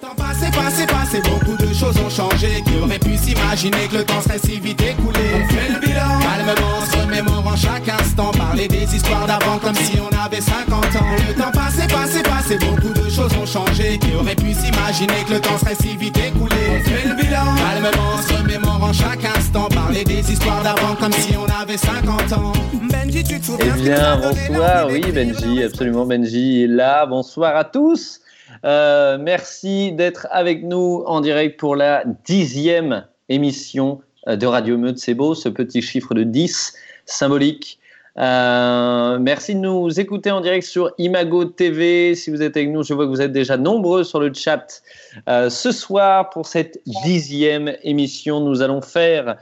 temps passé, passé, passé, beaucoup de choses ont changé. Qui aurait pu s'imaginer que le temps serait si vite écoulé On fait le bilan, calmement, se remémorant chaque instant. Parler des histoires d'avant comme si on avait 50 ans. Le temps passé, passé, passé, beaucoup de choses ont changé. Qui aurait pu s'imaginer que le temps serait si vite écoulé On fait le bilan, calmement, se remémorant chaque instant. Parler des histoires d'avant comme si on avait 50 ans. Benji, tu te souviens Eh bien, bonsoir, oui, Benji, absolument, Benji est là. Bonsoir à tous. Euh, merci d'être avec nous en direct pour la dixième émission euh, de Radio Meute. C'est beau, ce petit chiffre de 10 symbolique. Euh, merci de nous écouter en direct sur Imago TV. Si vous êtes avec nous, je vois que vous êtes déjà nombreux sur le chat. ce soir, pour cette dixième émission, nous allons faire,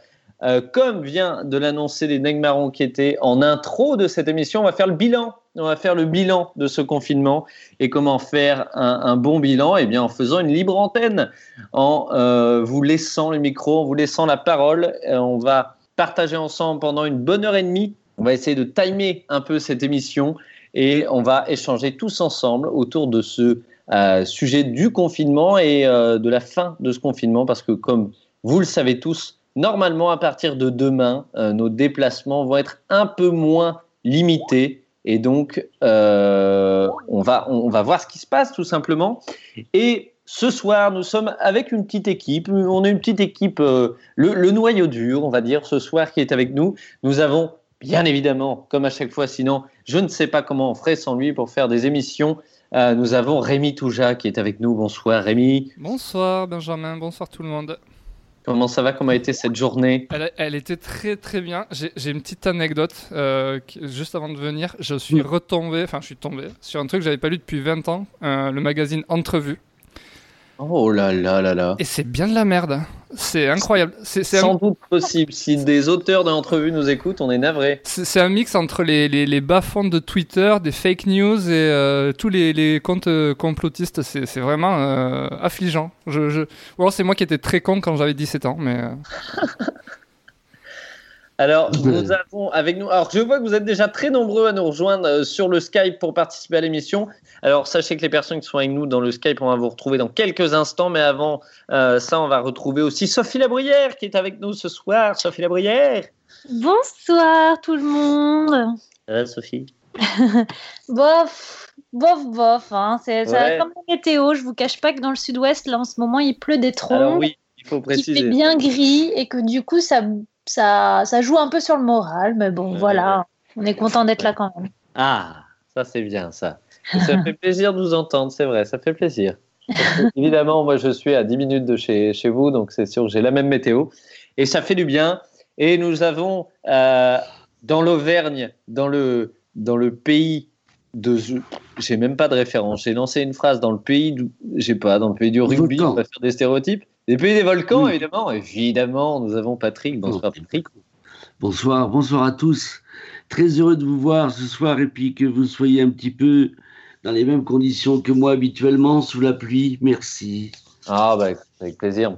comme vient de l'annoncer les Negmarons qui étaient en intro de cette émission, on va faire le bilan on va faire le bilan de ce confinement et comment faire un, bon bilan Eh bien, en faisant une libre antenne, en euh, vous laissant le micro, en vous laissant la parole. Euh, on va partager ensemble pendant une bonne heure et demie. On va essayer de timer un peu cette émission et on va échanger tous ensemble autour de ce euh, sujet du confinement et de la fin de ce confinement parce que comme vous le savez tous, normalement à partir de demain, nos déplacements vont être un peu moins limités et donc, euh, on, va, on va voir ce qui se passe tout simplement. Et ce soir, nous sommes avec une petite équipe. On est une petite équipe, euh, le, noyau dur, on va dire, ce soir qui est avec nous. Nous avons, bien évidemment, comme à chaque fois, sinon, je ne sais pas comment on ferait sans lui pour faire des émissions. Euh, nous avons Rémi Touja qui est avec nous. Bonsoir Rémi. Bonsoir Benjamin, bonsoir tout le monde. Comment ça va Comment a été cette journée elle, était très très bien. J'ai une petite anecdote. Euh, juste avant de venir, je suis retombé, enfin je suis tombé sur un truc que j'avais pas lu depuis 20 ans, euh, le magazine Entrevue. Oh là là là là. Et c'est bien de la merde. C'est incroyable. C'est sans doute possible. Si des auteurs de l'entrevue nous écoutent, on est navré. C'est un mix entre les, les, les bas-fonds de Twitter, des fake news et euh, tous les, les, comptes euh, complotistes. C'est vraiment euh, affligeant. Je, je... Ou alors c'est moi qui étais très con quand j'avais 17 ans, mais. Alors, nous avons avec nous. Alors, je vois que vous êtes déjà très nombreux à nous rejoindre euh, sur le Skype pour participer à l'émission. Alors, sachez que les personnes qui sont avec nous dans le Skype, on va vous retrouver dans quelques instants. Mais avant euh, ça, on va retrouver aussi Sophie Labruyère qui est avec nous ce soir. Sophie Labruyère. Bonsoir tout le monde. Ça va, Sophie? Bof, bof, bof. Hein. C'est comme la météo. Je vous cache pas que dans le sud-ouest, là, en ce moment, il pleut des troncs. Alors, oui, il faut préciser. Il fait bien gris et que du coup, ça ça, ça joue un peu sur le moral, mais bon, voilà, on est content d'être là quand même. Ah, ça c'est bien ça. Ça fait plaisir de vous entendre, c'est vrai, ça fait plaisir. Évidemment, moi je suis à 10 minutes de chez, chez vous, donc c'est sûr que j'ai la même météo. Et ça fait du bien. Et nous avons euh, dans l'Auvergne, dans le, dans le pays de. J'ai même pas de référence. J'ai lancé une phrase dans le pays du. J'ai pas, dans le pays du rugby, on va faire des stéréotypes. Les pays des volcans, évidemment. Évidemment, nous avons Patrick. Bonsoir, Patrick. Bonsoir, bonsoir à tous. Très heureux de vous voir ce soir et puis que vous soyez un petit peu dans les mêmes conditions que moi habituellement, sous la pluie. Merci. Ah, bah, avec plaisir.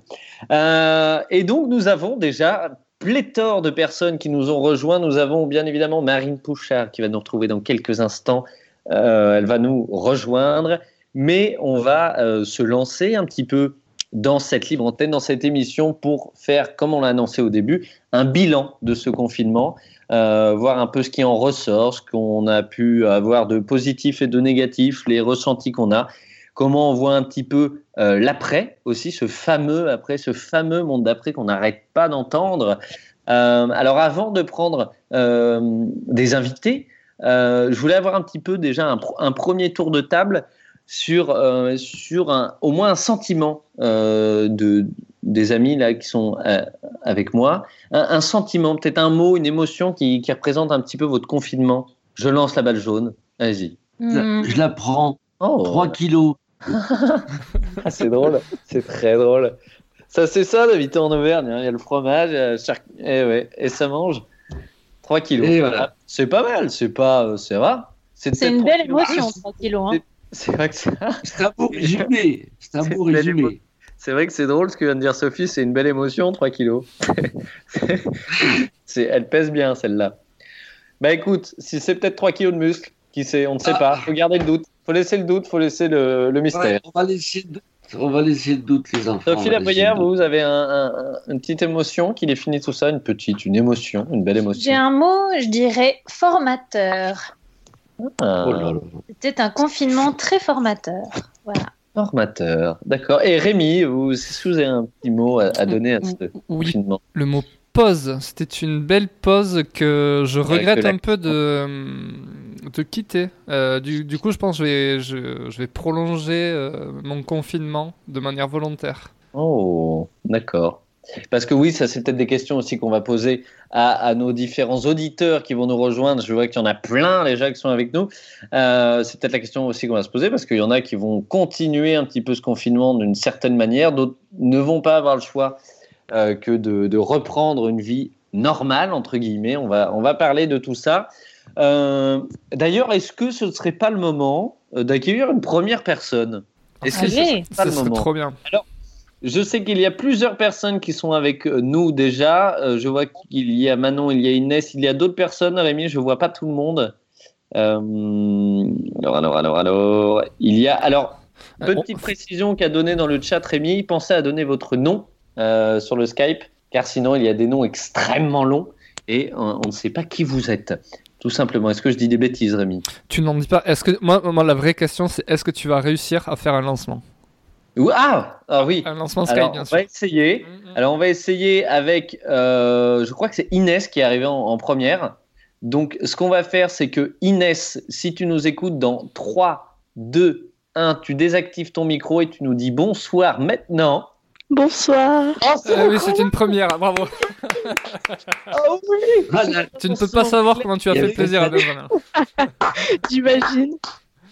Euh, et donc, nous avons déjà pléthore de personnes qui nous ont rejoints. Nous avons bien évidemment Marine Pouchard qui va nous retrouver dans quelques instants. Euh, elle va nous rejoindre, mais on va euh, se lancer un petit peu dans cette libre antenne, dans cette émission, pour faire, comme on l'a annoncé au début, un bilan de ce confinement, euh, voir un peu ce qui en ressort, ce qu'on a pu avoir de positif et de négatif, les ressentis qu'on a, comment on voit un petit peu euh, l'après aussi, ce fameux après, ce fameux monde d'après qu'on n'arrête pas d'entendre. Euh, alors avant de prendre des invités, je voulais avoir un petit peu déjà un premier tour de table sur, euh, sur un, au moins un sentiment euh, de, des amis là, qui sont euh, avec moi. Un, sentiment, peut-être un mot, une émotion qui, qui, représente un petit peu votre confinement. Je lance la balle jaune. Allez-y. Je, la prends. Oh. 3 kilos. Ah, c'est drôle. C'est très drôle. Ça, c'est ça d'habiter en Auvergne. Hein. Il y a le fromage, et, ouais, et ça mange. 3 kilos. Voilà. C'est pas mal. C'est pas, c'est rare. C'est une belle émotion, 3 kilos. Hein. C'est vrai que c'est un beau résumé. C'est un beau résumé. C'est vrai que c'est drôle ce que vient de dire Sophie, c'est une belle émotion, 3 kilos. elle pèse bien celle-là. Bah écoute, si c'est peut-être 3 kilos de qui sait, on ne sait ah. pas. Faut garder le doute. Faut laisser le doute, faut laisser le, mystère. on va laisser, On va laisser le doute, les enfants. Sophie Labrière, vous avez une petite émotion qui définit tout ça Une petite, une émotion, une belle émotion J'ai un mot, je dirais formateur. Ah. Oh C'était un confinement très formateur. Voilà. Formateur, d'accord. Et Rémi, vous, est-ce que vous avez un petit mot à, donner à ce oui. confinement Le mot pause, c'était une belle pause que je regrette un peu de, de quitter. Euh, du, coup, je pense que je vais, je, je vais prolonger euh, mon confinement de manière volontaire. Oh, d'accord. Parce que oui, ça c'est peut-être des questions aussi qu'on va poser à, nos différents auditeurs qui vont nous rejoindre. Je vois qu'il y en a plein déjà qui sont avec nous. Euh, c'est peut-être la question aussi qu'on va se poser parce qu'il y en a qui vont continuer un petit peu ce confinement d'une certaine manière, d'autres ne vont pas avoir le choix euh, que de, reprendre une vie normale entre guillemets. On va on va parler de tout ça. Euh, d'ailleurs, est-ce que ce ne serait pas le moment d'accueillir une première personne? Est-ce que ce serait pas le moment? trop bien. Alors, je sais qu'il y a plusieurs personnes qui sont avec euh, nous déjà. Euh, je vois qu'il y a Manon, il y a Inès, il y a d'autres personnes. Rémi, je vois pas tout le monde. Euh, alors, alors, alors, alors. Il y a. Alors, petite précision qu'a donné dans le chat Rémi. Pensez à donner votre nom sur le Skype, car sinon, il y a des noms extrêmement longs et on, ne sait pas qui vous êtes. Tout simplement. Est-ce que je dis des bêtises, Rémi? Tu n'en dis pas. Est-ce que moi, moi, la vraie question, c'est est-ce que tu vas réussir à faire un lancement? Ah, ah oui. Un lancement Alors, bien on va essayer. Mm, mm. Alors on va essayer avec, euh, je crois que c'est Inès qui est arrivée en, première. Donc ce qu'on va faire, c'est que Inès, si tu nous écoutes dans 3, 2, 1, tu désactives ton micro et tu nous dis bonsoir maintenant. Bonsoir. Oh, oui, c'est une première, bravo. oh oui. tu ne peux pas savoir comment tu as fait plaisir à. J'imagine.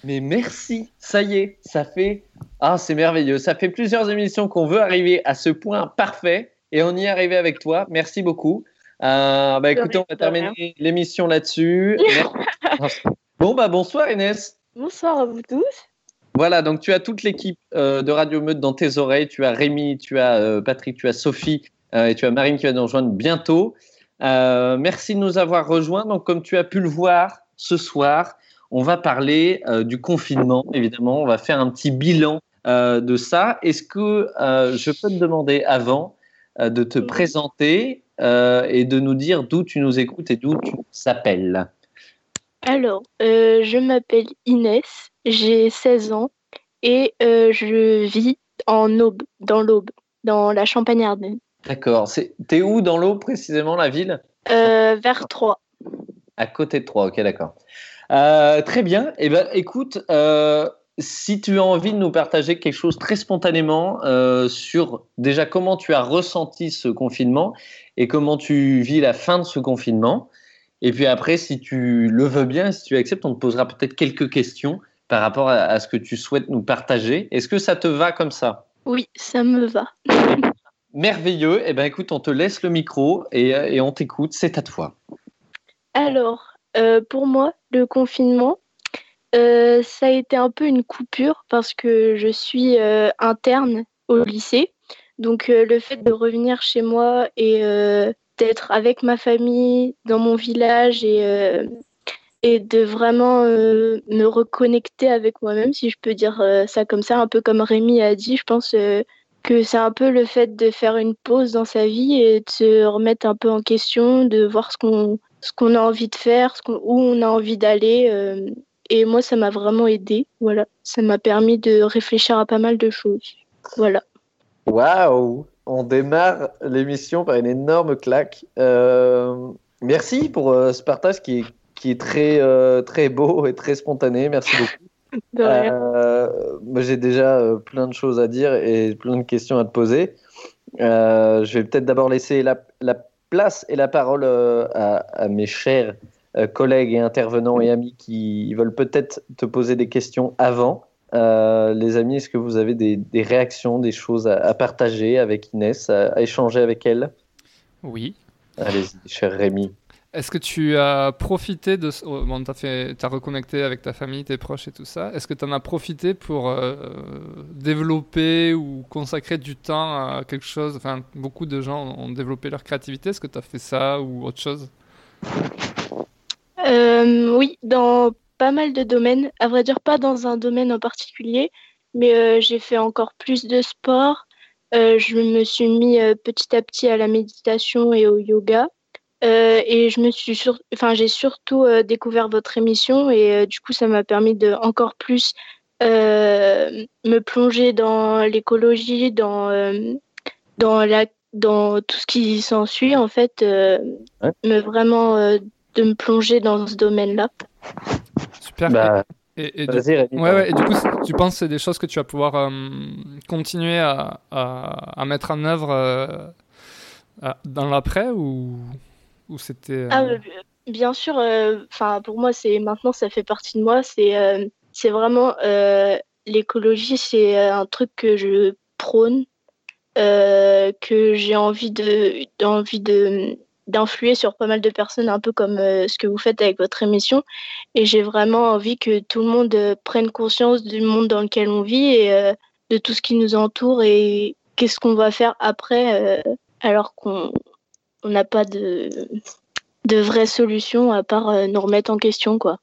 Mais merci, ça y est, ça fait ah, c'est merveilleux. Ça fait plusieurs émissions qu'on veut arriver à ce point parfait et on y est arrivé avec toi. Merci beaucoup. Euh, bah, écoutez, on va terminer l'émission là-dessus. bon, bah, bonsoir Inès. Bonsoir à vous tous. Voilà, donc tu as toute l'équipe euh, de Radio Meute dans tes oreilles. Tu as Rémi, tu as euh, Patrick, tu as Sophie et tu as Marine qui va nous rejoindre bientôt. merci de nous avoir rejoints. Donc, comme tu as pu le voir ce soir, on va parler du confinement, évidemment. On va faire un petit bilan euh, de ça. Est-ce que euh, je peux te demander avant euh, de te présenter et de nous dire d'où tu nous écoutes et d'où tu s'appelles Alors, je m'appelle Inès, j'ai 16 ans et je vis en Aube, dans l'Aube, dans la Champagne-Ardenne. D'accord. T'es où dans l'Aube précisément, la ville? Vers Troyes. À côté de Troyes, ok, d'accord. Très bien. Eh ben, écoute, si tu as envie de nous partager quelque chose très spontanément euh, sur déjà comment tu as ressenti ce confinement et comment tu vis la fin de ce confinement. Et puis après, si tu le veux bien, si tu acceptes, on te posera peut-être quelques questions par rapport à, ce que tu souhaites nous partager. Est-ce que ça te va comme ça? Oui, ça me va. Merveilleux. Eh bien, écoute, on te laisse le micro et, on t'écoute. C'est à toi. Alors, euh, pour moi, le confinement, euh, ça a été un peu une coupure parce que je suis euh, interne au lycée. Donc le fait de revenir chez moi et d'être avec ma famille dans mon village et de vraiment me reconnecter avec moi-même, si je peux dire ça comme ça, un peu comme Rémi a dit, je pense que c'est un peu le fait de faire une pause dans sa vie et de se remettre un peu en question, de voir ce qu'on ce qu'on a envie de faire, où on a envie d'aller. Et moi, ça m'a vraiment aidé. Voilà, ça m'a permis de réfléchir à pas mal de choses. Voilà. Waouh On démarre l'émission par une énorme claque. Euh, merci pour euh, ce partage qui est, qui est très, euh, très beau et très spontané. Merci beaucoup. j'ai déjà plein de choses à dire et plein de questions à te poser. je vais peut-être d'abord laisser la, la, place et la parole à, à mes chers euh, collègues et intervenants et amis qui veulent peut-être te poser des questions avant. Euh, les amis, est-ce que vous avez des, réactions, des choses à, partager avec Inès, à, échanger avec elle? Oui. Allez-y, cher Rémi. Est-ce que tu as profité de... Oh, bon, tu as, as, reconnecté avec ta famille, tes proches et tout ça. Est-ce que tu en as profité pour euh, développer ou consacrer du temps à quelque chose? Enfin, beaucoup de gens ont développé leur créativité. Est-ce que tu as fait ça ou autre chose? Euh, oui, dans pas mal de domaines. À vrai dire, pas dans un domaine en particulier, mais j'ai fait encore plus de sport. je me suis mis petit à petit à la méditation et au yoga. Et je me suis enfin, j'ai surtout découvert votre émission et du coup, ça m'a permis de encore plus me plonger dans l'écologie, dans, dans, la, dans tout ce qui s'ensuit, en fait, me vraiment de me plonger dans ce domaine-là. Super. Bah, et, du... Ouais, ouais, et, du... coup, tu penses que c'est des choses que tu vas pouvoir euh, continuer à, à, mettre en œuvre euh, dans l'après ou, Euh, ah, bien sûr, enfin pour moi, c'est maintenant ça fait partie de moi. C'est c'est vraiment l'écologie, c'est un truc que je prône, que j'ai envie de, envie de d'influer sur pas mal de personnes, un peu comme euh, ce que vous faites avec votre émission. Et j'ai vraiment envie que tout le monde euh, prenne conscience du monde dans lequel on vit et euh, de tout ce qui nous entoure et qu'est-ce qu'on va faire après alors qu'on n'a pas de, de vraies solutions à part nous remettre en question. quoi.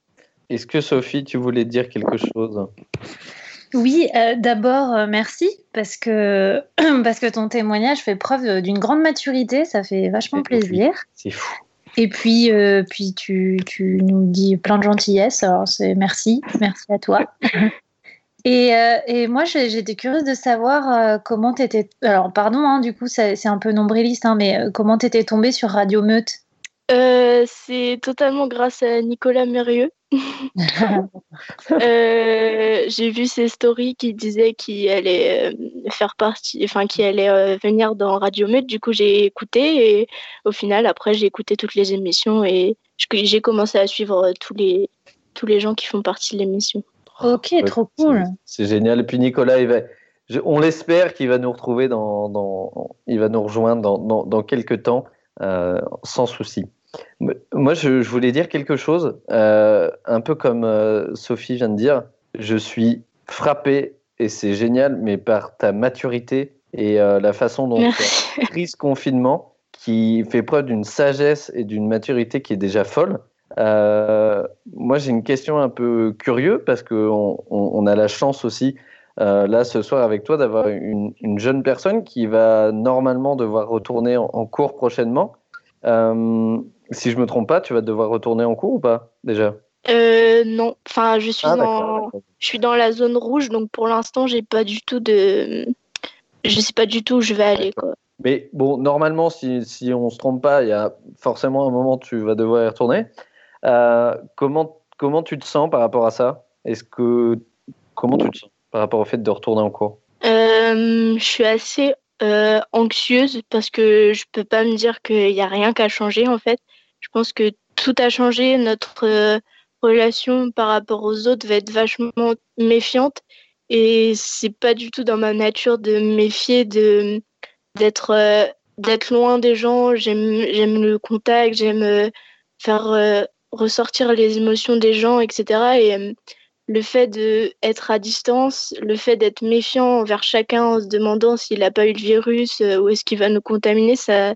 Est-ce que Sophie, tu voulais dire quelque chose? Oui, euh, d'abord, euh, merci parce que, parce que ton témoignage fait preuve d'une grande maturité, ça fait vachement plaisir. C'est fou. Et puis, euh, puis tu, tu, nous dis plein de gentillesse, alors c'est merci, merci à toi. et, et, moi, j'étais curieuse de savoir comment tu étais. Alors, pardon, hein, du coup, c'est un peu nombriliste, hein, mais comment tu étais tombée sur Radio Meute? C'est totalement grâce à Nicolas Mérieux. Euh, j'ai vu ses stories qui disaient qu'il allait euh, faire partie, enfin qu'il allait euh, venir dans Radio Mute. Du coup, j'ai écouté et au final, après, j'ai écouté toutes les émissions et j'ai commencé à suivre tous les tous les gens qui font partie de l'émission. Ok, trop cool. C'est génial. Et puis Nicolas, il va, on l'espère qu'il va nous retrouver dans, dans, il va nous rejoindre dans, dans, dans quelques temps, sans souci. Moi, je, voulais dire quelque chose, euh, un peu comme euh, Sophie vient de dire. Je suis frappé, et c'est génial, mais par ta maturité et euh, la façon dont tu as pris ce confinement, qui fait preuve d'une sagesse et d'une maturité qui est déjà folle. Moi, j'ai une question un peu curieuse, parce qu'on on, a la chance aussi, là, ce soir, avec toi, d'avoir une, jeune personne qui va normalement devoir retourner en, en cours prochainement. Si je me trompe pas, tu vas devoir retourner en cours ou pas déjà? Euh, Non, enfin je suis ah, dans, je suis dans la zone rouge, donc pour l'instant j'ai pas du tout de, je sais pas du tout où je vais aller quoi. Mais bon, normalement, si, si on se trompe pas, il y a forcément un moment où tu vas devoir y retourner. Euh, comment, comment tu te sens par rapport à ça? Est-ce que comment tu te sens par rapport au fait de retourner en cours? Euh, Je suis assez euh, anxieuse parce que je peux pas me dire qu'il n'y a rien qu'à changer en fait. Je pense que tout a changé. Notre relation par rapport aux autres va être vachement méfiante et c'est pas du tout dans ma nature de méfier, de d'être d'être loin des gens. J'aime j'aime le contact, j'aime faire ressortir les émotions des gens, etc. Et le fait d'être à distance, le fait d'être méfiant envers chacun en se demandant s'il n'a pas eu le virus euh, ou est-ce qu'il va nous contaminer, ça,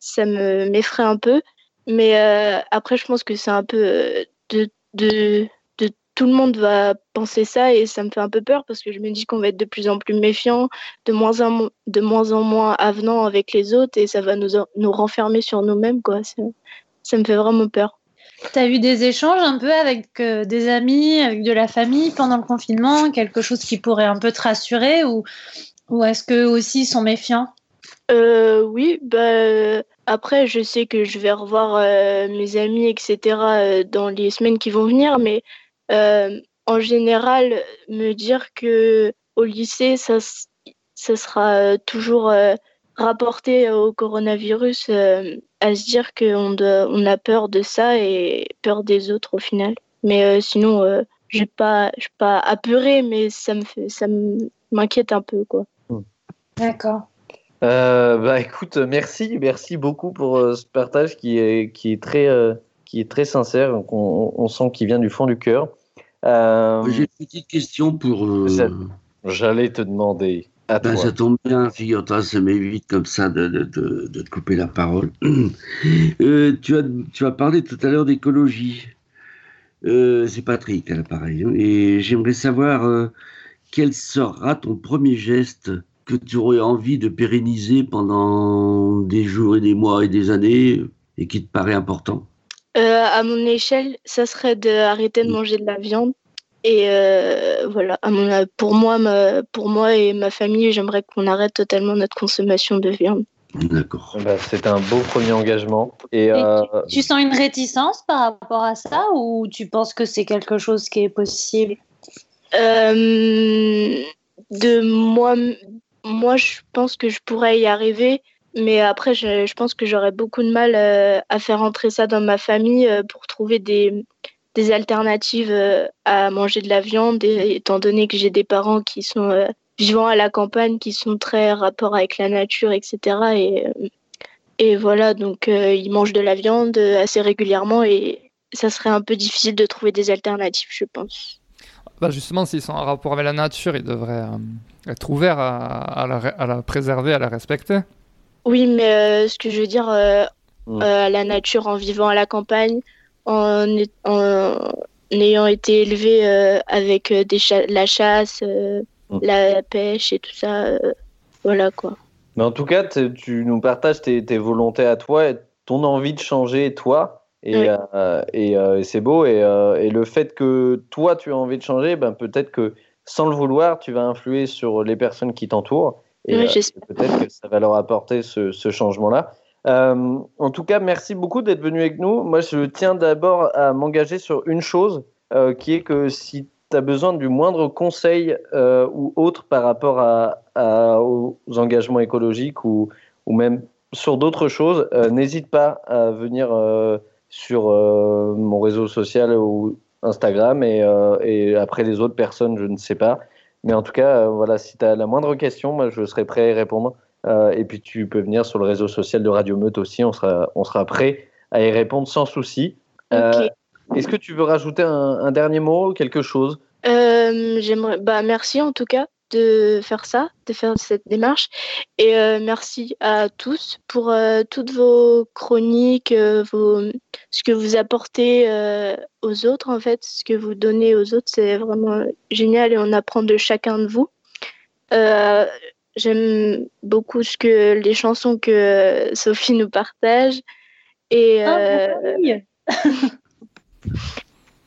ça me m'effraie un peu. Mais euh, après, je pense que c'est un peu euh, de, de, de, tout le monde va penser ça et ça me fait un peu peur parce que je me dis qu'on va être de plus en plus méfiant, de moins en, de moins, en moins avenant avec les autres et ça va nous, nous renfermer sur nous-mêmes. Quoi. ça me fait vraiment peur. Tu as eu des échanges un peu avec euh, des amis, avec de la famille pendant le confinement, quelque chose qui pourrait un peu te rassurer ou, ou est-ce qu'eux aussi sont méfiants? Euh, Oui, bah, après je sais que je vais revoir euh, mes amis, etc. dans les semaines qui vont venir, mais en général, me dire que au lycée, ça, ça sera toujours rapporté au coronavirus, à se dire qu'on on a peur de ça et peur des autres au final. Mais euh, sinon, euh, je n'ai pas, pas apeuré, mais ça me fait, ça m'inquiète un peu, quoi. D'accord. Euh, bah écoute, merci, merci beaucoup pour ce partage qui est, qui est très, qui est très sincère. On, on sent qu'il vient du fond du cœur. J'ai une petite question pour. J'allais te demander. Ben, ça tombe bien, figure-toi, ça m'évite comme ça de, de, de, de, te couper la parole. euh, tu, as, tu as parlé tout à l'heure d'écologie. Euh, c'est Patrick à l'appareil. Hein, et j'aimerais savoir euh, quel sera ton premier geste que tu aurais envie de pérenniser pendant des jours et des mois et des années et qui te paraît important? Euh, À mon échelle, ça serait d'arrêter de manger de la viande. Et euh, voilà, pour, moi, pour moi et ma famille, j'aimerais qu'on arrête totalement notre consommation de viande. D'accord. Bah, c'est un beau premier engagement. Et, euh, tu, sens une réticence par rapport à ça ou tu penses que c'est quelque chose qui est possible? De moi, moi, je pense que je pourrais y arriver. Mais après, je, pense que j'aurais beaucoup de mal euh, à faire entrer ça dans ma famille euh, pour trouver des, des alternatives euh, à manger de la viande, étant donné que j'ai des parents qui sont vivant à la campagne, qui sont très rapport avec la nature, etc. Et, et voilà, donc ils mangent de la viande assez régulièrement et ça serait un peu difficile de trouver des alternatives, je pense. Bah justement, s'ils sont en rapport avec la nature, ils devraient être ouverts à, la, à, la, préserver, à la respecter. Oui, mais euh, ce que je veux dire, euh, euh, la nature en vivant à la campagne, en, ayant été élevé avec des la chasse, mm. la pêche et tout ça, voilà quoi. Mais en tout cas, tu nous partages tes, volontés à toi et ton envie de changer toi. Et, et, c'est beau. Et, et, le fait que toi, tu as envie de changer, ben, peut-être que sans le vouloir, tu vas influer sur les personnes qui t'entourent. Et euh, peut-être que ça va leur apporter ce, changement-là. Euh, en tout cas, merci beaucoup d'être venu avec nous. Moi, je tiens d'abord à m'engager sur une chose, euh, qui est que si tu as besoin du moindre conseil ou autre par rapport aux engagements écologiques ou, ou même sur d'autres choses, n'hésite pas à venir sur mon réseau social ou Instagram et, après les autres personnes, je ne sais pas. Mais en tout cas, euh, voilà, si tu as la moindre question, moi, je serai prêt à y répondre. Euh, et puis, tu peux venir sur le réseau social de Radio Meute aussi. On sera, on sera prêt à y répondre sans souci. Euh, est-ce que tu veux rajouter un, dernier mot, quelque chose? J'aimerais. Bah, merci en tout cas de faire ça, de faire cette démarche. Et euh, merci à tous pour euh, toutes vos chroniques, euh, vos, ce que vous apportez aux autres, en fait, ce que vous donnez aux autres, c'est vraiment génial et on apprend de chacun de vous. J'aime beaucoup ce que les chansons que Sophie nous partage. Et, ah,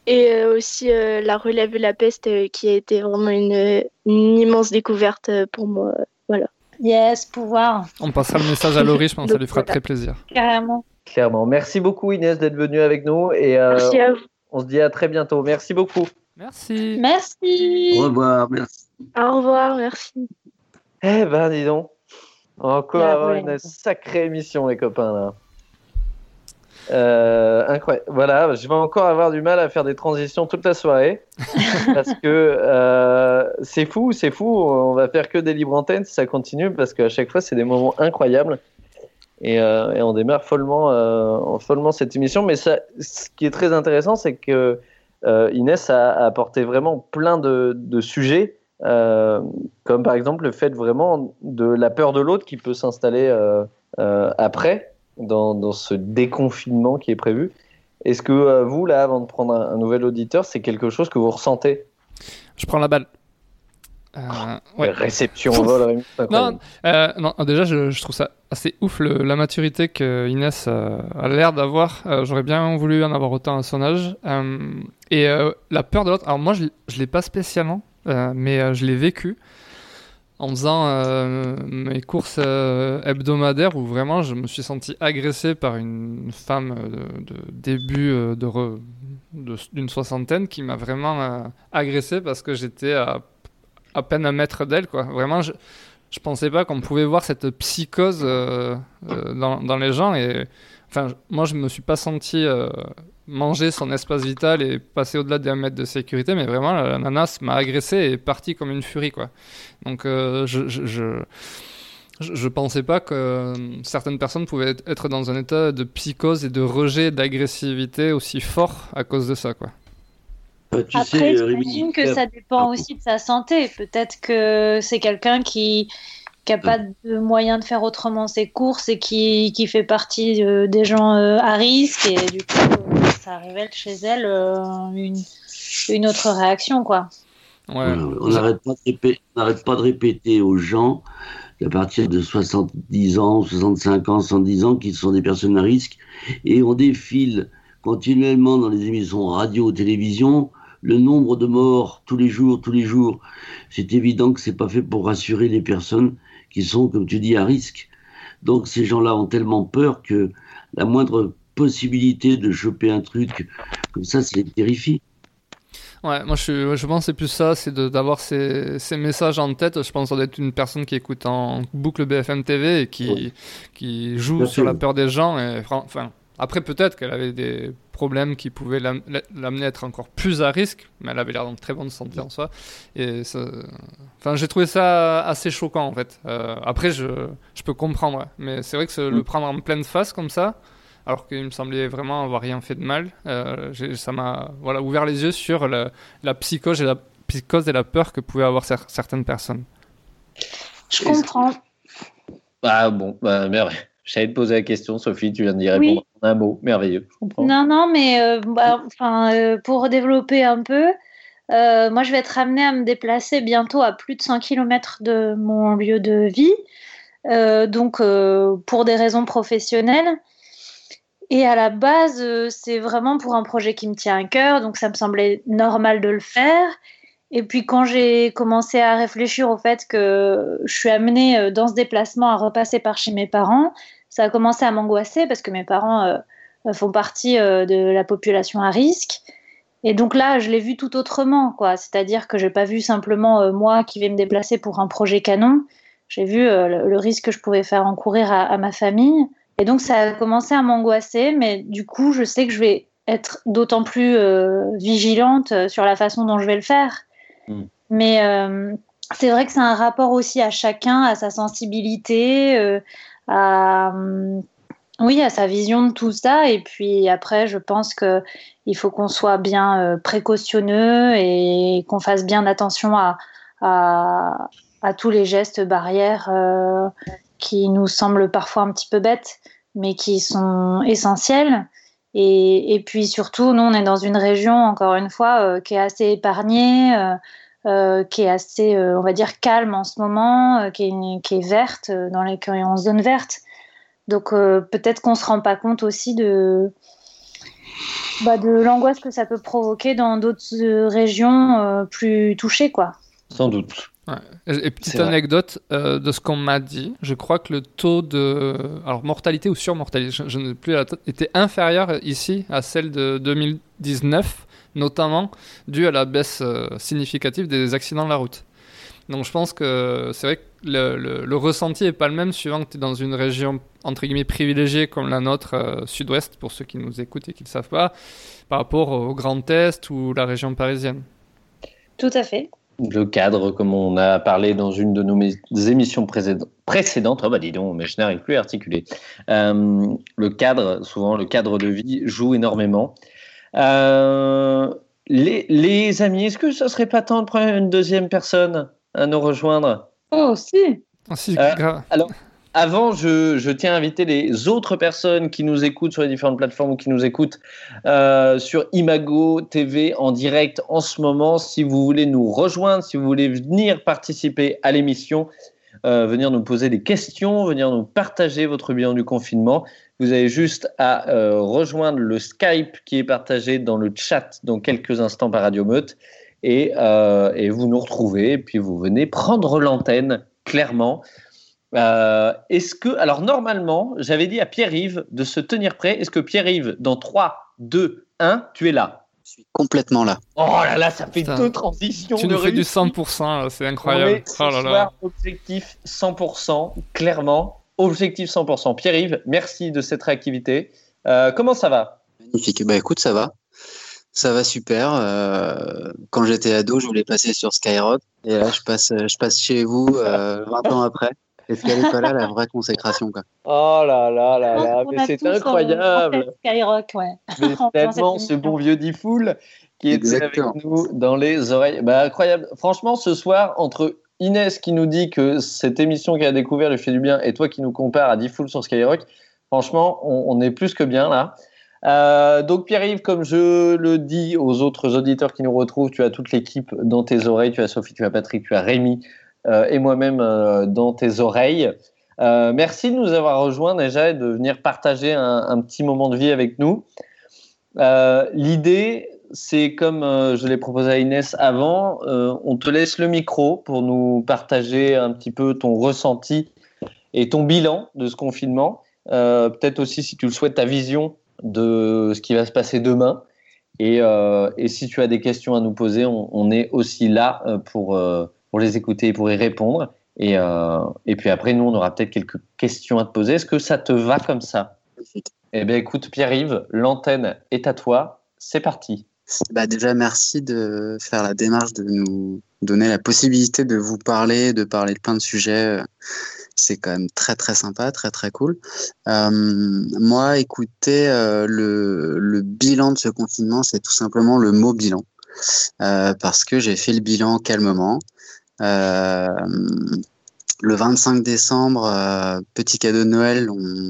Et euh, aussi euh, la relève de la peste euh, qui a été vraiment une, immense découverte pour moi. Voilà. Yes, pouvoir. On passera le message à Laurie, je pense que ça lui fera très plaisir. Carrément. Clairement. Merci beaucoup Inès d'être venue avec nous et Merci à vous. on se dit à très bientôt. Merci beaucoup. Merci. Merci. Au revoir, merci. Au revoir, merci. Eh ben, dis donc. Encore une sacrée émission, les copains, là. Euh, incroyable. Voilà, je vais encore avoir du mal à faire des transitions toute la soirée parce que euh, c'est fou, c'est fou. On va faire que des libres antennes si ça continue parce qu'à chaque fois c'est des moments incroyables et, euh, et on démarre follement, follement cette émission. Mais ça, ce qui est très intéressant, c'est que Inès a, a, apporté vraiment plein de, de sujets. Comme par exemple le fait vraiment de la peur de l'autre qui peut s'installer après, dans, ce déconfinement qui est prévu. Est-ce que euh, vous, là, avant de prendre un, nouvel auditeur, c'est quelque chose que vous ressentez? Je prends la balle. Euh, oh, Réception au vol, non, euh, non, déjà, je, trouve ça assez ouf la maturité que Inès a l'air d'avoir. J'aurais bien voulu en avoir autant à son âge. et la peur de l'autre, alors moi, je ne l'ai pas spécialement, mais je l'ai vécu en faisant euh, mes courses euh, hebdomadaires où vraiment je me suis senti agressé par une femme de, début euh, d'une soixantaine qui m'a vraiment agressé parce que j'étais à, à, peine un mètre d'elle vraiment je je pensais pas qu'on pouvait voir cette psychose dans, dans, les gens et enfin moi je me suis pas senti manger son espace vital et passer au-delà d'un mètre de sécurité, mais vraiment, la nana m'a agressé et est partie comme une furie, quoi. Donc, euh, je, je, je, pensais pas que certaines personnes pouvaient être dans un état de psychose et de rejet d'agressivité aussi fort à cause de ça, quoi. Bah, tu Après, j'imagine que ça dépend aussi de sa santé. Peut-être que c'est quelqu'un qui qui n'a pas de moyen de faire autrement ses courses et qui, qui fait partie euh, des gens euh, à risque et du coup ça révèle chez elle euh, une, une, autre réaction quoi. on n'arrête pas, pas, de répéter aux gens qu'à partir de 70 ans, 65 ans, 110 ans, qu'ils sont des personnes à risque, et on défile continuellement dans les émissions radio, télévision, le nombre de morts tous les jours, tous les jours. C'est évident que c'est pas fait pour rassurer les personnes qui sont, comme tu dis, à risque. Donc ces gens-là ont tellement peur que la moindre possibilité de choper un truc comme ça, ça les terrifie. Ouais, moi je, je pense c'est plus ça, c'est d'avoir ces, ces, messages en tête. Je pense d'être une personne qui écoute en boucle BFM TV et qui, qui joue sur la peur des gens. Et, enfin, après, peut-être qu'elle avait des problèmes qui pouvaient l'amener à être encore plus à risque, mais elle avait l'air dans très bonne santé en soi. Et enfin, j'ai trouvé ça assez choquant en fait. Euh, après, je, je, peux comprendre, mais c'est vrai que le mm. prendre en pleine face comme ça, alors qu'il me semblait vraiment avoir rien fait de mal, euh, ça m'a voilà, ouvert les yeux sur la, psychose, et la psychose et la peur que pouvaient avoir certaines personnes. Je comprends. Ah bon, bah, merde. J'allais te poser la question, Sophie, tu viens d'y répondre en un mot, merveilleux. Non, non, mais euh, bah, enfin, euh, pour développer un peu, euh, moi je vais être amenée à me déplacer bientôt à plus de 100 km de mon lieu de vie, donc pour des raisons professionnelles. Et à la base, c'est vraiment pour un projet qui me tient à cœur, donc ça me semblait normal de le faire. Et puis quand j'ai commencé à réfléchir au fait que je suis amenée dans ce déplacement à repasser par chez mes parents, ça a commencé à m'angoisser parce que mes parents euh, euh, font partie de la population à risque. Et donc là, je l'ai vu tout autrement, quoi. C'est-à-dire que je n'ai pas vu simplement moi qui vais me déplacer pour un projet canon. J'ai vu le, risque que je pouvais faire encourir à, ma famille. Et donc ça a commencé à m'angoisser, mais du coup, je sais que je vais être d'autant plus vigilante sur la façon dont je vais le faire. Mm. Mais euh, c'est vrai que c'est un rapport aussi à chacun, à sa sensibilité, euh, euh, oui, à sa vision de tout ça. Et puis après, je pense que il faut qu'on soit bien précautionneux et qu'on fasse bien attention à, tous les gestes barrières qui nous semblent parfois un petit peu bêtes, mais qui sont essentiels. Et, puis surtout, nous, on est dans une région, encore une fois, euh, qui est assez épargnée, euh, qui est assez, euh, on va dire, calme en ce moment, euh, qui est, qui, est, verte, dans les, qui est en zone verte. Donc peut-être qu'on ne se rend pas compte aussi de, bah, de l'angoisse que ça peut provoquer dans d'autres régions plus touchées. quoi. Sans doute. Et petite anecdote euh, de ce qu'on m'a dit, je crois que le taux de alors mortalité ou surmortalité, je, je ne plus la était inférieur ici à celle de 2019, notamment dû à la baisse euh, significative des accidents de la route. Donc je pense que c'est vrai que le, le, ressenti n'est pas le même suivant que tu es dans une région entre guillemets privilégiée comme la nôtre, euh, sud-ouest, pour ceux qui nous écoutent et qui ne le savent pas, par rapport au Grand Est ou la région parisienne. Tout à fait le cadre, comme on a parlé dans une de nos émissions précédentes. Oh bah dis donc, mais je n'arrive plus à articuler. Euh, le cadre, souvent le cadre de vie joue énormément. Euh, les, amis, est-ce que ce serait pas temps de prendre une deuxième personne à nous rejoindre? Oh, si. Oh, si euh, alors, avant, je, tiens à inviter les autres personnes qui nous écoutent sur les différentes plateformes ou qui nous écoutent euh, sur Imago TV en direct en ce moment. Si vous voulez nous rejoindre, si vous voulez venir participer à l'émission, euh, venir nous poser des questions, venir nous partager votre bilan du confinement, vous avez juste à euh, rejoindre le Skype qui est partagé dans le chat dans quelques instants par Radio Meute et, et vous nous retrouvez et puis vous venez prendre l'antenne clairement. Euh, est-ce que, alors normalement, j'avais dit à Pierre-Yves de se tenir prêt. Est-ce que Pierre-Yves, dans 3, 2, 1, tu es là? Je suis complètement là. Oh là là, ça fait deux transitions. Tu nous fais du 100%, c'est incroyable. Oh là là. objectif 100%, clairement. Objectif 100%. Pierre-Yves, merci de cette réactivité. Euh, comment ça va? Magnifique. Bah écoute, ça va. Ça va super. Euh, quand j'étais ado, je voulais passer sur Skyrock. Et là, je passe, je passe chez vous 20 ans après. Est-ce qu'elle n'est pas là, la vraie consécration quoi Oh là là là là, mais c'est incroyable Skyrock, ouais. Mais tellement ce bon vieux Diffoul qui est avec nous dans les oreilles. Bah, incroyable. Franchement, ce soir, entre Inès qui nous dit que cette émission qu'elle a découvert lui fait du bien et toi qui nous compares à Diffoul sur Skyrock, franchement, on, est plus que bien là. Euh, donc Pierre-Yves, comme je le dis aux autres auditeurs qui nous retrouvent, tu as toute l'équipe dans tes oreilles. Tu as Sophie, tu as Patrick, tu as Rémi euh, et moi-même euh, dans tes oreilles. merci de nous avoir rejoints déjà et de venir partager un, petit moment de vie avec nous. L'idée, c'est comme je l'ai proposé à Inès avant, on te laisse le micro pour nous partager un petit peu ton ressenti et ton bilan de ce confinement. Peut-être aussi, si tu le souhaites, ta vision de ce qui va se passer demain. Et, euh, et si tu as des questions à nous poser, on, est aussi là euh, pour, euh, pour les écouter et pour y répondre. Et, et puis après, nous, on aura peut-être quelques questions à te poser. Est-ce que ça te va comme ça? Eh bien, écoute, Pierre-Yves, l'antenne est à toi. C'est parti. Bah déjà, merci de faire la démarche de nous donner la possibilité de vous parler, de parler de plein de sujets c'est quand même très très sympa, très très cool. Euh, moi, écoutez, euh, le, bilan de ce confinement, c'est tout simplement le mot bilan, euh, parce que j'ai fait le bilan calmement. le 25 décembre, petit cadeau de Noël,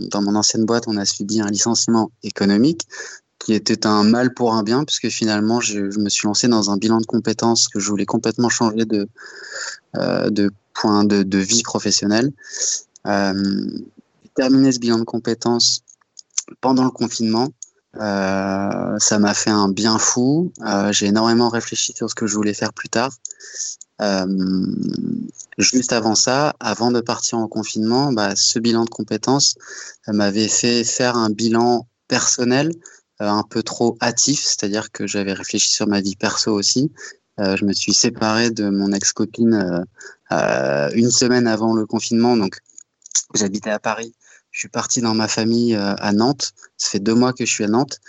dans mon ancienne boîte, on a subi un licenciement économique qui était un mal pour un bien, puisque finalement, je, me suis lancé dans un bilan de compétences que je voulais complètement changer de, de point de, vie professionnelle. Euh, j'ai terminé ce bilan de compétences pendant le confinement. Euh, ça m'a fait un bien fou. Euh, j'ai énormément réfléchi sur ce que je voulais faire plus tard. juste avant ça, avant de partir en confinement, bah, ce bilan de compétences m'avait fait faire un bilan personnel un peu trop hâtif, c'est-à-dire que j'avais réfléchi sur ma vie perso aussi. je me suis séparé de mon ex-copine euh, une semaine avant le confinement. Donc, j'habitais à Paris. Je suis parti dans ma famille euh, à Nantes. Ça fait deux mois que je suis à Nantes.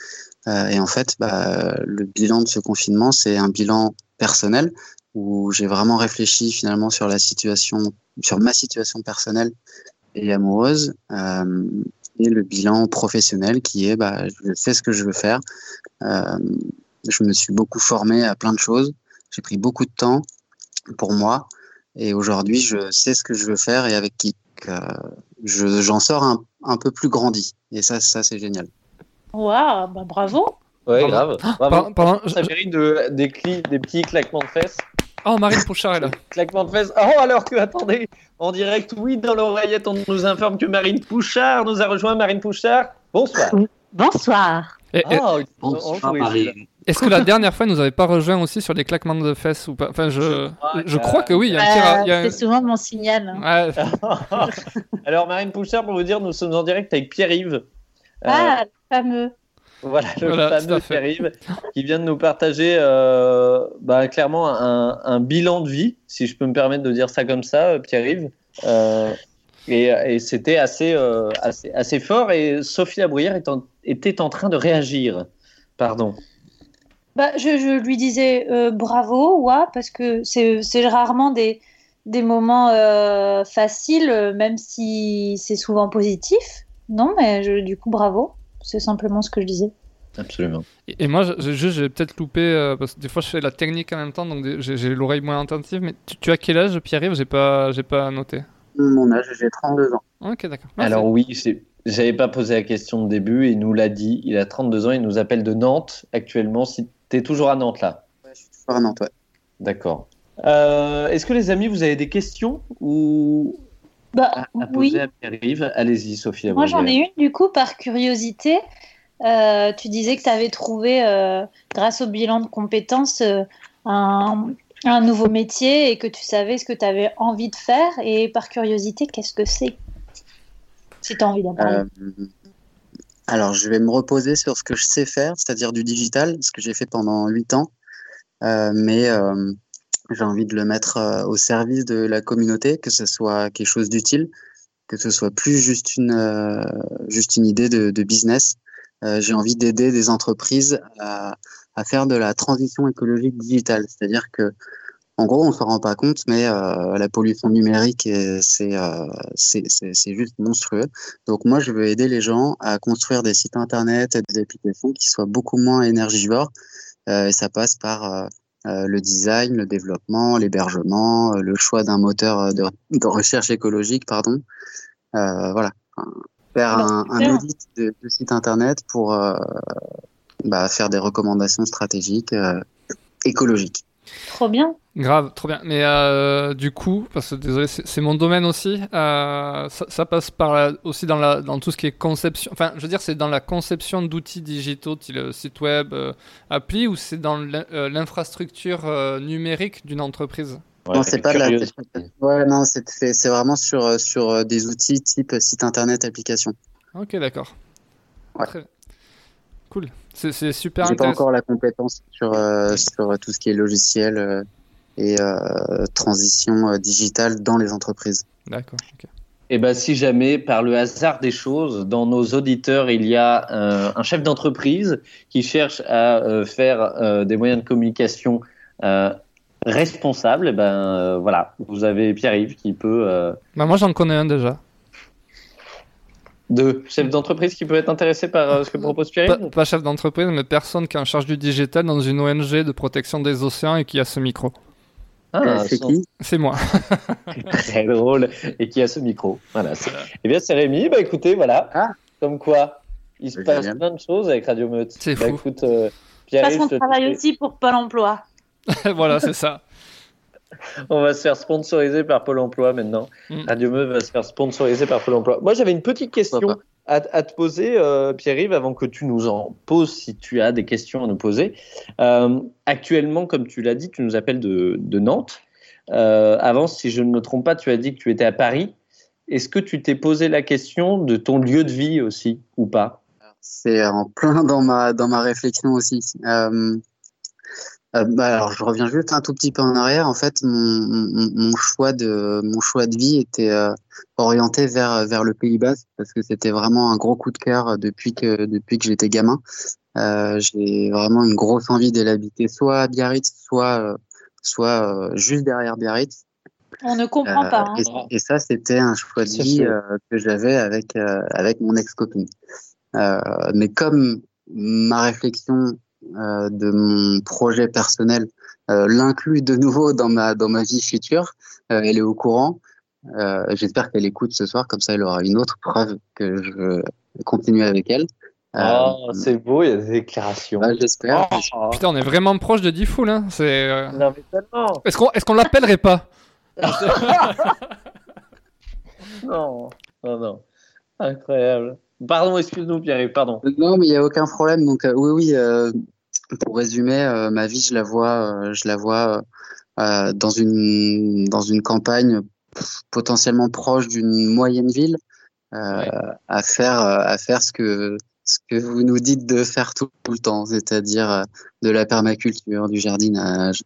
Euh, et en fait, bah, le bilan de ce confinement, c'est un bilan personnel où j'ai vraiment réfléchi finalement sur la situation, sur ma situation personnelle et amoureuse, euh, et le bilan professionnel qui est, bah, je fais ce que je veux faire. Euh, je me suis beaucoup formé à plein de choses. J'ai pris beaucoup de temps pour moi. Et aujourd'hui, je sais ce que je veux faire et avec qui. Euh, j'en sors un, un, peu plus grandi. Et ça, ça c'est génial. Waouh, bah bravo. Ouais, grave. Bravo. Pardon, ça mérite de, des, des petits claquements de fesses. Oh, Marine Pouchard est là. Claquement de fesses. Oh, alors que, attendez, en direct, oui, dans l'oreillette, on nous informe que Marine Pouchard nous a rejoint. Marine Pouchard, bonsoir. Bonsoir. oh, bonsoir, Marine. Est-ce que la dernière fois, nous avait pas rejoint aussi sur les claquements de fesses ou pas? Enfin, je, je crois que oui. Il y a C'est souvent mon signal. Hein. Alors, Marine Pouchard, pour vous dire, nous sommes en direct avec Pierre-Yves. Ah, le fameux. Voilà, le fameux Pierre-Yves qui vient de nous partager euh, bah, clairement un, un, bilan de vie, si je peux me permettre de dire ça comme ça, euh, Pierre-Yves. Euh, et, et c'était assez, euh, assez, assez, fort. Et Sophie Labruyère était en train de réagir. Pardon. Bah, je, lui disais euh, bravo, ouais, parce que c'est rarement des, des moments euh, faciles, même si c'est souvent positif. Non, mais du coup, bravo. C'est simplement ce que je disais. Absolument. Et, moi, j'ai peut-être loupé, euh, parce que des fois je fais la technique en même temps, donc j'ai l'oreille moins attentive. Mais tu, as quel âge, Pierre-Yves? J'ai pas, pas noté. Mon âge, j'ai 32 ans. Ok, d'accord. Alors oui, j'avais pas posé la question de début, il nous l'a dit. Il a 32 ans, il nous appelle de Nantes actuellement. Si tu toujours à Nantes là? Ouais, je suis toujours à Nantes, ouais. D'accord. Euh, est-ce que les amis, vous avez des questions ou bah, à, poser à Pierre-Yves Allez-y, Sophie. Moi, j'en ai une du coup par curiosité. Euh, tu disais que tu avais trouvé, euh, grâce au bilan de compétences, un, un, nouveau métier et que tu savais ce que tu avais envie de faire. Et par curiosité, qu'est-ce que c'est? Si tu as envie d'en parler. Alors, je vais me reposer sur ce que je sais faire, c'est-à-dire du digital, ce que j'ai fait pendant huit ans. Euh, mais euh, j'ai envie de le mettre euh, au service de la communauté, que ce soit quelque chose d'utile, que ce soit plus juste une, juste une idée de, business. j'ai envie d'aider des entreprises à, faire de la transition écologique digitale, c'est-à-dire que en gros, on ne se rend pas compte, mais euh, la pollution numérique, euh, c'est juste monstrueux. Donc moi, je veux aider les gens à construire des sites internet et des applications qui soient beaucoup moins énergivores. Euh, et ça passe par le design, le développement, l'hébergement, le choix d'un moteur de, de, recherche écologique, pardon. voilà. faire un, un audit de, de site internet pour euh, bah, faire des recommandations stratégiques euh, écologiques. Trop bien. Grave, trop bien. Mais euh, du coup, parce que désolé, c'est mon domaine aussi. euh, ça, ça passe par la- aussi dans, la, dans tout ce qui est conception. Enfin, je veux dire, c'est dans la conception d'outils digitaux, type euh, site web, euh, appli, ou c'est dans l'in- l'infrastructure euh, numérique d'une entreprise? Ouais, non, c'est pas de la. Ouais, non, c'est vraiment sur, sur des outils type site internet, application. Ok, d'accord. Ouais. Très- Cool. C'est super J'ai pas encore la compétence sur, euh, sur euh, tout ce qui est logiciel euh, et euh, transition euh, digitale dans les entreprises. D'accord. ok. Et ben, si jamais, par le hasard des choses, dans nos auditeurs, il y a euh, un chef d'entreprise qui cherche à euh, faire euh, des moyens de communication euh, responsables, eh ben euh, voilà, vous avez Pierre-Yves qui peut euh, Bah, moi, j'en connais un déjà. De chef d'entreprise qui peut être intéressé par euh, ce que propose Pas, Pierre-Yves. pas chef d'entreprise, mais personne qui est en charge du digital dans une ONG de protection des océans et qui a ce micro. Ah, Euh, c'est qui C'est moi. très drôle et qui a ce micro. Voilà. Eh bien, c'est Rémi. Bah écoutez, voilà. Ah. Comme quoi, il se passe génial. plein de choses avec Radio Meute. C'est Bah, fou. écoute, euh, Parce Pierre-Yves, qu'on travaille aussi pour Pôle emploi. voilà, c'est ça. On va se faire sponsoriser par Pôle Emploi maintenant. Mm. Radio Meute va se faire sponsoriser par Pôle Emploi. Moi, j'avais une petite question à, à te poser, euh, Pierre-Yves, avant que tu nous en poses, si tu as des questions à nous poser. Euh, actuellement, comme tu l'as dit, tu nous appelles de, de Nantes. Euh, avant, si je ne me trompe pas, tu as dit que tu étais à Paris. Est-ce que tu t'es posé la question de ton lieu de vie aussi, ou pas? C'est en plein dans ma dans ma réflexion aussi. Euh, bah alors je reviens juste un tout petit peu en arrière. En fait, mon, mon, mon choix de mon choix de vie était euh, orienté vers vers le Pays Basque parce que c'était vraiment un gros coup de cœur depuis que depuis que j'étais gamin. Euh, J'ai vraiment une grosse envie d'aller habiter soit à Biarritz, soit soit euh, juste derrière Biarritz. On ne comprend Euh, pas. hein. et, et ça, c'était un choix de vie euh, que j'avais avec euh, avec mon ex-copine. Euh, mais comme ma réflexion euh, de mon projet personnel euh, l'inclut de nouveau dans ma dans ma vie future, euh, elle est au courant. Euh, J'espère qu'elle écoute ce soir, comme ça, elle aura une autre preuve que je veux continuer avec elle. Euh, Oh, c'est beau, il y a des déclarations. bah, J'espère. Oh, Putain, on est vraiment proche de Diffoul. Hein. C'est. non, mais tellement. Est-ce qu'on est qu'on l'appellerait pas? Non, non, non. Incroyable. Pardon, excuse-nous, Pierre-Yves, pardon. Non, mais il y a aucun problème. Donc euh, oui, oui. euh, pour résumer, euh, ma vie, je la vois, euh, je la vois euh, dans une dans une campagne potentiellement proche d'une moyenne ville, euh, Ouais. à faire euh, à faire ce que ce que vous nous dites de faire tout, tout le temps, c'est-à-dire euh, de la permaculture, du jardinage,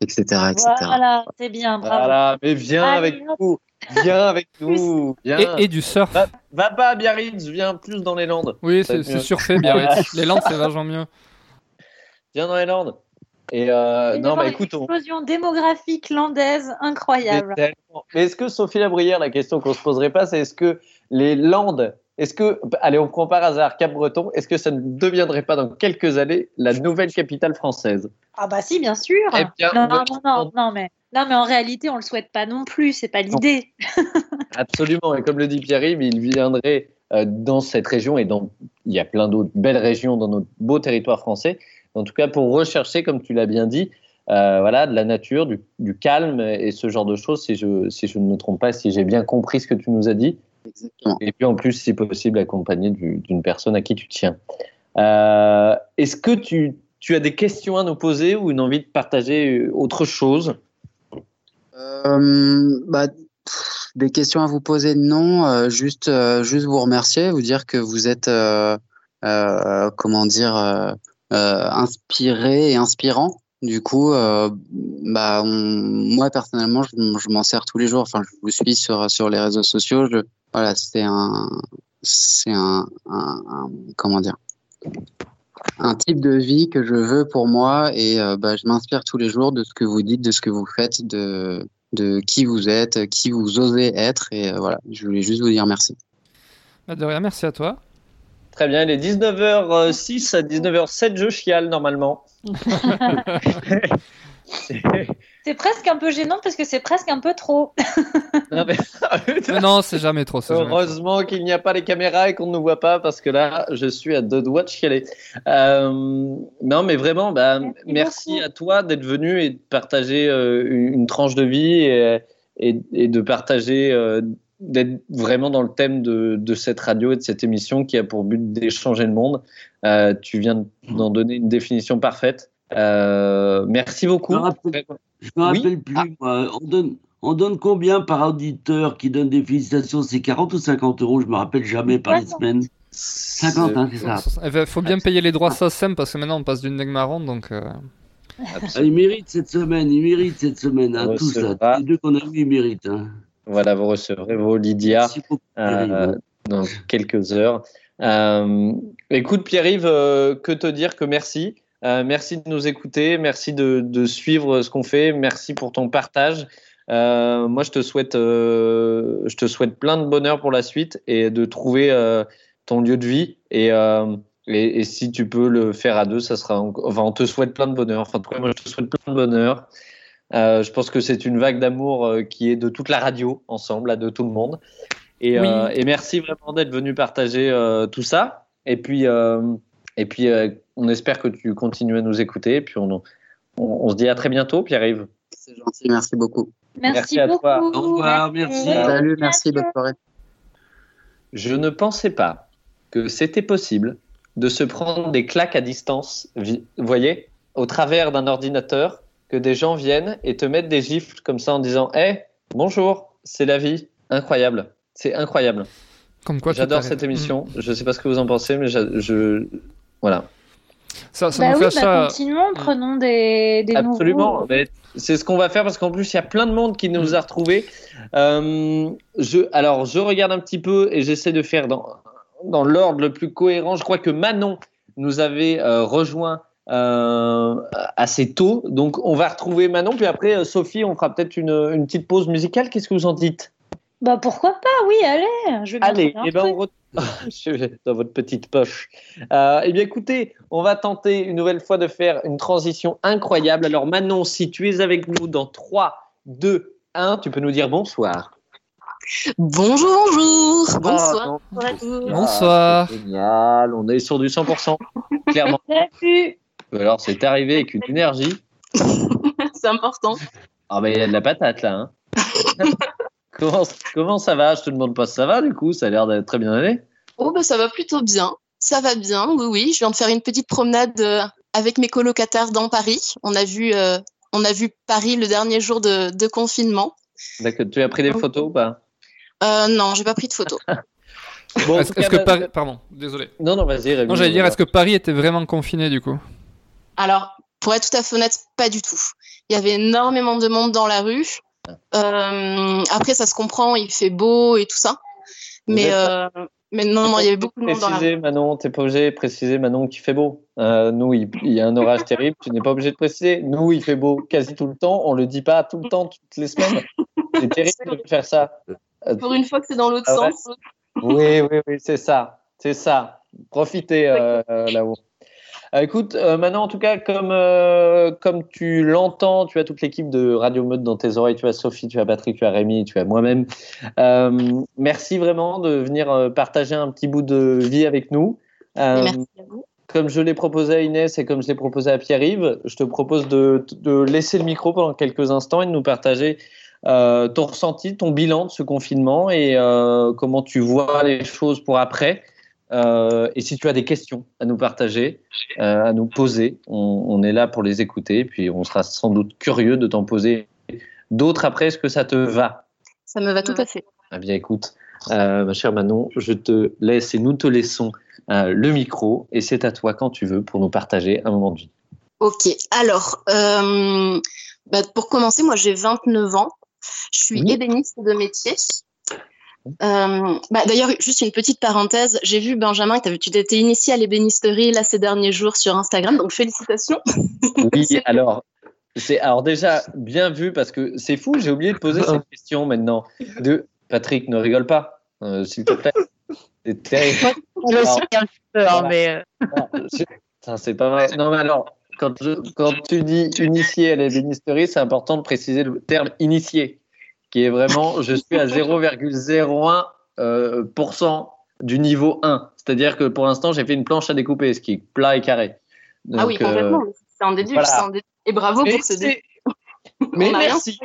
etc., etc. Voilà, c'est bien, bravo. Voilà, mais viens Allez, avec hop. nous. Viens avec nous. Viens. et, et du surf. Va, va pas à Biarritz, viens plus dans les Landes. Oui, c'est surfait, Biarritz. Les Landes, c'est vachement mieux. Viens dans les Landes. Et euh, non, bah écoute, une on... explosion démographique landaise incroyable. mais est-ce que Sophie Labrière, la question qu'on se poserait pas, c'est est-ce que les Landes, est-ce que, allez, on prend par hasard Cap-Breton, est-ce que ça ne deviendrait pas dans quelques années la nouvelle capitale française? Ah bah si, bien sûr. Eh bien, non, on non, veut- non, non, non, mais non, mais en réalité, on le souhaite pas non plus. C'est pas l'idée. Absolument. Et comme le dit Pierre-Yves, il viendrait euh, dans cette région et dans, il y a plein d'autres belles régions dans notre beau territoire français. En tout cas, pour rechercher, comme tu l'as bien dit, euh, voilà, de la nature, du, du calme et ce genre de choses, si je, si je ne me trompe pas, si j'ai bien compris ce que tu nous as dit. Exactement. Et puis en plus, si possible, accompagné du- d'une personne à qui tu tiens. Euh, Est-ce que tu, tu as des questions à nous poser ou une envie de partager euh, autre chose? Euh, bah, pff, des questions à vous poser, non. juste, juste vous remercier, vous dire que vous êtes, comment dire, inspiré et inspirant. Du coup, euh, bah, moi personnellement, je, m'en sers tous les jours. Enfin, je vous suis sur sur les réseaux sociaux. Je, voilà, c'est un, c'est un, un, comment dire, un type de vie que je veux pour moi et euh, bah, je m'inspire tous les jours de ce que vous dites, de ce que vous faites, de, de qui vous êtes, qui vous osez être. Et euh, voilà, je voulais juste vous dire merci. Bah, de rien, merci à toi. Très bien, il est 19h06 à 19h07, je chiale normalement. C'est presque un peu gênant parce que c'est presque un peu trop. non, mais... non c'est jamais trop. Heureusement qu'il n'y a pas les caméras et qu'on ne nous voit pas parce que là, je suis à deux doigts de chialer. Euh, non, mais vraiment, bah, merci, à toi d'être venu et de partager euh, une tranche de vie et, et, de partager, euh, d'être vraiment dans le thème de, de, cette radio et de cette émission qui a pour but d'échanger le monde. Euh, tu viens d'en donner une définition parfaite. Euh, merci beaucoup. Je me rappelle, plus, ah. moi. On donne, on donne combien par auditeur qui donne des félicitations? C'est 40 ou 50 euros Je me rappelle jamais par les semaines. 50, hein, c'est ça. Il eh ben, faut bien payer les droits SACEM parce que maintenant on passe d'une nègre marron donc. Euh... Ah, il mérite cette semaine, il mérite cette semaine, hein, tout ça. Les deux qu'on a vu, ils méritent. Hein. Voilà, vous recevrez vos Lydia euh, dans quelques heures. Euh, écoute, Pierre-Yves, euh, que te dire que merci. Merci de nous écouter, merci de, suivre ce qu'on fait, merci pour ton partage. moi, je te souhaite, je te souhaite plein de bonheur pour la suite et de trouver ton lieu de vie. Et, et, si tu peux le faire à deux, ça sera. Enfin, on te souhaite plein de bonheur. Enfin, moi, je te souhaite plein de bonheur. Je pense que c'est une vague d'amour qui est de toute la radio ensemble, de tout le monde. Et, et merci vraiment d'être venu partager tout ça. Et puis, et puis, euh, on espère que tu continues à nous écouter. Et puis, on, on, se dit à très bientôt, Pierre-Yves. C'est gentil, merci beaucoup. Merci, à toi. Au revoir, merci. Salut, merci, bonne soirée. Je ne pensais pas que c'était possible de se prendre des claques à distance, vous voyez, au travers d'un ordinateur, que des gens viennent et te mettent des gifles comme ça en disant Hé, bonjour, c'est la vie. Incroyable. C'est incroyable. Comme quoi, J'adore cette émission. Je ne sais pas ce que vous en pensez, mais je, voilà. Ça, ça bah nous fait bah Continuons, prenons des, des Absolument. C'est ce qu'on va faire parce qu'en plus, il y a plein de monde qui nous mm. a retrouvés. Euh, je, alors, je regarde un petit peu et j'essaie de faire dans, dans l'ordre le plus cohérent. Je crois que Manon nous avait euh, rejoint euh, assez tôt. Donc, on va retrouver Manon. Puis après, Sophie, on fera peut-être une, une petite pause musicale. Qu'est-ce que vous en dites? Bah, pourquoi pas? Oui, allez. Je vais allez, et eh ben, on, dans votre petite poche. Euh, eh bien, écoutez, on va tenter une nouvelle fois de faire une transition incroyable. Alors, Manon, si tu es avec nous dans 3, 2, 1, tu peux nous dire bonsoir. Bonjour, bonjour. Ah, bonsoir. bonsoir. génial. On est sur du 100%, clairement. Alors, c'est arrivé avec une énergie. c'est important. Ah, mais il y a de la patate là. Hein. Comment, ça va? Je te demande pas si ça va, du coup, ça a l'air d'être très bien allé. Oh, bah, ça va plutôt bien. Ça va bien, oui, oui. Je viens de faire une petite promenade euh, avec mes colocataires dans Paris. On a vu, euh, on a vu Paris le dernier jour de, confinement. D'accord. Tu as pris des photos ou pas? Euh, Non, j'ai pas pris de photos. bon, est-ce, que Paris... Pardon, désolé. Non, non, vas-y. Non, j'allais dire, est-ce que Paris était vraiment confiné du coup? Alors, pour être tout à fait honnête, pas du tout. Il y avait énormément de monde dans la rue. Euh, après, ça se comprend, il fait beau et tout ça. Mais, euh, mais non, non, il y avait beaucoup de monde dans la Manon, t'es pas obligé de préciser, Manon, qu'il fait beau. Euh, nous, il, y a un orage terrible, tu n'es pas obligé de préciser. Nous, il fait beau quasi tout le temps, on le dit pas tout le temps, toutes les semaines. C'est terrible de faire ça. Pour une fois que c'est dans l'autre ah sens. Oui, oui, oui, c'est ça. C'est ça. Profitez là-haut. Euh, écoute, euh, maintenant, en tout cas, comme, euh, comme tu l'entends, tu as toute l'équipe de Radio Meute dans tes oreilles. Tu as Sophie, tu as Patrick, tu as Rémi, tu as moi-même. merci vraiment de venir partager un petit bout de vie avec nous. merci à vous comme je l'ai proposé à Inès et comme je l'ai proposé à Pierre-Yves, je te propose de, de, laisser le micro pendant quelques instants et de nous partager ton ressenti, ton bilan de ce confinement et comment tu vois les choses pour après. Euh, et si tu as des questions à nous partager, euh, à nous poser, on, est là pour les écouter. Puis on sera sans doute curieux de t'en poser d'autres après. Est-ce que ça te va? Ça me va tout à fait. Eh bien, écoute, euh, ma chère Manon, je te laisse et nous te laissons le micro. Et c'est à toi quand tu veux pour nous partager un moment de vie. Ok. Alors, bah, pour commencer, moi j'ai 29 ans. Je suis ébéniste de métier. Euh, bah, D'ailleurs, juste une petite parenthèse, j'ai vu Benjamin que tu t'étais initié à l'ébénisterie là ces derniers jours sur Instagram, donc félicitations. Oui, alors c'est alors déjà bien vu parce que c'est fou, j'ai oublié de poser cette question maintenant. De Patrick, ne rigole pas, euh, s'il te plaît. C'est terrible. Suis un peu, hein, mais. Euh. C'est pas vrai. Non, mais alors, quand, quand tu dis initié à l'ébénisterie, c'est important de préciser le terme initié, qui est vraiment je suis à 0,01% euh, du niveau 1. C'est-à-dire que pour l'instant, j'ai fait une planche à découper, ce qui est plat et carré. ah oui, complètement. C'est un début. Et bravo pour ce début. Mais merci.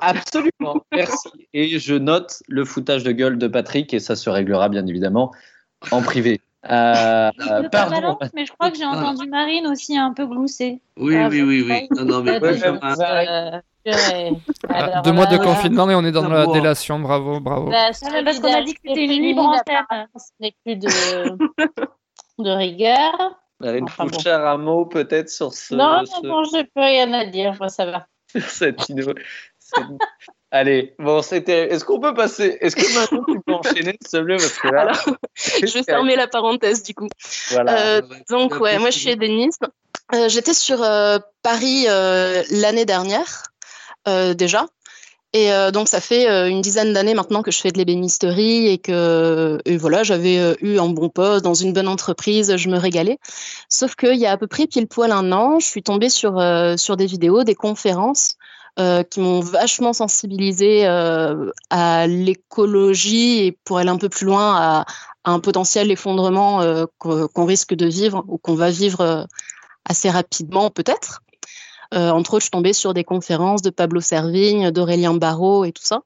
absolument, merci. Et je note le foutage de gueule de Patrick et ça se réglera bien évidemment en privé. Euh, pardon. mais je crois que j'ai entendu Marine aussi un peu glousser. Oui, ah, oui, oui, oui. Non, non, mais Deux mois de confinement et on est dans la délation. Bravo, bravo. Bah, parce qu'on a dit que c'était une libre antenne. Ce n'est plus de, de rigueur. Une enfin, à mot peut-être sur ce. Non, non, je peux rien à dire. Moi, ça va. cette Allez, bon, c'était. Est-ce qu'on peut passer Est-ce que maintenant tu peux enchaîner, s'il te plaît Parce que là. je vais fermer la parenthèse du coup. Voilà. Euh, donc, ouais, moi je suis Denise. Euh, J'étais sur euh, Paris euh, l'année dernière, déjà. Et donc, ça fait une dizaine d'années maintenant que je fais de l'ébénisterie et que voilà, j'avais eu un bon poste dans une bonne entreprise, je me régalais. Sauf qu'il y a à peu près pile poil un an, je suis tombée sur, sur des vidéos, des conférences euh, qui m'ont vachement sensibilisé euh, à l'écologie et pour aller un peu plus loin à, un potentiel effondrement euh, qu'on risque de vivre ou qu'on va vivre assez rapidement peut-être. Entre autres, je tombée sur des conférences de Pablo Servigne, d'Aurélien Barraud et tout ça.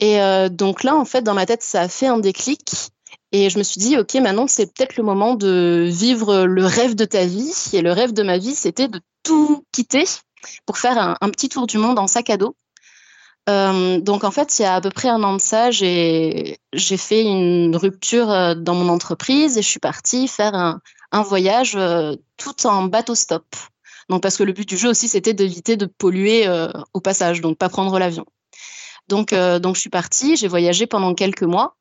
Et donc là, en fait, dans ma tête, ça a fait un déclic. Et je me suis dit, OK, maintenant, c'est peut-être le moment de vivre le rêve de ta vie. Et le rêve de ma vie, c'était de tout quitter pour faire un, petit tour du monde en sac à dos. Euh, donc en fait, il y a à peu près un an de ça, j'ai fait une rupture euh, dans mon entreprise et je suis partie faire un, voyage euh, tout en bateau stop. Donc parce que le but du jeu aussi, c'était d'éviter de polluer au passage, donc pas prendre l'avion. Donc donc je suis partie, j'ai voyagé pendant quelques mois,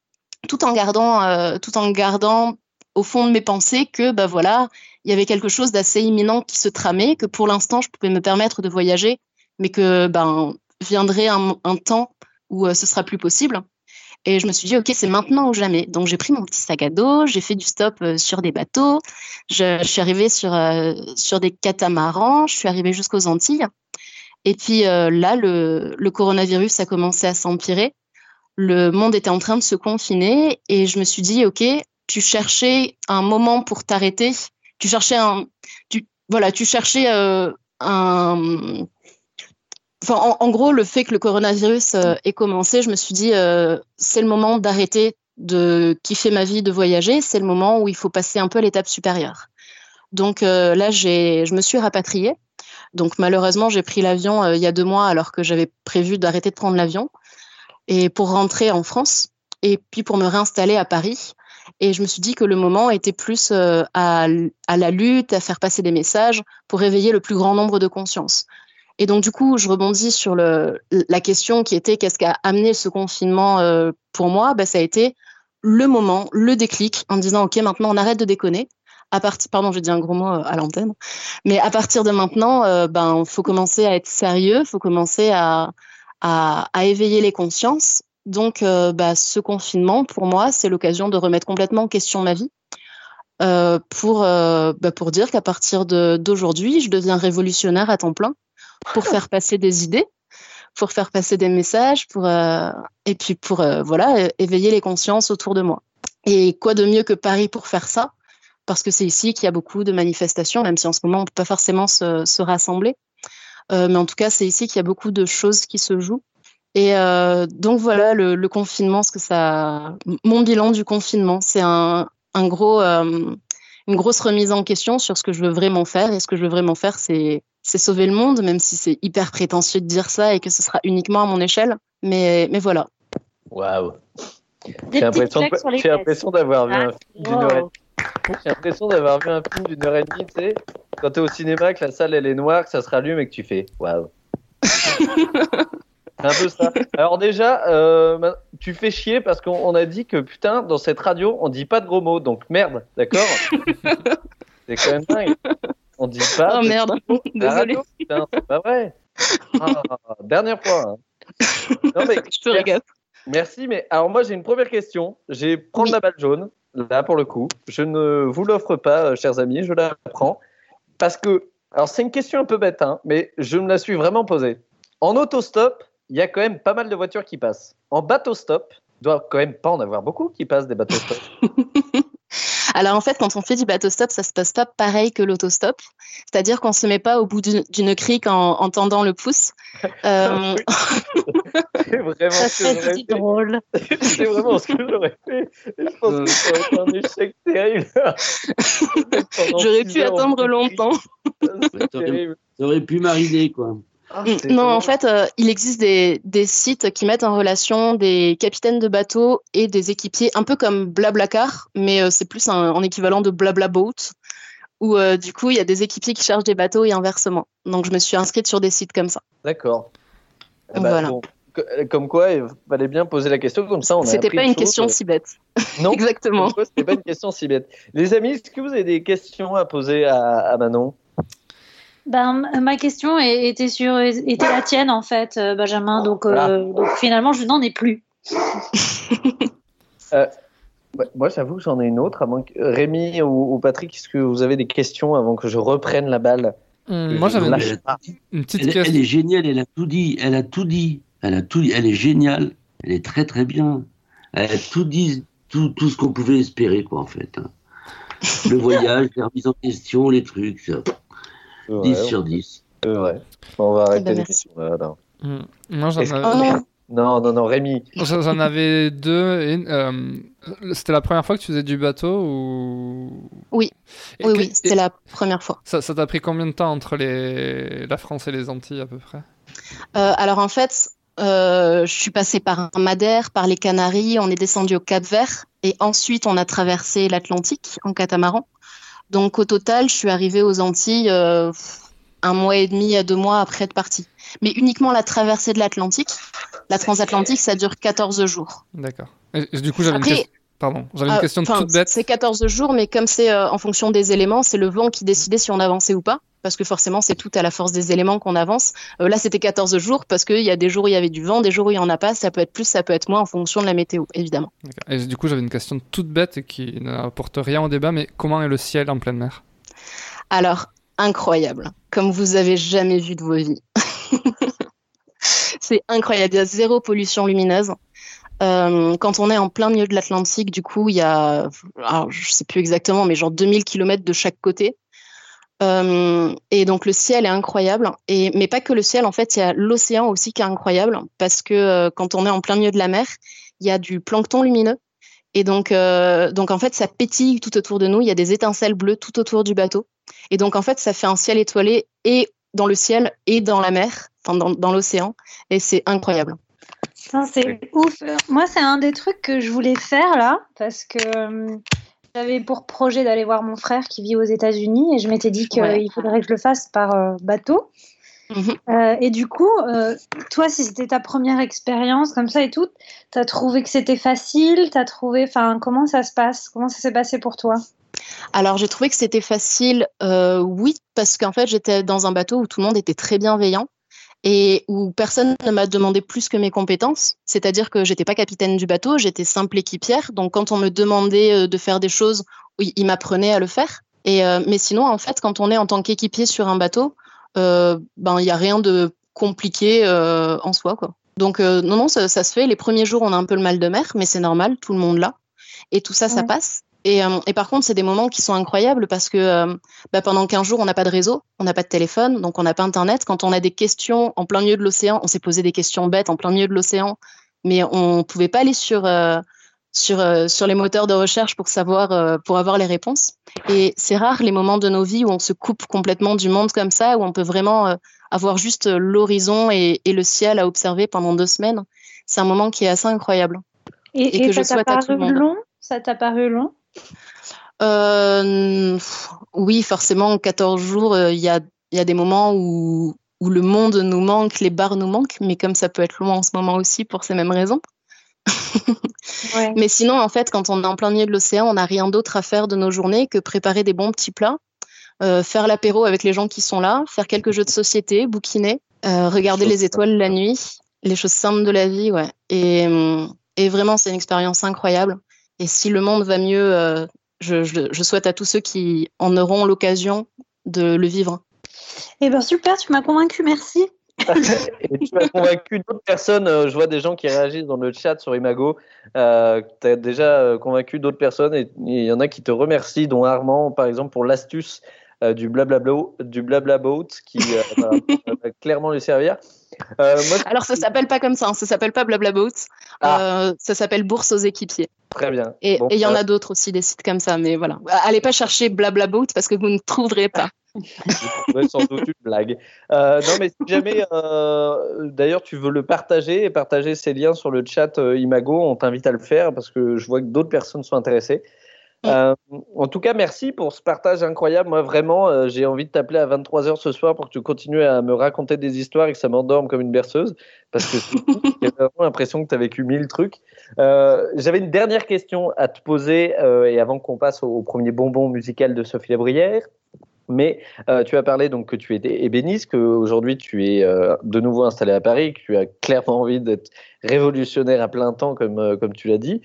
tout en gardant tout en gardant au fond de mes pensées que bah voilà, il y avait quelque chose d'assez imminent qui se tramait, que pour l'instant, je pouvais me permettre de voyager, mais que ben, viendrait un, temps où euh, ce sera plus possible. Et je me suis dit, OK, c'est maintenant ou jamais. Donc, j'ai pris mon petit sac à dos, j'ai fait du stop euh, sur des bateaux, je, suis arrivée sur, euh, sur des catamarans, je suis arrivée jusqu'aux Antilles. Et puis là, le, coronavirus a commencé à s'empirer. Le monde était en train de se confiner et je me suis dit, OK, tu cherchais un moment pour t'arrêter tu cherchais un, voilà, tu cherchais euh, un, en, gros, le fait que le coronavirus euh, ait commencé, je me suis dit, euh, c'est le moment d'arrêter de kiffer ma vie, de voyager. C'est le moment où il faut passer un peu à l'étape supérieure. Donc là, j'ai, je me suis rapatriée. Donc malheureusement, j'ai pris l'avion il y a deux mois alors que j'avais prévu d'arrêter de prendre l'avion et pour rentrer en France et puis pour me réinstaller à Paris et je me suis dit que le moment était plus euh, à, la lutte, à faire passer des messages pour réveiller le plus grand nombre de consciences. Et donc, du coup, je rebondis sur la question qui était qu'est-ce qui a amené ce confinement euh, pour moi? Bah, Ça a été le moment, le déclic, en me disant OK, maintenant, on arrête de déconner. À partir, pardon, j'ai dit un gros mot euh, à l'antenne, mais à partir de maintenant, ben, faut commencer à être sérieux, faut commencer à, à, éveiller les consciences donc, euh, bah, ce confinement, pour moi, c'est l'occasion de remettre complètement en question ma vie. Euh, pour, euh, bah, pour dire qu'à partir d'aujourd'hui, je deviens révolutionnaire à temps plein pour faire passer des idées, pour faire passer des messages, pour, et puis pour voilà, éveiller les consciences autour de moi. Et quoi de mieux que Paris pour faire ça? Parce que c'est ici qu'il y a beaucoup de manifestations, même si en ce moment on peut pas forcément se, se rassembler. mais en tout cas, c'est ici qu'il y a beaucoup de choses qui se jouent. Et euh, donc voilà le, confinement, ce que ça, mon bilan du confinement, c'est un, un, gros, euh, une grosse remise en question sur ce que je veux vraiment faire. Et ce que je veux vraiment faire, c'est c'est sauver le monde, même si c'est hyper prétentieux de dire ça et que ce sera uniquement à mon échelle. Mais, mais voilà. Waouh. J'ai l'impression d'avoir vu un film d'une heure. J'ai l'impression d'avoir vu un film d'une heure et demie, tu sais, quand tu es au cinéma, que la salle elle est noire, que ça se rallume et que tu fais waouh. C'est un peu ça. Alors déjà, euh, tu fais chier parce qu'on a dit que putain, dans cette radio, on dit pas de gros mots, donc merde, d'accord C'est quand même dingue. On dit pas. Oh merde, désolé. Putain, c'est pas vrai. Ah, dernière fois. Hein. Non, mais, Je te regarde. Merci, mais alors moi j'ai une première question. J'ai prendre la balle jaune, là pour le coup. Je ne vous l'offre pas, euh, chers amis, je la prends. Parce que Alors, c'est une question un peu bête, hein, mais je me la suis vraiment posée. En autostop, il y a quand même pas mal de voitures qui passent. En bateau-stop, il doit quand même pas en avoir beaucoup qui passent des bateaux-stop. Alors en fait, quand on fait du bateau stop, ça se passe pas pareil que l'autostop. C'est-à-dire qu'on se met pas au bout d'une crique en, en tendant le pouce. Euh, c'est vraiment ce que j'aurais fait. drôle. C'est vraiment ce que j'aurais fait. Je pense que ça aurait été un échec terrible. J'aurais pu attendre longtemps. Ça aurait pu mariner, quoi. Ah, Mm, Non, en fait, euh, il existe des, des sites qui mettent en relation des capitaines de bateaux et des équipiers, un peu comme Blablacar, mais euh, c'est plus un, en équivalent de Blablaboat, où euh, du coup, il y a des équipiers qui chargent des bateaux et inversement. Donc, je me suis inscrite sur des sites comme ça. D'accord. Eh ben, Voilà. bon, comme quoi, il fallait bien poser la question, comme ça on a C'était pas une question si bête. Non, Exactement. c'était pas une question si bête. Les amis, est-ce que vous avez des questions à poser à, à Manon? Ben, ma question est- était sur était la tienne en fait, euh, Benjamin. Donc, euh, donc finalement, je n'en ai plus. Ouais, Moi, j'avoue que j'en ai une autre. À moins que... Rémi ou, ou Patrick, est-ce que vous avez des questions avant que je reprenne la balle? Hum, moi, j'avais une, petite Elle, elle question. est géniale, elle a tout dit, elle a tout dit, elle a tout elle est géniale, elle est très très bien. Elle a tout dit, tout, tout ce qu'on pouvait espérer, quoi, en fait. hein. Le voyage, la remise en question, les trucs, ça. 10 sur 10. C'est vrai. On va arrêter ben, les merci. questions. là, non. Moi, j'en Est-ce que- avais- Oh non, non, non, non, Rémi. J'en j'en avais deux. et, euh, C'était la première fois que tu faisais du bateau ou? Oui. Et oui, que- oui, c'était et la première fois. Ça ça t'a pris combien de temps entre les... la France et les Antilles à peu près? Euh, alors en fait, euh, je suis passée par Madère, par les Canaries, on est descendu au Cap Vert et ensuite on a traversé l'Atlantique en catamaran. Donc au total, je suis arrivée aux Antilles euh, un mois et demi à deux mois après être partie. Mais uniquement la traversée de l'Atlantique. La transatlantique, ça dure 14 jours. D'accord. Du coup, j'avais une, question... Pardon, j'avais une euh, question enfin, toute bête. C'est 14 jours, mais comme c'est euh, en fonction des éléments, c'est le vent qui décidait si on avançait ou pas. Parce que forcément, c'est tout à la force des éléments qu'on avance. Euh, là, c'était 14 jours parce qu'il y a des jours où il y avait du vent, des jours où il n'y en a pas. Ça peut être plus, ça peut être moins en fonction de la météo, évidemment. Et du coup, j'avais une question toute bête et qui n'apporte rien au débat, mais comment est le ciel en pleine mer? Alors, incroyable. Comme vous avez jamais vu de vos vies. c'est incroyable. Il y a zéro pollution lumineuse. Euh, quand on est en plein milieu de l'Atlantique, du coup, il y a, alors, je sais plus exactement, mais genre 2000 km de chaque côté. Euh, et donc le ciel est incroyable. Et, mais pas que le ciel, en fait, il y a l'océan aussi qui est incroyable parce que euh, quand on est en plein milieu de la mer, il y a du plancton lumineux. Et donc, euh, donc en fait, ça pétille tout autour de nous. Il y a des étincelles bleues tout autour du bateau. Et donc en fait, ça fait un ciel étoilé et dans le ciel et dans la mer, enfin dans, dans l'océan. Et c'est incroyable. C'est ouf. Moi, c'est un des trucs que je voulais faire là, parce que euh, j'avais pour projet d'aller voir mon frère qui vit aux États-Unis et je m'étais dit qu'il Ouais. faudrait que je le fasse par euh, bateau. Mhm. Euh, et du coup, euh, toi, si c'était ta première expérience comme ça et tout, t'as trouvé que c'était facile? T'as trouvé, enfin, comment ça se passe? Comment ça s'est passé pour toi? Alors j'ai trouvé que c'était facile, euh, oui, parce qu'en fait j'étais dans un bateau où tout le monde était très bienveillant et où personne ne m'a demandé plus que mes compétences. C'est-à-dire que j'étais pas capitaine du bateau, j'étais simple équipière. Donc quand on me demandait euh, de faire des choses, il m'apprenait à le faire. Et euh, mais sinon en fait quand on est en tant qu'équipier sur un bateau, euh, ben il y a rien de compliqué euh, en soi quoi. Donc non non ça, ça se fait. Les premiers jours on a un peu le mal de mer, mais c'est normal, tout le monde l'a. Et tout ça ça passe. Et, euh, et par contre, c'est des moments qui sont incroyables parce que euh, bah, pendant 15 jours, on n'a pas de réseau, on n'a pas de téléphone, donc on n'a pas Internet. Quand on a des questions en plein milieu de l'océan, on s'est posé des questions bêtes en plein milieu de l'océan, mais on ne pouvait pas aller sur, euh, sur, euh, sur les moteurs de recherche pour savoir, euh, pour avoir les réponses. Et c'est rare les moments de nos vies où on se coupe complètement du monde comme ça, où on peut vraiment avoir juste l'horizon et, et le ciel à observer pendant deux semaines. C'est un moment qui est assez incroyable. Et, Et que je souhaite à tout le monde. long? Ça t'a paru long? Euh, oui, forcément, 14 jours, euh, il y, a, il y a des moments où, où le monde nous manque, les bars nous manquent, mais comme ça peut être long en ce moment aussi pour ces mêmes raisons. Ouais. Mais sinon, en fait, quand on est en plein milieu de l'océan, on n'a rien d'autre à faire de nos journées que préparer des bons petits plats, euh, faire l'apéro avec les gens qui sont là, faire quelques jeux de société, bouquiner, euh, regarder les étoiles la nuit, les choses simples de la vie, ouais. Et, et vraiment, c'est une expérience incroyable. Et si le monde va mieux, euh, je, je- je souhaite à tous ceux qui en auront l'occasion de le vivre. Eh ben super, tu m'as convaincu, merci. et tu as convaincu d'autres personnes. euh, je vois des gens qui réagissent dans le chat sur Imago. Euh, tu as déjà convaincu d'autres personnes et il y en a qui te remercient, dont Armand, par exemple, pour l'astuce euh, du blabla du blabla boat qui euh, va, va clairement lui servir. Euh, moi, Alors, ça s'appelle pas comme ça, hein, ça s'appelle pas Blablaboat, euh, ça s'appelle Bourse aux équipiers. très bien. Et Bon, il y en a d'autres aussi, des sites comme ça, mais voilà. Allez pas chercher Blablaboat parce que vous ne trouverez pas. Sans doute une blague. Euh, non, mais si jamais, euh, d'ailleurs, tu veux le partager et partager ces liens sur le chat euh, Imago, on t'invite à le faire parce que je vois que d'autres personnes sont intéressées. Euh, en tout cas, merci pour ce partage incroyable. Moi, vraiment, euh, j'ai envie de t'appeler à 23h ce soir pour que tu continues à me raconter des histoires et que ça m'endorme comme une berceuse. Parce que j'ai vraiment l'impression que tu as vécu mille trucs. Euh, J'avais une dernière question à te poser et avant qu'on passe au, premier bonbon musical de Sophie Labrière. Mais tu as parlé donc que tu étais ébéniste, qu'aujourd'hui tu es de nouveau installé à Paris, que tu as clairement envie d'être révolutionnaire à plein temps, comme, comme tu l'as dit.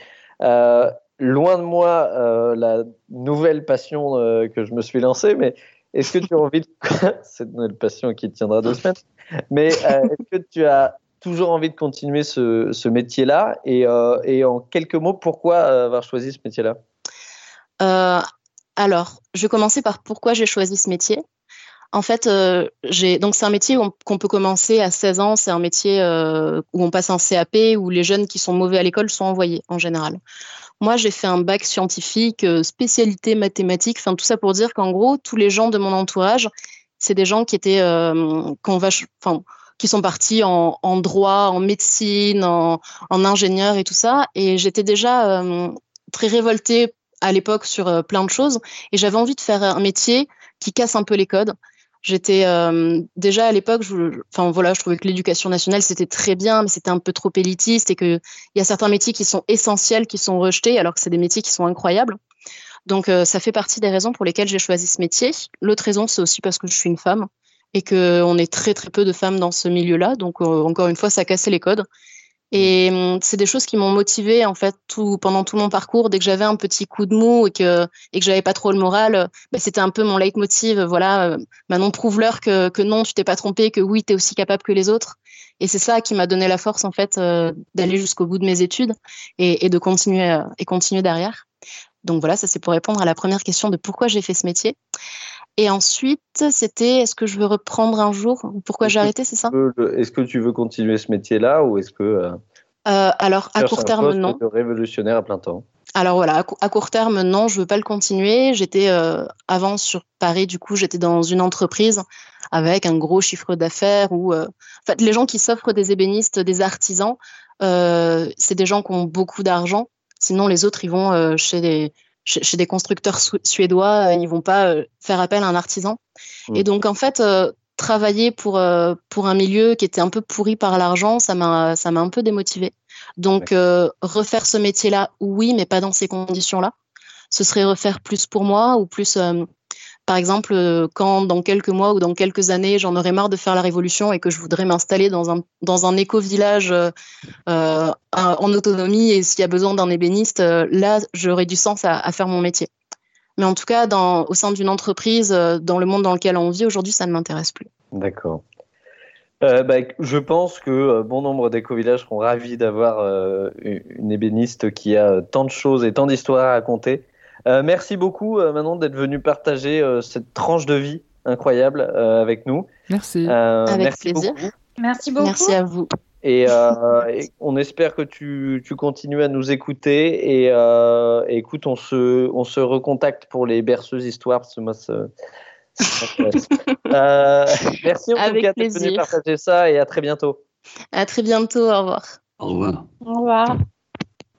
Loin de moi euh, la nouvelle passion euh, que je me suis lancée, mais est-ce que tu as envie de... Cette nouvelle passion qui tiendra deux semaines. Mais euh, est-ce que tu as toujours envie de continuer ce, métier-là et, et en quelques mots, pourquoi avoir choisi ce métier-là? Alors, je vais commencer par pourquoi j'ai choisi ce métier. En fait, euh, donc c'est un métier qu'on peut commencer à 16 ans. C'est un métier euh, où on passe un CAP, où les jeunes qui sont mauvais à l'école sont envoyés en général. Moi, j'ai fait un bac scientifique, euh, spécialité mathématiques. Enfin, tout ça pour dire qu'en gros, tous les gens de mon entourage, c'est des gens qui étaient, euh, qui sont partis en, droit, en médecine, en, en ingénieur et tout ça. Et j'étais déjà euh, très révoltée à l'époque sur euh, plein de choses et j'avais envie de faire un métier qui casse un peu les codes. J'étais euh, déjà à l'époque, enfin voilà, je trouvais que l'éducation nationale c'était très bien, mais c'était un peu trop élitiste et que il y a certains métiers qui sont essentiels qui sont rejetés alors que c'est des métiers qui sont incroyables. Donc euh, ça fait partie des raisons pour lesquelles j'ai choisi ce métier. L'autre raison c'est aussi parce que je suis une femme et que on est très très peu de femmes dans ce milieu-là. Donc euh, encore une fois, ça cassait les codes. Et hum, c'est des choses qui m'ont motivée en fait tout pendant tout mon parcours. Dès que j'avais un petit coup de mou et que et que j'avais pas trop le moral, bah, c'était un peu mon leitmotiv. Voilà, euh, Manon prouve-leur que que non, tu t'es pas trompé, que oui, tu es aussi capable que les autres. Et c'est ça qui m'a donné la force en fait euh, d'aller jusqu'au bout de mes études et, et de continuer euh, et continuer derrière. Donc voilà, ça c'est pour répondre à la première question de pourquoi j'ai fait ce métier. Et ensuite, c'était est-ce que je veux reprendre un jour? Pourquoi j'ai arrêté, c'est ça? Est-ce que tu veux continuer ce métier-là ou est-ce que euh, Euh, Alors à court un terme, non. de révolutionnaire à plein temps? Alors voilà, à, cou- à court terme, non, je veux pas le continuer. J'étais euh, avant sur Paris, du coup, j'étais dans une entreprise avec un gros chiffre d'affaires où, en fait, les gens qui s'offrent des ébénistes, des artisans, c'est des gens qui ont beaucoup d'argent. Sinon, les autres, ils vont chez des chez, des constructeurs su- suédois, euh, ils vont pas euh, faire appel à un artisan. Mm. Et donc, en fait, euh, travailler pour pour un milieu qui était un peu pourri par l'argent, ça m'a ça m'a un peu démotivée. Donc, euh, refaire ce métier-là, oui, mais pas dans ces conditions-là. Ce serait refaire plus pour moi ou plus, euh, par exemple, euh, quand dans quelques mois ou dans quelques années, j'en aurais marre de faire la révolution et que je voudrais m'installer dans un, dans un éco-village euh, euh, en autonomie et s'il y a besoin d'un ébéniste, là, j'aurais du sens à, faire mon métier. Mais en tout cas, dans, au sein d'une entreprise, dans le monde dans lequel on vit aujourd'hui, ça ne m'intéresse plus. D'accord. Bah, je pense que bon nombre d'éco-villages seront ravis d'avoir une ébéniste qui a tant de choses et tant d'histoires à raconter. Euh, merci beaucoup, euh, Manon, d'être venue partager euh, cette tranche de vie incroyable euh, avec nous. Merci. Euh, Avec merci plaisir. beaucoup. Merci beaucoup. Merci à vous. Et, euh, et on espère que tu, tu continues à nous écouter. Et, euh, écoute, on se, on se recontacte pour les berceuses histoires, parce que moi. Euh, merci en tout Avec cas d'être venu plaisir. partager ça et à très bientôt. À très bientôt. Au revoir. Au revoir. Au revoir.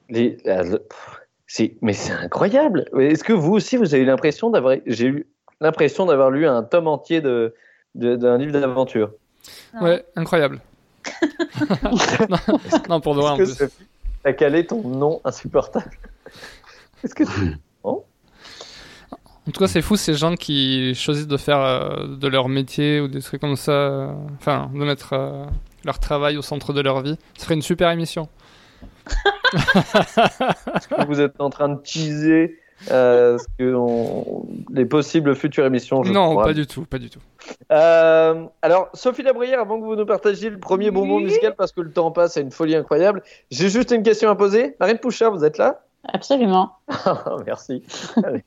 Les- euh, le- pff, c'est- mais c'est incroyable. Est-ce que vous aussi, vous avez eu l'impression d'avoir, j'ai eu l'impression d'avoir lu un tome entier de, de- d'un livre d'aventure? Ouais, incroyable. non, non, pour de vrai en plus. Sophie, t'as calé ton nom insupportable? Est-ce que En tout cas, c'est fou ces gens qui choisissent de faire euh, de leur métier ou des trucs comme ça, euh, enfin, de mettre euh, leur travail au centre de leur vie. Ce serait une super émission. vous êtes en train de teaser euh, ce que on- les possibles futures émissions. Je Non, crois. pas du tout, pas du tout. Euh, alors, Sophie Labrière, avant que vous nous partagiez le premier bonbon Oui. musical, parce que le temps passe à une folie incroyable, j'ai juste une question à poser. Marine Pouchard, vous êtes là? Absolument. Merci. Allez,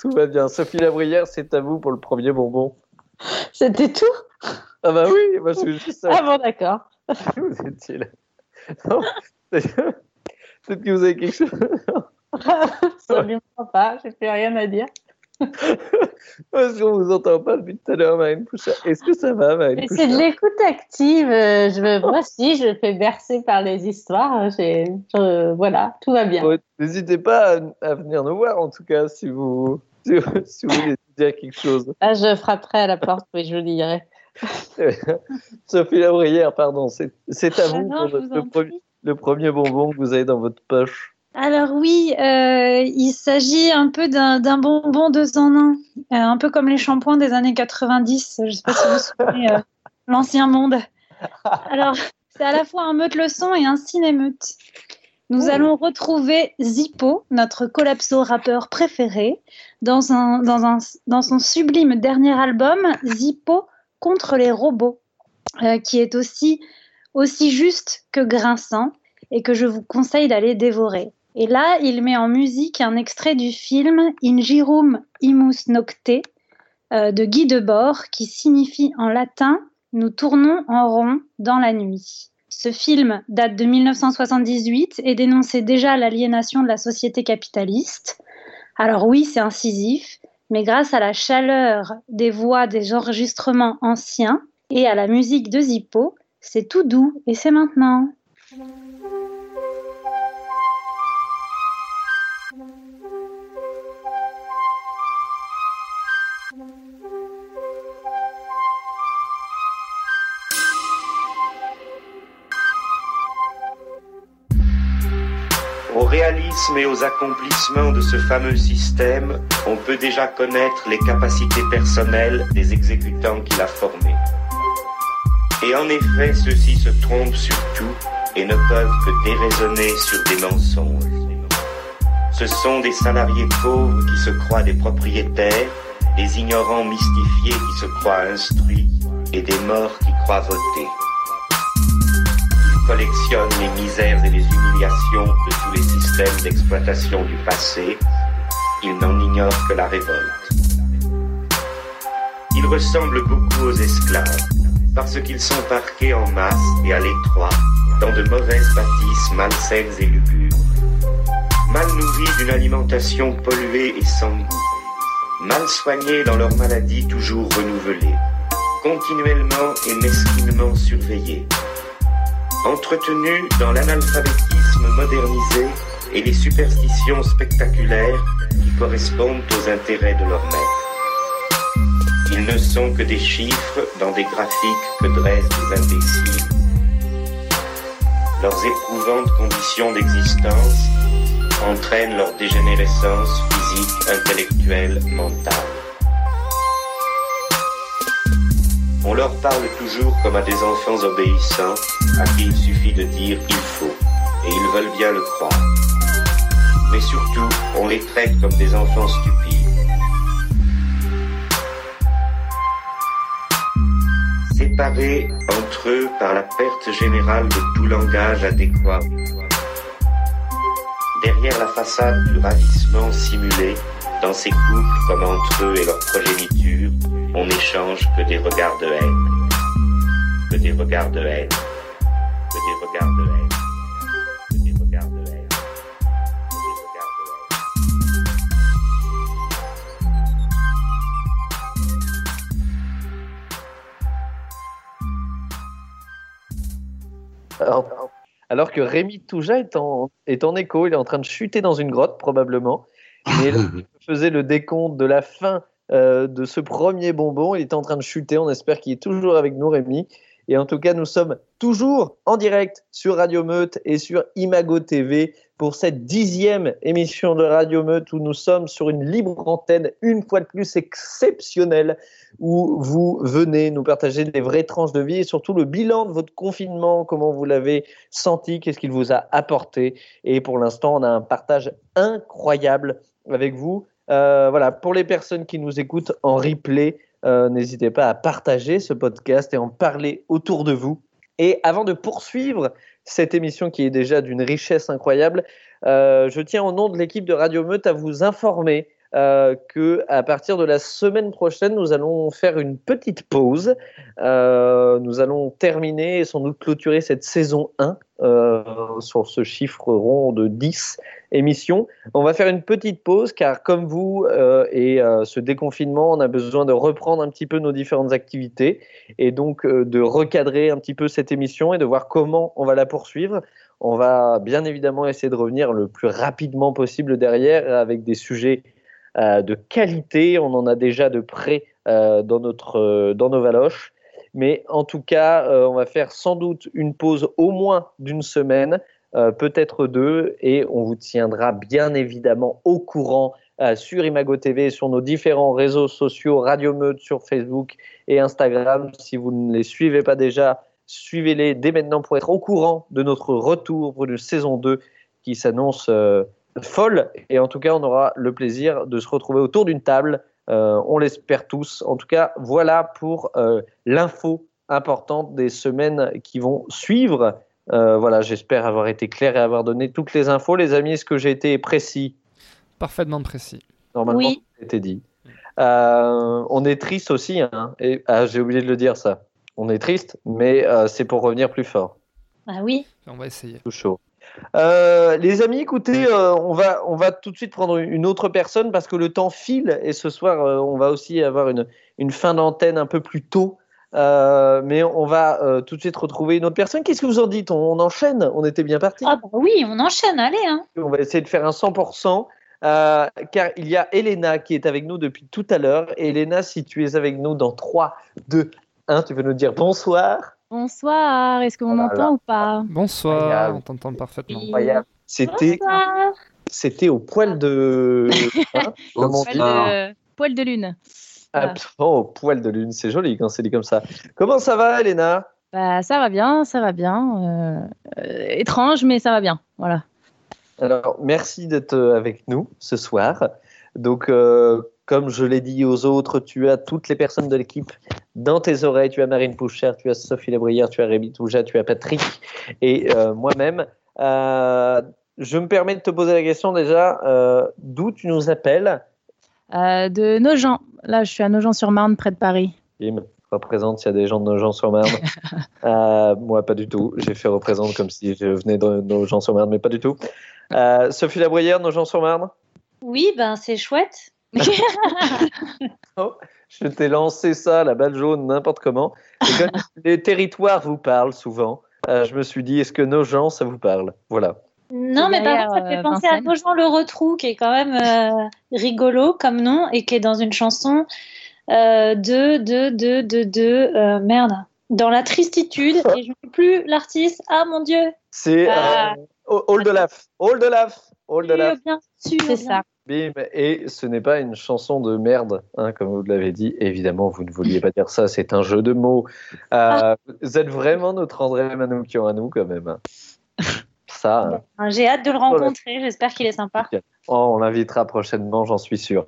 Tout va bien. Sophie Labrière, c'est à vous pour le premier bonbon. C'était tout? Ah bah oui, moi je suis juste ça. Ah bon, d'accord. Vous étiez là. Non, Peut-être que vous avez quelque chose. Absolument pas. J'ai plus rien à dire. Parce qu'on vous entend pas depuis tout à l'heure, Marine Pouchard. Est-ce que ça va, Marine c'est de l'écoute active. euh, Je me, moi aussi, je me fais bercer par les histoires. Je- voilà, tout va bien. Ouais, N'hésitez pas à, à venir nous voir, en tout cas, si vous, si, vous- si vous voulez dire quelque chose. Là, je frapperai à la porte, oui, je lirai. Sophie Labrière, pardon, c'est à Ah vous non, pour je le, vous le en prie. Le premier bonbon que vous avez dans votre poche. Alors oui, euh, il s'agit un peu d'un bonbon deux en un, Euh, un peu comme les shampoings des années 90. Je ne sais pas si vous vous souvenez, euh, l'ancien monde. Alors, c'est à la fois un meute-leçon et un cinémeute. Nous allons retrouver Zippo, notre collapso rappeur préféré, dans, un, dans, un, dans son sublime dernier album, Zippo contre les robots, euh, qui est aussi, aussi juste que grinçant et que je vous conseille d'aller dévorer. Et là, il met en musique un extrait du film Ingirum imus nocte euh, de Guy Debord, qui signifie en latin Nous tournons en rond dans la nuit. Ce film date de 1978 et dénonçait déjà l'aliénation de la société capitaliste. Alors oui, c'est incisif, mais grâce à la chaleur des voix des enregistrements anciens et à la musique de Zippo, c'est tout doux et c'est maintenant. Au réalisme et aux accomplissements de ce fameux système, on peut déjà connaître les capacités personnelles des exécutants qu'il a formés. Et en effet, ceux-ci se trompent sur tout et ne peuvent que déraisonner sur des mensonges. Ce sont des salariés pauvres qui se croient des propriétaires, des ignorants mystifiés qui se croient instruits et des morts qui croient voter collectionne les misères et les humiliations de tous les systèmes d'exploitation du passé, il n'en ignore que la révolte. Ils ressemblent beaucoup aux esclaves, parce qu'ils sont parqués en masse et à l'étroit, dans de mauvaises bâtisses malsaines et lugubres, mal nourris d'une alimentation polluée et sans goût, mal soignés dans leurs maladies toujours renouvelées, continuellement et mesquinement surveillés. Entretenus dans l'analphabétisme modernisé et les superstitions spectaculaires qui correspondent aux intérêts de leur maître. Ils ne sont que des chiffres dans des graphiques que dressent des imbéciles. Leurs éprouvantes conditions d'existence entraînent leur dégénérescence physique, intellectuelle, mentale. On leur parle toujours comme à des enfants obéissants, à qui il suffit de dire il faut, et ils veulent bien le croire. Mais surtout, on les traite comme des enfants stupides. Séparés entre eux par la perte générale de tout langage adéquat. Derrière la façade du ravissement simulé, dans ces couples comme entre eux et leur progéniture, on n'échange que des regards de haine. Que des regards de haine. Alors, alors que Rémi Touja est en, est en écho, il est en train de chuter dans une grotte probablement. Mais là, il faisait le décompte de la fin euh, de ce premier bonbon. Il est en train de chuter. On espère qu'il est toujours avec nous, Rémi. Et en tout cas, nous sommes toujours en direct sur Radio Meute et sur Imago TV pour cette dixième émission de Radio Meute où nous sommes sur une libre antenne, une fois de plus exceptionnelle, où vous venez nous partager des vraies tranches de vie et surtout le bilan de votre confinement, comment vous l'avez senti, qu'est-ce qu'il vous a apporté. Et pour l'instant, on a un partage incroyable avec vous. Euh, voilà, pour les personnes qui nous écoutent en replay, euh, n'hésitez pas à partager ce podcast et en parler autour de vous. Et avant de poursuivre cette émission qui est déjà d'une richesse incroyable, euh, je tiens au nom de l'équipe de Radio Meute à vous informer euh, que à partir de la semaine prochaine, nous allons faire une petite pause. Euh, nous allons terminer et sans doute clôturer cette saison 1 euh, sur ce chiffre rond de 10 émissions. On va faire une petite pause car comme vous euh, et ce déconfinement, on a besoin de reprendre un petit peu nos différentes activités et donc de recadrer un petit peu cette émission et de voir comment on va la poursuivre. On va bien évidemment essayer de revenir le plus rapidement possible derrière avec des sujets de qualité. On en a déjà de près euh, dans, notre, euh, dans nos valoches. Mais en tout cas, euh, on va faire sans doute une pause au moins d'une semaine, euh, peut-être deux, et on vous tiendra bien évidemment au courant euh, sur Imago TV sur nos différents réseaux sociaux, Radio Meute sur Facebook et Instagram. Si vous ne les suivez pas déjà, suivez-les dès maintenant pour être au courant de notre retour pour une saison 2 qui s'annonce euh, folle. Et en tout cas, on aura le plaisir de se retrouver autour d'une table. Euh, on l'espère tous. En tout cas, voilà pour euh, l'info importante des semaines qui vont suivre. Euh, voilà, j'espère avoir été clair et avoir donné toutes les infos. Les amis, est-ce que j'ai été précis? Parfaitement précis. Normalement, Oui. été dit. Euh, on est triste aussi. Hein, et, ah, j'ai oublié de le dire ça. On est triste, mais euh, c'est pour revenir plus fort. Ah oui. On va essayer. Tout chaud. Euh, les amis, écoutez, euh, on, va, on va tout de suite prendre une autre personne parce que le temps file et ce soir, euh, on va aussi avoir une, une fin d'antenne un peu plus tôt. Mais on va tout de suite retrouver une autre personne. Qu'est-ce que vous en dites? On, on enchaîne? On était bien parti? Ah bah oui, on enchaîne, allez. Hein. On va essayer de faire un 100%. euh, car il y a Elena qui est avec nous depuis tout à l'heure. Elena, si tu es avec nous dans 3, 2, 1, tu veux nous dire bonsoir. Bonsoir, est-ce qu'on Oh m'entend ou pas? Bonsoir, on t'entend parfaitement. C'était, au poil de. Hein on poil de, poil de lune. Voilà. Absolument, au poil de lune. C'est joli quand c'est dit comme ça. Comment ça va, Elena? Bah, ça va bien, ça va bien. Euh, euh, étrange, mais ça va bien. Voilà. Alors, merci d'être euh, avec nous ce soir. Donc, euh, comme je l'ai dit aux autres, tu as toutes les personnes de l'équipe dans tes oreilles. Tu as Marine Pouchère, tu as Sophie Labrière, tu as Rémi Touja, tu as Patrick et euh, moi-même. Euh, je me permets de te poser la question déjà, euh, d'où tu nous appelles? Euh, de Nogent. Là, je suis à Nogent-sur-Marne, près de Paris. Kim représente s'il y a des gens de nos gens sur Marne. Euh, moi, pas du tout. J'ai fait représente comme si je venais de nos gens sur Marne, mais pas du tout. Euh, Sophie Labrière, nos gens sur Marne? Oui, ben c'est chouette. Oh, Je t'ai lancé ça, la balle jaune, n'importe comment. Et comme les territoires vous parlent souvent, euh, je me suis dit, est-ce que nos gens, ça vous parle Voilà. Non, mais par contre, ça fait euh, penser à Vincennes. Nogent le Retrou, qui est quand même euh, rigolo comme nom et qui est dans une chanson euh, de, de, de, de, de, euh, merde, dans la tristitude. Et je ne sais plus l'artiste. Ah mon Dieu. C'est Ah. euh, All the Laugh. All the Laugh. All the Laugh. Bien sûr. C'est ça. Bim. Et ce n'est pas une chanson de merde, hein, comme vous l'avez dit. Évidemment, vous ne vouliez pas dire ça, c'est un jeu de mots. Euh, Vous êtes vraiment notre André Manoukian à nous, quand même. hein. Ça, hein. J'ai hâte de le rencontrer. J'espère qu'il est sympa. Oh, on l'invitera prochainement, j'en suis sûr.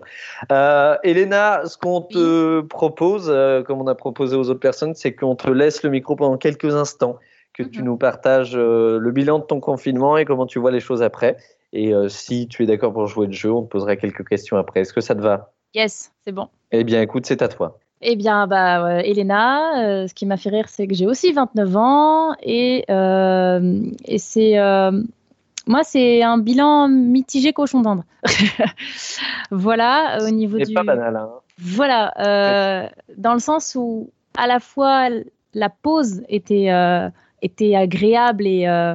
Euh, Elena, ce qu'on te propose, euh, comme on a proposé aux autres personnes, c'est qu'on te laisse le micro pendant quelques instants, que tu Mhm. nous partages euh, le bilan de ton confinement et comment tu vois les choses après. Et euh, si tu es d'accord pour jouer le jeu, on te posera quelques questions après. Est-ce que ça te va? Yes, c'est bon. Eh bien, écoute, c'est à toi. Eh bien, bah, euh, Elena, euh, ce qui m'a fait rire, c'est que j'ai aussi 29 ans et, euh, et c'est. moi, c'est un bilan mitigé cochon d'Inde. voilà, au niveau du. pas banal. Hein. Voilà, dans le sens où à la fois la pause était, était agréable et,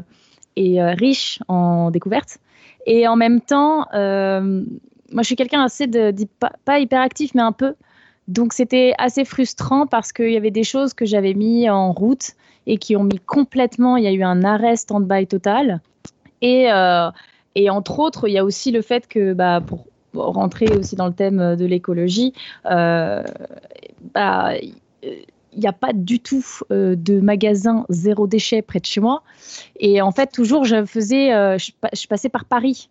et riche en découvertes, et en même temps, euh, moi je suis quelqu'un assez de, d'hy- pas, hyperactif, mais un peu. donc c'était assez frustrant parce qu'il y avait des choses que j'avais mis en route et qui ont mis complètement, il y a eu un arrêt stand-by total. Et, euh, entre autres, il y a aussi le fait que bah, pour rentrer aussi dans le thème de l'écologie, euh, bah, il n'y a pas du tout euh, de magasin zéro déchet près de chez moi. Et en fait, toujours, je faisais, euh, je, pa- je passais par Paris.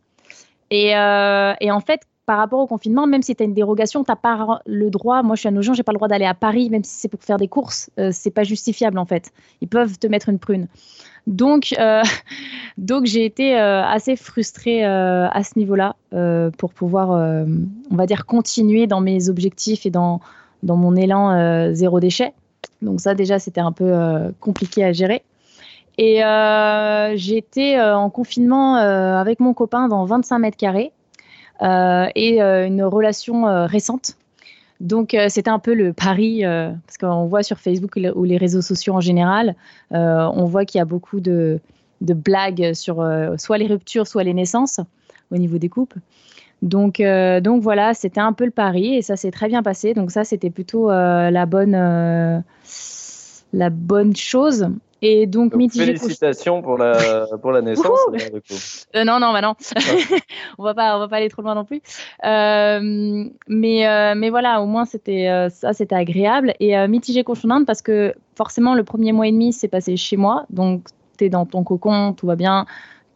Et, euh, et en fait, par rapport au confinement, même si tu as une dérogation, tu n'as pas le droit. Moi, je suis à Nogent, j'ai pas le droit d'aller à Paris, même si c'est pour faire des courses. C'est pas justifiable en fait. Ils peuvent te mettre une prune. Donc, donc j'ai été assez frustrée à ce niveau-là pour pouvoir, on va dire, continuer dans mes objectifs et dans, dans mon élan zéro déchet. Donc ça, déjà, c'était un peu euh, compliqué à gérer. Et euh, j'étais euh, en confinement avec mon copain dans 25 mètres carrés et une relation récente. Donc c'était un peu le pari, parce qu'on voit sur Facebook ou les réseaux sociaux en général, on voit qu'il y a beaucoup de, de blagues sur soit les ruptures, soit les naissances au niveau des couples. Donc, euh, donc voilà, c'était un peu le pari et ça s'est très bien passé. Donc ça, c'était plutôt euh, la bonne, euh, la bonne chose. Et donc, Donc, mitigé. félicitations pour la, pour la naissance. Du coup. Non, non, bah non. on va pas, on va pas aller trop loin non plus. Mais, mais voilà, au moins c'était ça, c'était agréable et mitigé cochon parce que forcément le premier mois et demi s'est passé chez moi, donc t'es dans ton cocon, tout va bien,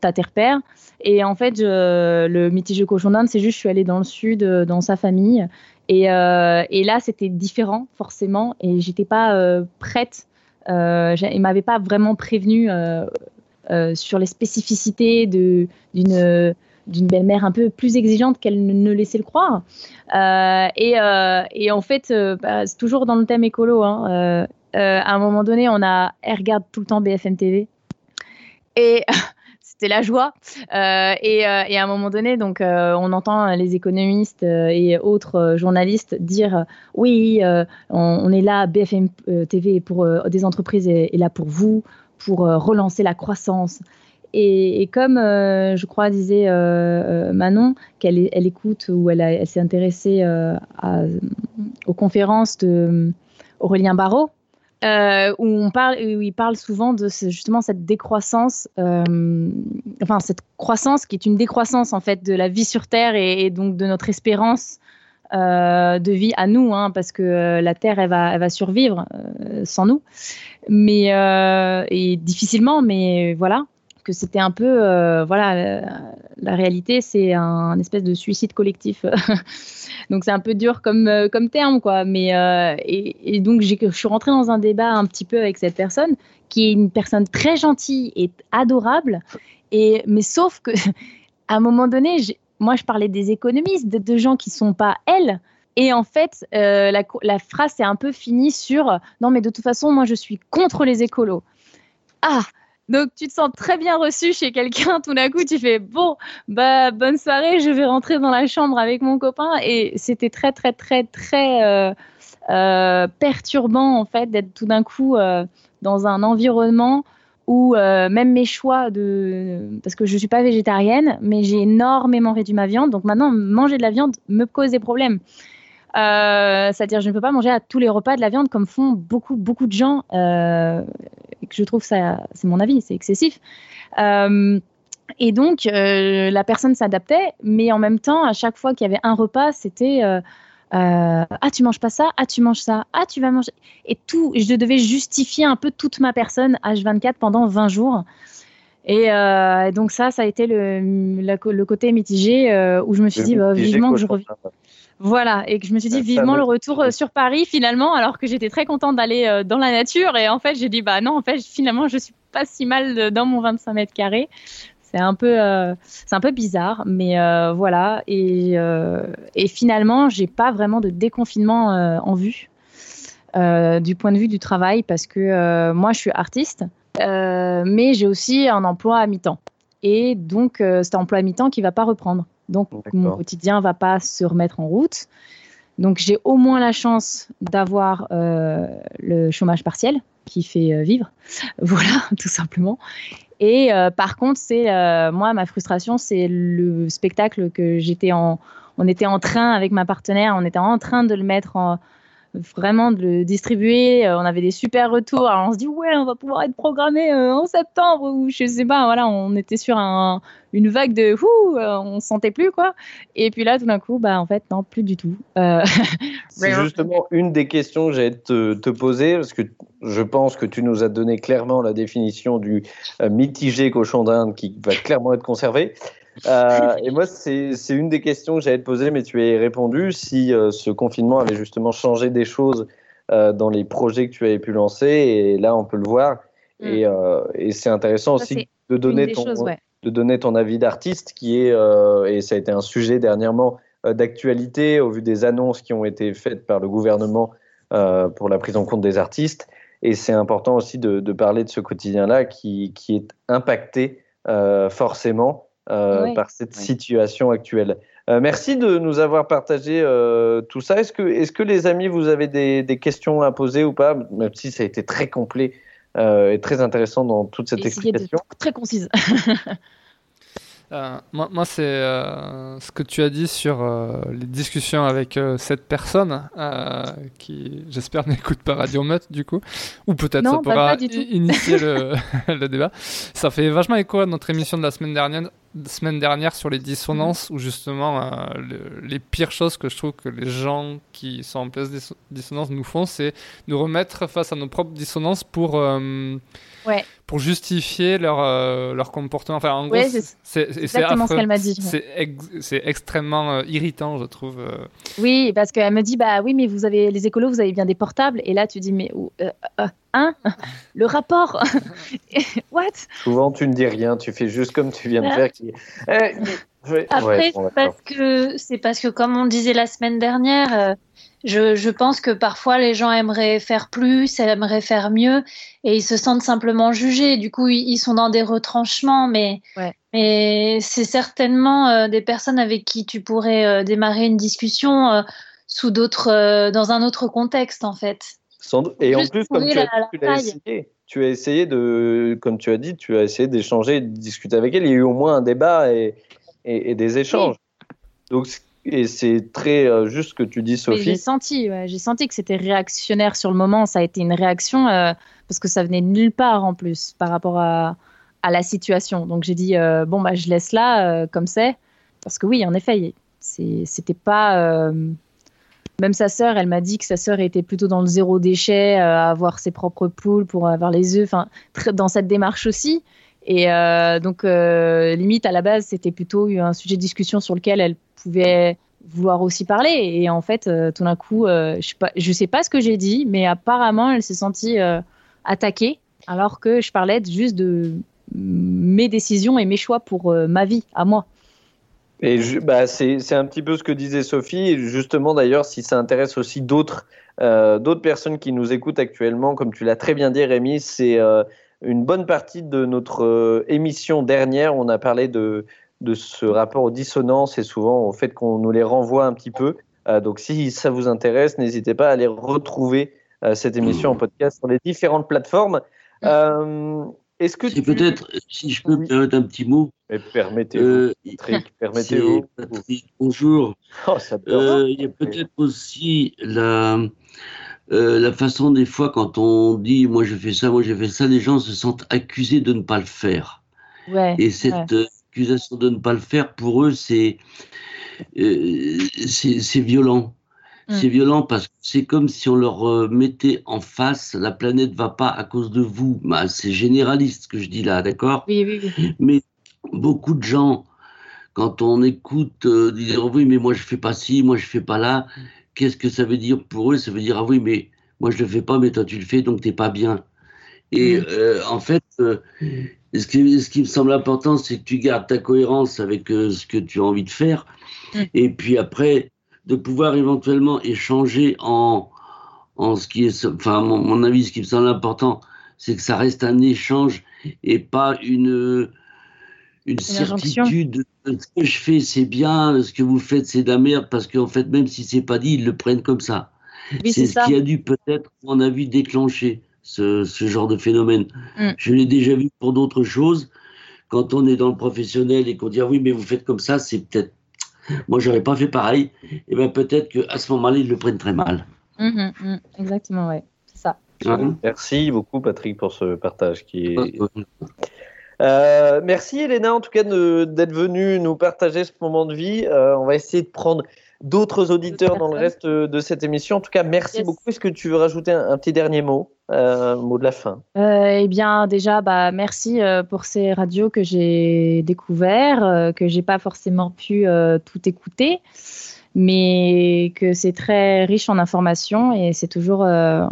t'as tes repères. Et en fait, je- le mitigé cochon d'Inde, c'est juste je suis allée dans le sud, euh, dans sa famille. Et, euh, et là, c'était différent, forcément. Et j'étais pas euh, prête. Euh, j'ai- il m'avait pas vraiment prévenu euh, sur les spécificités d'une d'une belle-mère un peu plus exigeante qu'elle ne laissait le croire. Et, et en fait, bah, c'est toujours dans le thème écolo. hein, à un moment donné, on a, elle regarde tout le temps BFM TV. Et c'était la joie. Euh, et, euh, et à un moment donné, donc, euh, on entend les économistes et autres journalistes dire oui, on, est là, BFM TV pour des entreprises est, là pour vous, pour relancer la croissance. Et, comme je crois disait Manon, qu'elle écoute ou elle, s'est intéressée aux conférences euh, Aurélien euh, où, on parle, où il parle souvent de justement cette décroissance, euh, enfin cette croissance qui est une décroissance en fait de la vie sur Terre et, donc de notre espérance euh, de vie à nous, hein, parce que la Terre elle va, elle va survivre sans nous, mais et difficilement, mais voilà que c'était un peu euh, voilà la, réalité c'est un, espèce de suicide collectif. Donc c'est un peu dur comme euh, comme terme quoi. Mais euh, et, et donc je suis rentrée dans un débat un petit peu avec cette personne qui est une personne très gentille et adorable. Et mais sauf que à un moment donné moi je parlais des économistes de, de gens qui sont pas elles et en fait, la, la phrase s'est un peu finie sur non, mais de toute façon, moi, je suis contre les écolos. Ah, donc tu te sens très bien reçu chez quelqu'un. Tout d'un coup, tu fais bon, bah bonne soirée, je vais rentrer dans la chambre avec mon copain. Et c'était très, très, très, très euh, euh, perturbant en fait d'être tout d'un coup euh, dans un environnement où même mes choix de parce que je suis pas végétarienne, mais j'ai énormément réduit ma viande. Donc maintenant, manger de la viande me cause des problèmes. Euh, C'est-à-dire, je ne peux pas manger à tous les repas de la viande comme font beaucoup, beaucoup de gens. Euh, que je trouve ça, c'est mon avis, c'est excessif. Euh, et donc, la personne s'adaptait, mais en même temps, à chaque fois qu'il y avait un repas, c'était ah tu manges pas ça, ah tu manges ça, ah tu vas manger et tout. Je devais justifier un peu toute ma personne H24 pendant 20 jours. Et euh, donc ça, ça a été le, la- le côté mitigé euh, où je me suis Le dit bah, vivement que je revienne. Voilà, et que je me suis dit vivement me- le retour euh, sur Paris finalement, alors que j'étais très contente d'aller dans la nature. Et en fait, j'ai dit bah non, en fait, finalement, je suis pas si mal dans mon 25 mètres carrés. C'est un peu, euh, c'est un peu bizarre, mais euh, voilà. Et, euh, et finalement, j'ai pas vraiment de déconfinement en vue du point de vue du travail parce que moi, je suis artiste, mais j'ai aussi un emploi à mi-temps. Et donc, euh, cet emploi à mi-temps qui va pas reprendre. Donc, mon quotidien va pas se remettre en route. Donc, j'ai au moins la chance d'avoir euh, le chômage partiel qui fait euh, vivre. Voilà, tout simplement. Et euh, par contre, c'est euh, moi, ma frustration, c'est le spectacle que j'étais en. On était en train avec ma partenaire, on était en train de le mettre en, vraiment de le distribuer. Euh, on avait des super retours. Alors on se dit ouais, on va pouvoir être programmé euh, en septembre ou je sais pas. Voilà, on était sur un, une vague de ouh, euh, on sentait plus quoi. Et puis là, tout d'un coup, bah en fait non, plus du tout. C'est justement une des questions que j'allais te, te poser parce que je pense que tu nous as donné clairement la définition du mitigé cochon d'Inde qui va clairement être conservé. Euh, et moi, c'est une des questions que j'allais te poser, mais tu as répondu. Si euh, ce confinement avait justement changé des choses euh, dans les projets que tu avais pu lancer, et là, on peut le voir. Mm. Et, et c'est intéressant aussi de donner, ton, de donner ton avis d'artiste, qui est, et ça a été un sujet dernièrement d'actualité au vu des annonces qui ont été faites par le gouvernement pour la prise en compte des artistes. Et c'est important aussi de, de, parler de ce quotidien-là qui, qui, est impacté forcément euh, par cette situation actuelle. Euh, merci de nous avoir partagé euh, tout ça. Est-ce que, est que les amis, vous avez des, des, questions à poser ou pas? Même si ça a été très complet et très intéressant dans toute cette explication. Très concise. Euh, moi, moi c'est euh, ce que tu as dit sur euh, les discussions avec cette personne qui, j'espère, n'écoute pas Radio Mut du coup, ou peut-être ça pourra initier le, le, débat. Ça fait vachement écho à notre émission de la semaine dernière, semaine dernière sur les dissonances, où justement les pires choses que je trouve que les gens qui sont en place dissonance nous font, c'est nous remettre face à nos propres dissonances pour ouais pour justifier leur, euh, leur comportement. Enfin, en gros, c'est exactement ce qu'elle m'a dit. C'est extrêmement euh, irritant, je trouve. Euh. Oui, parce qu'elle me dit, bah oui, mais vous avez les écolos, vous avez bien des portables. Et là, tu dis, mais hein? Le rapport What? Souvent, tu ne dis rien, tu fais juste comme tu viens de faire. Après, c'est parce que c'est parce que comme on disait la semaine dernière, je, je, pense que parfois les gens aimeraient faire plus, aimeraient faire mieux, et ils se sentent simplement jugés. Du coup, ils, sont dans des retranchements, mais, mais c'est certainement euh, des personnes avec qui tu pourrais euh, démarrer une discussion euh, sous d'autres, dans un autre contexte, en fait. Et en plus, comme tu as, tu, as essayé, tu as essayé de, comme tu as dit, tu as essayé d'échanger, de discuter avec elle. Il y a eu au moins un débat et, et, des échanges. Donc, et c'est très euh, juste ce que tu dis, Sophie. J'ai senti, j'ai senti que c'était réactionnaire sur le moment. Ça a été une réaction euh, parce que ça venait de nulle part en plus par rapport à, à la situation. Donc j'ai dit euh, bon bah je laisse là comme c'est parce que oui, en effet, c'était pas. Même sa sœur, elle m'a dit que sa sœur était plutôt dans le zéro déchet, à avoir ses propres poules pour avoir les œufs, enfin dans cette démarche aussi. Et donc limite à la base, c'était plutôt un sujet de discussion sur lequel elle pouvait vouloir aussi parler. Et en fait, euh, tout d'un coup, euh, je je sais pas ce que j'ai dit, mais apparemment, elle s'est sentie euh, attaquée, alors que je parlais juste de mes décisions et mes choix pour ma vie, à moi. Et bah, c'est un petit peu ce que disait Sophie. justement, d'ailleurs, si ça intéresse aussi d'autres d'autres personnes qui nous écoutent actuellement, comme tu l'as très bien dit, Rémi, c'est une bonne partie de notre émission dernière. On a parlé de de ce rapport aux dissonances et souvent au fait qu'on nous les renvoie un petit peu. Euh, donc si ça vous intéresse, n'hésitez pas à aller retrouver euh, cette émission en podcast sur les différentes plateformes. Euh, est-ce que tu... peut-être, si je peux me permettre un petit mot. Permettez-vous, permettez-vous. bonjour. Oh, il y a peut-être aussi la, la façon des fois quand on dit moi je fais ça, moi je fais ça, les gens se sentent accusés de ne pas le faire. Ouais, et cette l'accusation de ne pas le faire, pour eux, c'est euh, c'est violent. Mm. C'est violent parce que c'est comme si on leur euh, mettait en face la planète va pas à cause de vous. Bah, c'est généraliste ce que je dis là, d'accord? Oui, oui, oui. Mais beaucoup de gens, quand on écoute, euh, disent oui, mais moi je fais pas ci, moi je fais pas là. Qu'est-ce que ça veut dire pour eux? Ça veut dire ah oui, mais moi je le fais pas, mais toi tu le fais, donc t'es pas bien. Et mm. euh, en fait, ce qui, ce qui me semble important, c'est que tu gardes ta cohérence avec euh, ce que tu as envie de faire. Mm. Et puis après, de pouvoir éventuellement échanger en, en ce qui est, enfin, mon, mon avis, ce qui me semble important, c'est que ça reste un échange et pas une, une, certitude. Ce que je fais, c'est bien, ce que vous faites, c'est de la merde, parce qu'en fait, même si c'est pas dit, ils le prennent comme ça. c'est ce qui a dû peut-être, à mon avis, déclencher ce, genre de phénomène. Mm. Je l'ai déjà vu pour d'autres choses. Quand on est dans le professionnel et qu'on dit ah oui mais vous faites comme ça, c'est peut-être moi j'aurais pas fait pareil. Et bien peut-être qu'à ce moment-là ils le prennent très mal. Mhm, mhm, exactement, ouais. C'est ça. Merci beaucoup, Patrick, pour ce partage qui est. Euh, merci, Elena, en tout cas, d'être venue nous partager ce moment de vie. Euh, on va essayer de prendre d'autres auditeurs dans le reste de cette émission. En tout cas, merci Yes. beaucoup. Est-ce que tu veux rajouter un, un petit dernier mot, euh, mot de la fin? Euh, eh bien, déjà, bah, merci euh, pour ces radios que j'ai découvert, euh, que j'ai pas forcément pu euh, tout écouter, mais que c'est très riche en informations et c'est toujours. euh,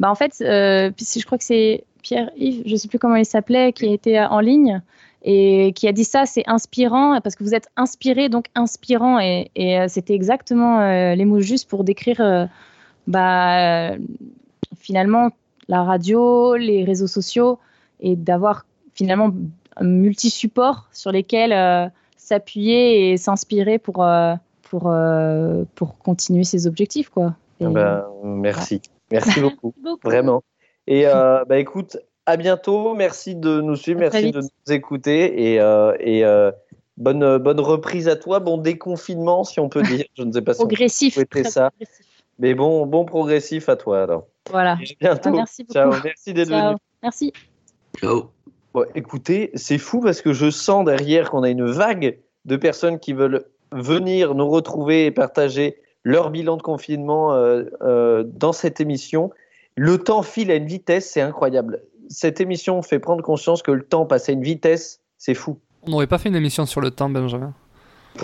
Bah, en fait, euh, je crois que c'est Pierre-Yves, je sais plus comment il s'appelait, qui était en ligne et qui a dit ça, c'est inspirant parce que vous êtes inspiré, donc inspirant et, et, euh, c'était exactement euh, les mots justes pour décrire. euh, bah, euh, finalement la radio, les réseaux sociaux et d'avoir finalement un multi-support sur lesquels s'appuyer et s'inspirer pour, pour, pour continuer ses objectifs. Quoi. Et- Ah bah, merci. Merci beaucoup. beaucoup. Vraiment. Et bah, écoute, à bientôt. Merci de nous suivre. À Merci de nous écouter. Et, euh, et euh, bonne, bonne reprise à toi. Bon déconfinement, si on peut dire. Je ne sais pas si on peut Progressif, souhaiter très ça. Mais bon, bon progressif à toi alors. Voilà. À bientôt. Ah, merci beaucoup. Ciao. Merci d'être venu. Merci. Ciao. Bon, écoutez, c'est fou parce que je sens derrière qu'on a une vague de personnes qui veulent venir nous retrouver et partager leur bilan de confinement euh, euh, dans cette émission. Le temps file à une vitesse, c'est incroyable. Cette émission fait prendre conscience que le temps passe à une vitesse, c'est fou. On n'aurait pas fait une émission sur le temps, Benjamin.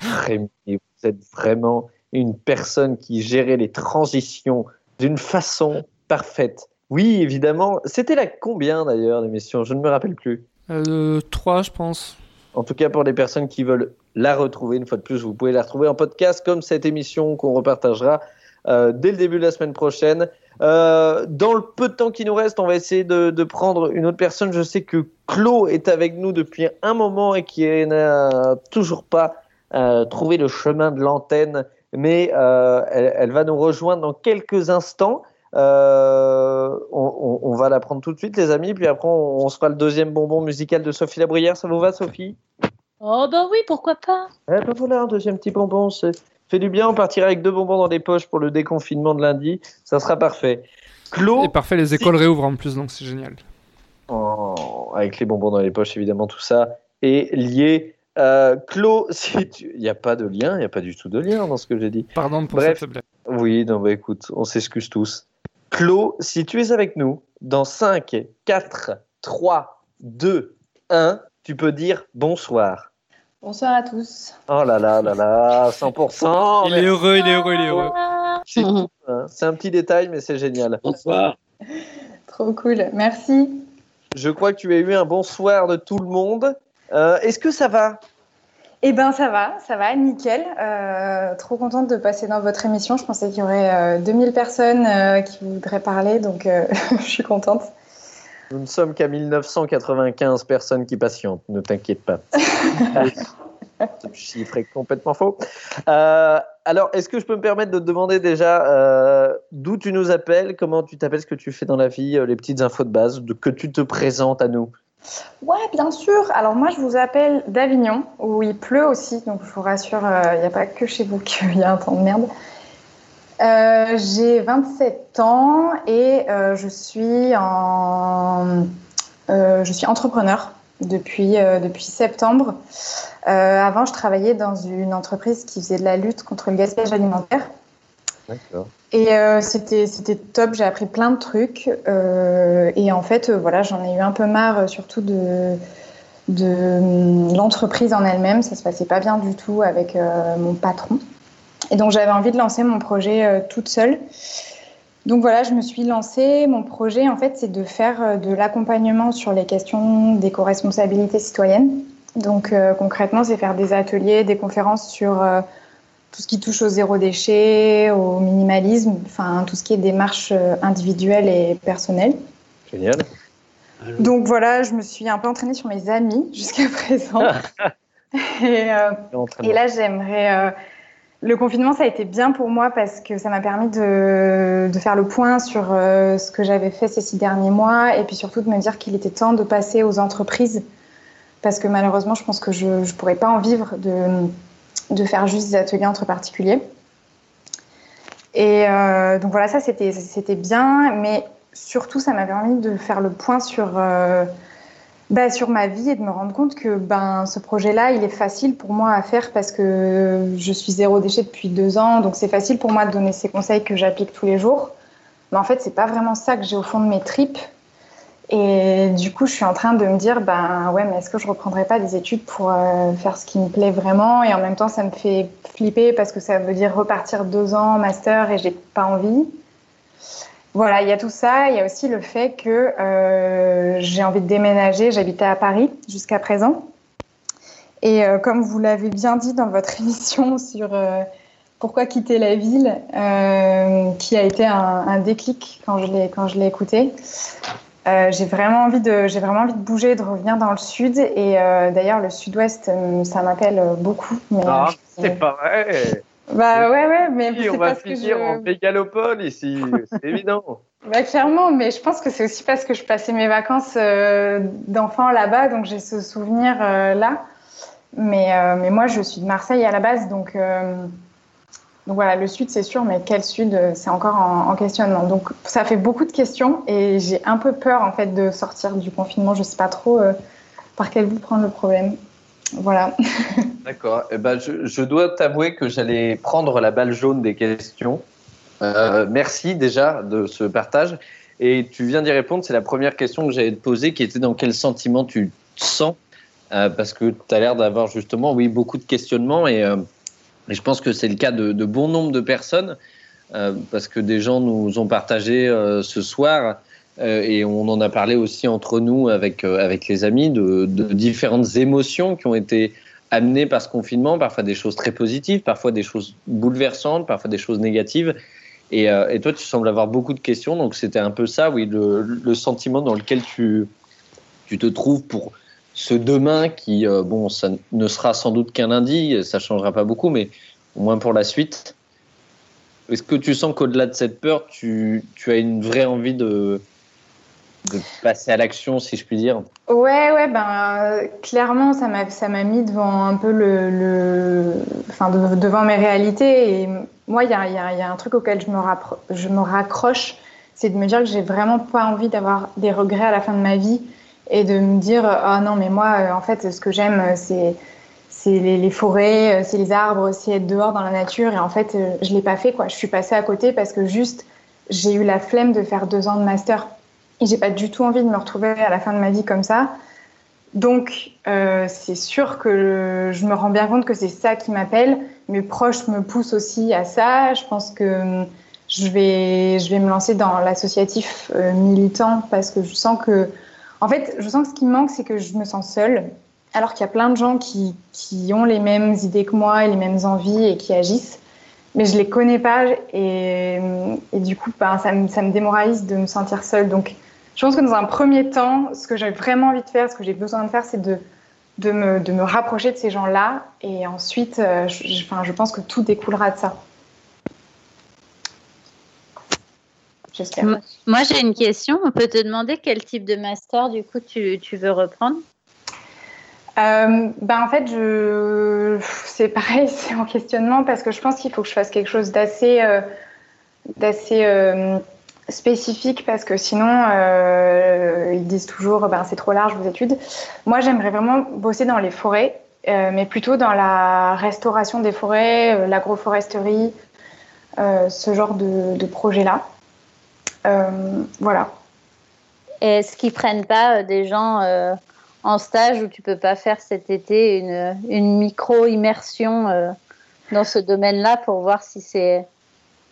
Rémi, vous êtes vraiment une personne qui gérait les transitions d'une façon parfaite. Oui, évidemment. C'était la combien d'ailleurs l'émission? Je ne me rappelle plus. Euh, 3, je pense. En tout cas, pour les personnes qui veulent la retrouver, une fois de plus, vous pouvez la retrouver en podcast comme cette émission qu'on repartagera euh, dès le début de la semaine prochaine. Euh, dans le peu de temps qui nous reste, on va essayer de, de prendre une autre personne. Je sais que Claude est avec nous depuis un moment et qui n'a toujours pas euh, trouvé le chemin de l'antenne, mais euh, elle, elle va nous rejoindre dans quelques instants. On, on- on va la prendre tout de suite, les amis, puis après on, on se fera le deuxième bonbon musical de Sophie Labrière. Ça vous va, Sophie? Oh bah oui, pourquoi pas eh ben voilà, un deuxième petit bonbon, c'est fait du bien. On partira avec deux bonbons dans les poches pour le déconfinement de lundi. Ça sera parfait. Et parfait, les écoles réouvrent en plus, donc c'est génial. Oh, avec les bonbons dans les poches, évidemment, tout ça est lié. Euh, si tu... il n'y a pas de lien, il n'y a pas du tout de lien dans ce que j'ai dit. Pardon pour Bref. faiblesse. Oui, non, bah écoute, on s'excuse tous. Claude, si tu es avec nous, dans 5, 4, 3, 2, 1, tu peux dire bonsoir. Bonsoir à tous. Oh là là là là, 100%. Il est heureux, il est heureux, il est heureux. C'est hein. C'est un petit détail, mais c'est génial. Bonsoir. Trop cool. Merci. Je crois que tu as eu un bonsoir de tout le monde. Euh, Est-ce que ça va? Eh ben ça va, ça va, nickel. Euh, trop contente de passer dans votre émission. Je pensais qu'il y aurait euh, 2000 personnes euh, qui voudraient parler, donc euh, je suis contente. Nous ne sommes qu'à 1995 personnes qui patientent, ne t'inquiète pas. Ce chiffre est complètement faux. Euh, alors, est-ce que je peux me permettre de te demander déjà euh, d'où tu nous appelles, comment tu t'appelles, ce que tu fais dans la vie, euh, les petites infos de base, de, que tu te présentes à nous? Ouais, bien sûr. Alors moi, je vous appelle d'Avignon, où il pleut aussi, donc je vous rassure, il n'y a pas que chez vous qu'il y a un temps de merde. Euh, J'ai 27 ans et euh, je suis en, euh, je suis entrepreneur depuis depuis septembre. Avant, je travaillais dans une entreprise qui faisait de la lutte contre le gaspillage alimentaire. D'accord. Et c'était top, j'ai appris plein de trucs. et en fait, voilà, j'en ai eu un peu marre, surtout de, de hum, l'entreprise en elle-même. Ça se passait pas bien du tout avec mon patron. Et donc, j'avais envie de lancer mon projet euh, toute seule. Donc voilà, je me suis lancée. Mon projet, en fait, c'est de faire euh, de l'accompagnement sur les questions d'éco-responsabilité citoyenne. Donc euh, concrètement, c'est faire des ateliers, des conférences sur euh, tout ce qui touche au zéro déchet, au minimalisme, enfin tout ce qui est démarche individuelle et personnelle. Génial. Donc voilà, je me suis un peu entraînée sur mes amis jusqu'à présent. et, euh, et là, j'aimerais. Le confinement, ça a été bien pour moi parce que ça m'a permis de, faire le point sur euh, ce que j'avais fait ces six derniers mois et puis surtout de me dire qu'il était temps de passer aux entreprises parce que malheureusement, je pense que je ne pourrais pas en vivre de, faire juste des ateliers entre particuliers. Et euh, donc voilà, ça c'était bien, mais surtout ça m'avait envie de faire le point sur euh, bah, sur ma vie et de me rendre compte que ben ce projet-là, il est facile pour moi à faire parce que je suis zéro déchet depuis deux ans, donc c'est facile pour moi de donner ces conseils que j'applique tous les jours. Mais en fait, c'est pas vraiment ça que j'ai au fond de mes tripes. Et du coup, je suis en train de me dire, ben ouais, mais est-ce que je reprendrai pas des études pour euh, faire ce qui me plaît vraiment? Et en même temps, ça me fait flipper parce que ça veut dire repartir deux ans master et j'ai pas envie. Voilà, il y a tout ça. Il y a aussi le fait que euh, j'ai envie de déménager. J'habitais à Paris jusqu'à présent. Et euh, comme vous l'avez bien dit dans votre émission sur euh, pourquoi quitter la ville, qui a été un, un déclic quand je l'ai écouté. J'ai vraiment envie de vraiment envie de bouger, de revenir dans le sud et d'ailleurs le sud-ouest euh, ça m'appelle beaucoup. Mais, Ah, c'est pas vrai. Bah ouais ouais mais c'est on va parce que finir je... en mégalopole ici, c'est évident. Bah, clairement, mais je pense que c'est aussi parce que je passais mes vacances euh, d'enfant là-bas, donc j'ai ce souvenir euh, là. Mais, euh, mais moi, je suis de Marseille à la base, donc, donc voilà, le sud, c'est sûr, mais quel sud, c'est encore en, en questionnement. Donc ça fait beaucoup de questions et j'ai un peu peur en fait de sortir du confinement. Je sais pas trop par quel bout prendre le problème. Voilà. D'accord. Eh ben, je, dois t'avouer que j'allais prendre la balle jaune des questions. Euh, merci déjà de ce partage. Et tu viens d'y répondre. C'est la première question que j'allais te poser, qui était dans quel sentiment tu te sens? Euh, Parce que tu as l'air d'avoir justement, oui, beaucoup de questionnements. Et, euh, je pense que c'est le cas de, bon nombre de personnes. parce que des gens nous ont partagé ce soir et on en a parlé aussi entre nous avec, euh, avec les amis de, différentes émotions qui ont été amenées par ce confinement, parfois des choses très positives, parfois des choses bouleversantes, parfois des choses négatives. Et, euh, et toi, tu sembles avoir beaucoup de questions, donc c'était un peu ça, oui, le, le sentiment dans lequel tu, tu te trouves pour ce demain qui, euh, bon, ça ne sera sans doute qu'un lundi, ça changera pas beaucoup, mais au moins pour la suite. Est-ce que tu sens qu'au-delà de cette peur, tu, tu as une vraie envie de, de passer à l'action, si je puis dire Ouais, ouais, ben clairement, ça m'a ça m'a mis devant un peu le, enfin de- devant mes réalités. Et moi, il y a, y y a un truc auquel je me, rappro- je me raccroche, c'est de me dire que j'ai vraiment pas envie d'avoir des regrets à la fin de ma vie et de me dire ah non mais moi euh, en fait ce que j'aime euh, c'est c'est les, les forêts, euh, c'est les arbres, c'est être dehors dans la nature et en fait je l'ai pas fait quoi. Je suis passée à côté parce que juste j'ai eu la flemme de faire deux ans de master et j'ai pas du tout envie de me retrouver à la fin de ma vie comme ça. Donc, euh, c'est sûr que je me rends bien compte que c'est ça qui m'appelle. Mes proches me poussent aussi à ça. Je pense que hum, je vais, je vais me lancer dans l'associatif euh, militant parce que je sens que, en fait, je sens que ce qui me manque, c'est que je me sens seule. Alors qu'il y a plein de gens qui, qui ont les mêmes idées que moi et les mêmes envies et qui agissent. Mais je les connais pas et, et du coup, ben, ça, me, ça me démoralise de me sentir seule. Donc, je pense que dans un premier temps, ce que j'ai vraiment envie de faire, ce que j'ai besoin de faire, c'est de, de, me, de me rapprocher de ces gens-là. Et ensuite, euh, je, je- enfin, je pense que tout découlera de ça. J'espère. Moi, j'ai une question. On peut te demander quel type de master, du coup, tu, tu veux reprendre? Euh, ben en fait, je... c'est pareil, c'est en questionnement parce que je pense qu'il faut que je fasse quelque chose d'assez euh, d'assez euh, spécifique parce que sinon, euh, ils disent toujours ben, c'est trop large vos études. Moi, j'aimerais vraiment bosser dans les forêts, euh, mais plutôt dans la restauration des forêts, euh, l'agroforesterie, ce genre de, de projet-là. Voilà. Est-ce qu'ils prennent pas des gens en stage où tu peux pas faire cet été une, une micro-immersion dans ce domaine-là pour voir si, c'est,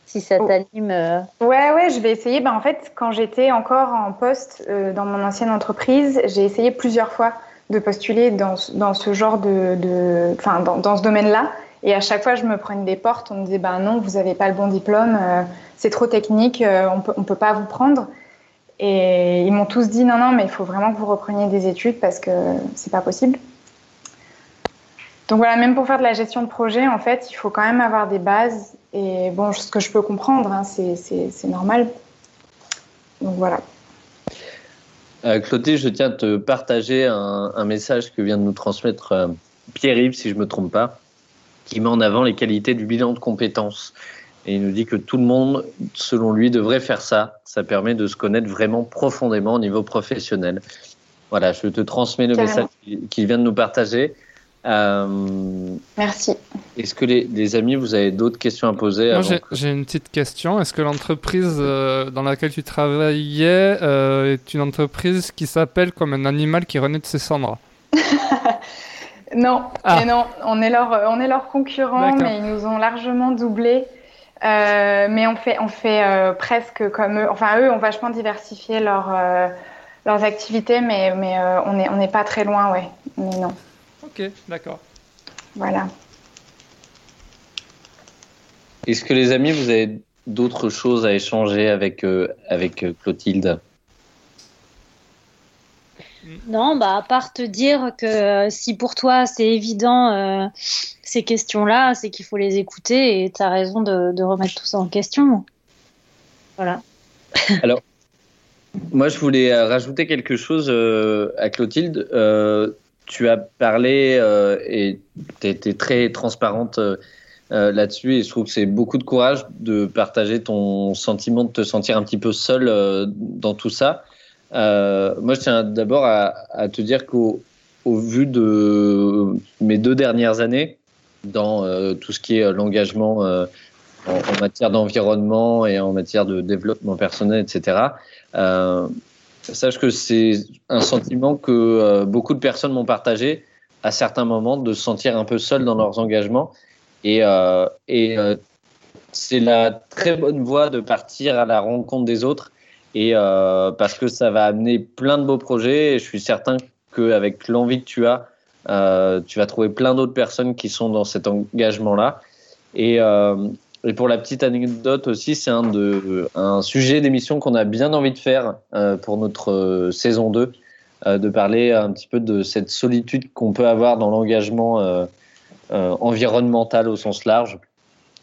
si ça t'anime euh, Ouais, ouais, je vais essayer. Ben, en fait, quand j'étais encore en poste euh, dans mon ancienne entreprise, j'ai essayé plusieurs fois de postuler dans, ce- dans ce genre de, de enfin, dans, dans ce domaine-là. Et à chaque fois, je me prenais des portes. On me disait, ben non, vous n'avez pas le bon diplôme, euh, c'est trop technique, euh, on peut, on peut pas vous prendre. Et ils m'ont tous dit, non, non, mais il faut vraiment que vous repreniez des études parce que c'est pas possible. Donc voilà, même pour faire de la gestion de projet, en fait, il faut quand même avoir des bases. Et bon, ce que je peux comprendre, hein, c'est- normal. Donc voilà. Euh, Clotilde, je tiens à te partager un, un message que vient de nous transmettre euh, Pierre-Yves, si je ne me trompe pas, qui met en avant les qualités du bilan de compétences. Et il nous dit que tout le monde, selon lui, devrait faire ça. Ça permet de se connaître vraiment profondément au niveau professionnel. Voilà, je te transmets le Carrément. message qu'il vient de nous partager. Euh, Merci. Est-ce que les, les amis, vous avez d'autres questions à poser Moi, j'ai- que- une petite question. Est-ce que l'entreprise euh, dans laquelle tu travaillais euh, est une entreprise qui s'appelle comme un animal qui renaît de ses cendres? Non, Ah. mais non, on est leur, on est leurs concurrents, D'accord. mais ils nous ont largement doublés. Euh, mais on fait, on fait euh, presque comme eux. Enfin, eux ont vachement diversifié leur, euh, leurs activités, mais, mais euh, on n'est on n'est pas très loin, ouais. Mais non, Ok, d'accord. voilà. Est-ce que les amis, vous avez d'autres choses à échanger avec, euh, avec euh, Clotilde? Non, bah, à part te dire que euh, si pour toi c'est évident euh, ces questions-là, c'est qu'il faut les écouter et tu as raison de, de remettre tout ça en question. Voilà. Alors, moi, je voulais rajouter quelque chose euh, à Clotilde. Euh, tu as parlé euh, et tu été très transparente euh, euh, là-dessus et je trouve que c'est beaucoup de courage de partager ton sentiment de te sentir un petit peu seul euh, dans tout ça. Euh, moi, je tiens d'abord à, à te dire qu'au au vu de mes deux dernières années dans euh, tout ce qui est l'engagement en, en matière d'environnement et en matière de développement personnel, etc. Sache que c'est un sentiment que euh, beaucoup de personnes m'ont partagé à certains moments de se sentir un peu seul dans leurs engagements. Et, euh, et euh, c'est la très bonne voie de partir à la rencontre des autres et euh, parce que ça va amener plein de beaux projets et je suis certain qu'avec l'envie que tu as, euh, tu vas trouver plein d'autres personnes qui sont dans cet engagement-là. Et, euh, et pour la petite anecdote aussi, c'est un, de, un sujet d'émission qu'on a bien envie de faire euh, pour notre euh, saison 2, euh, de parler un petit peu de cette solitude qu'on peut avoir dans l'engagement euh, euh, environnemental au sens large.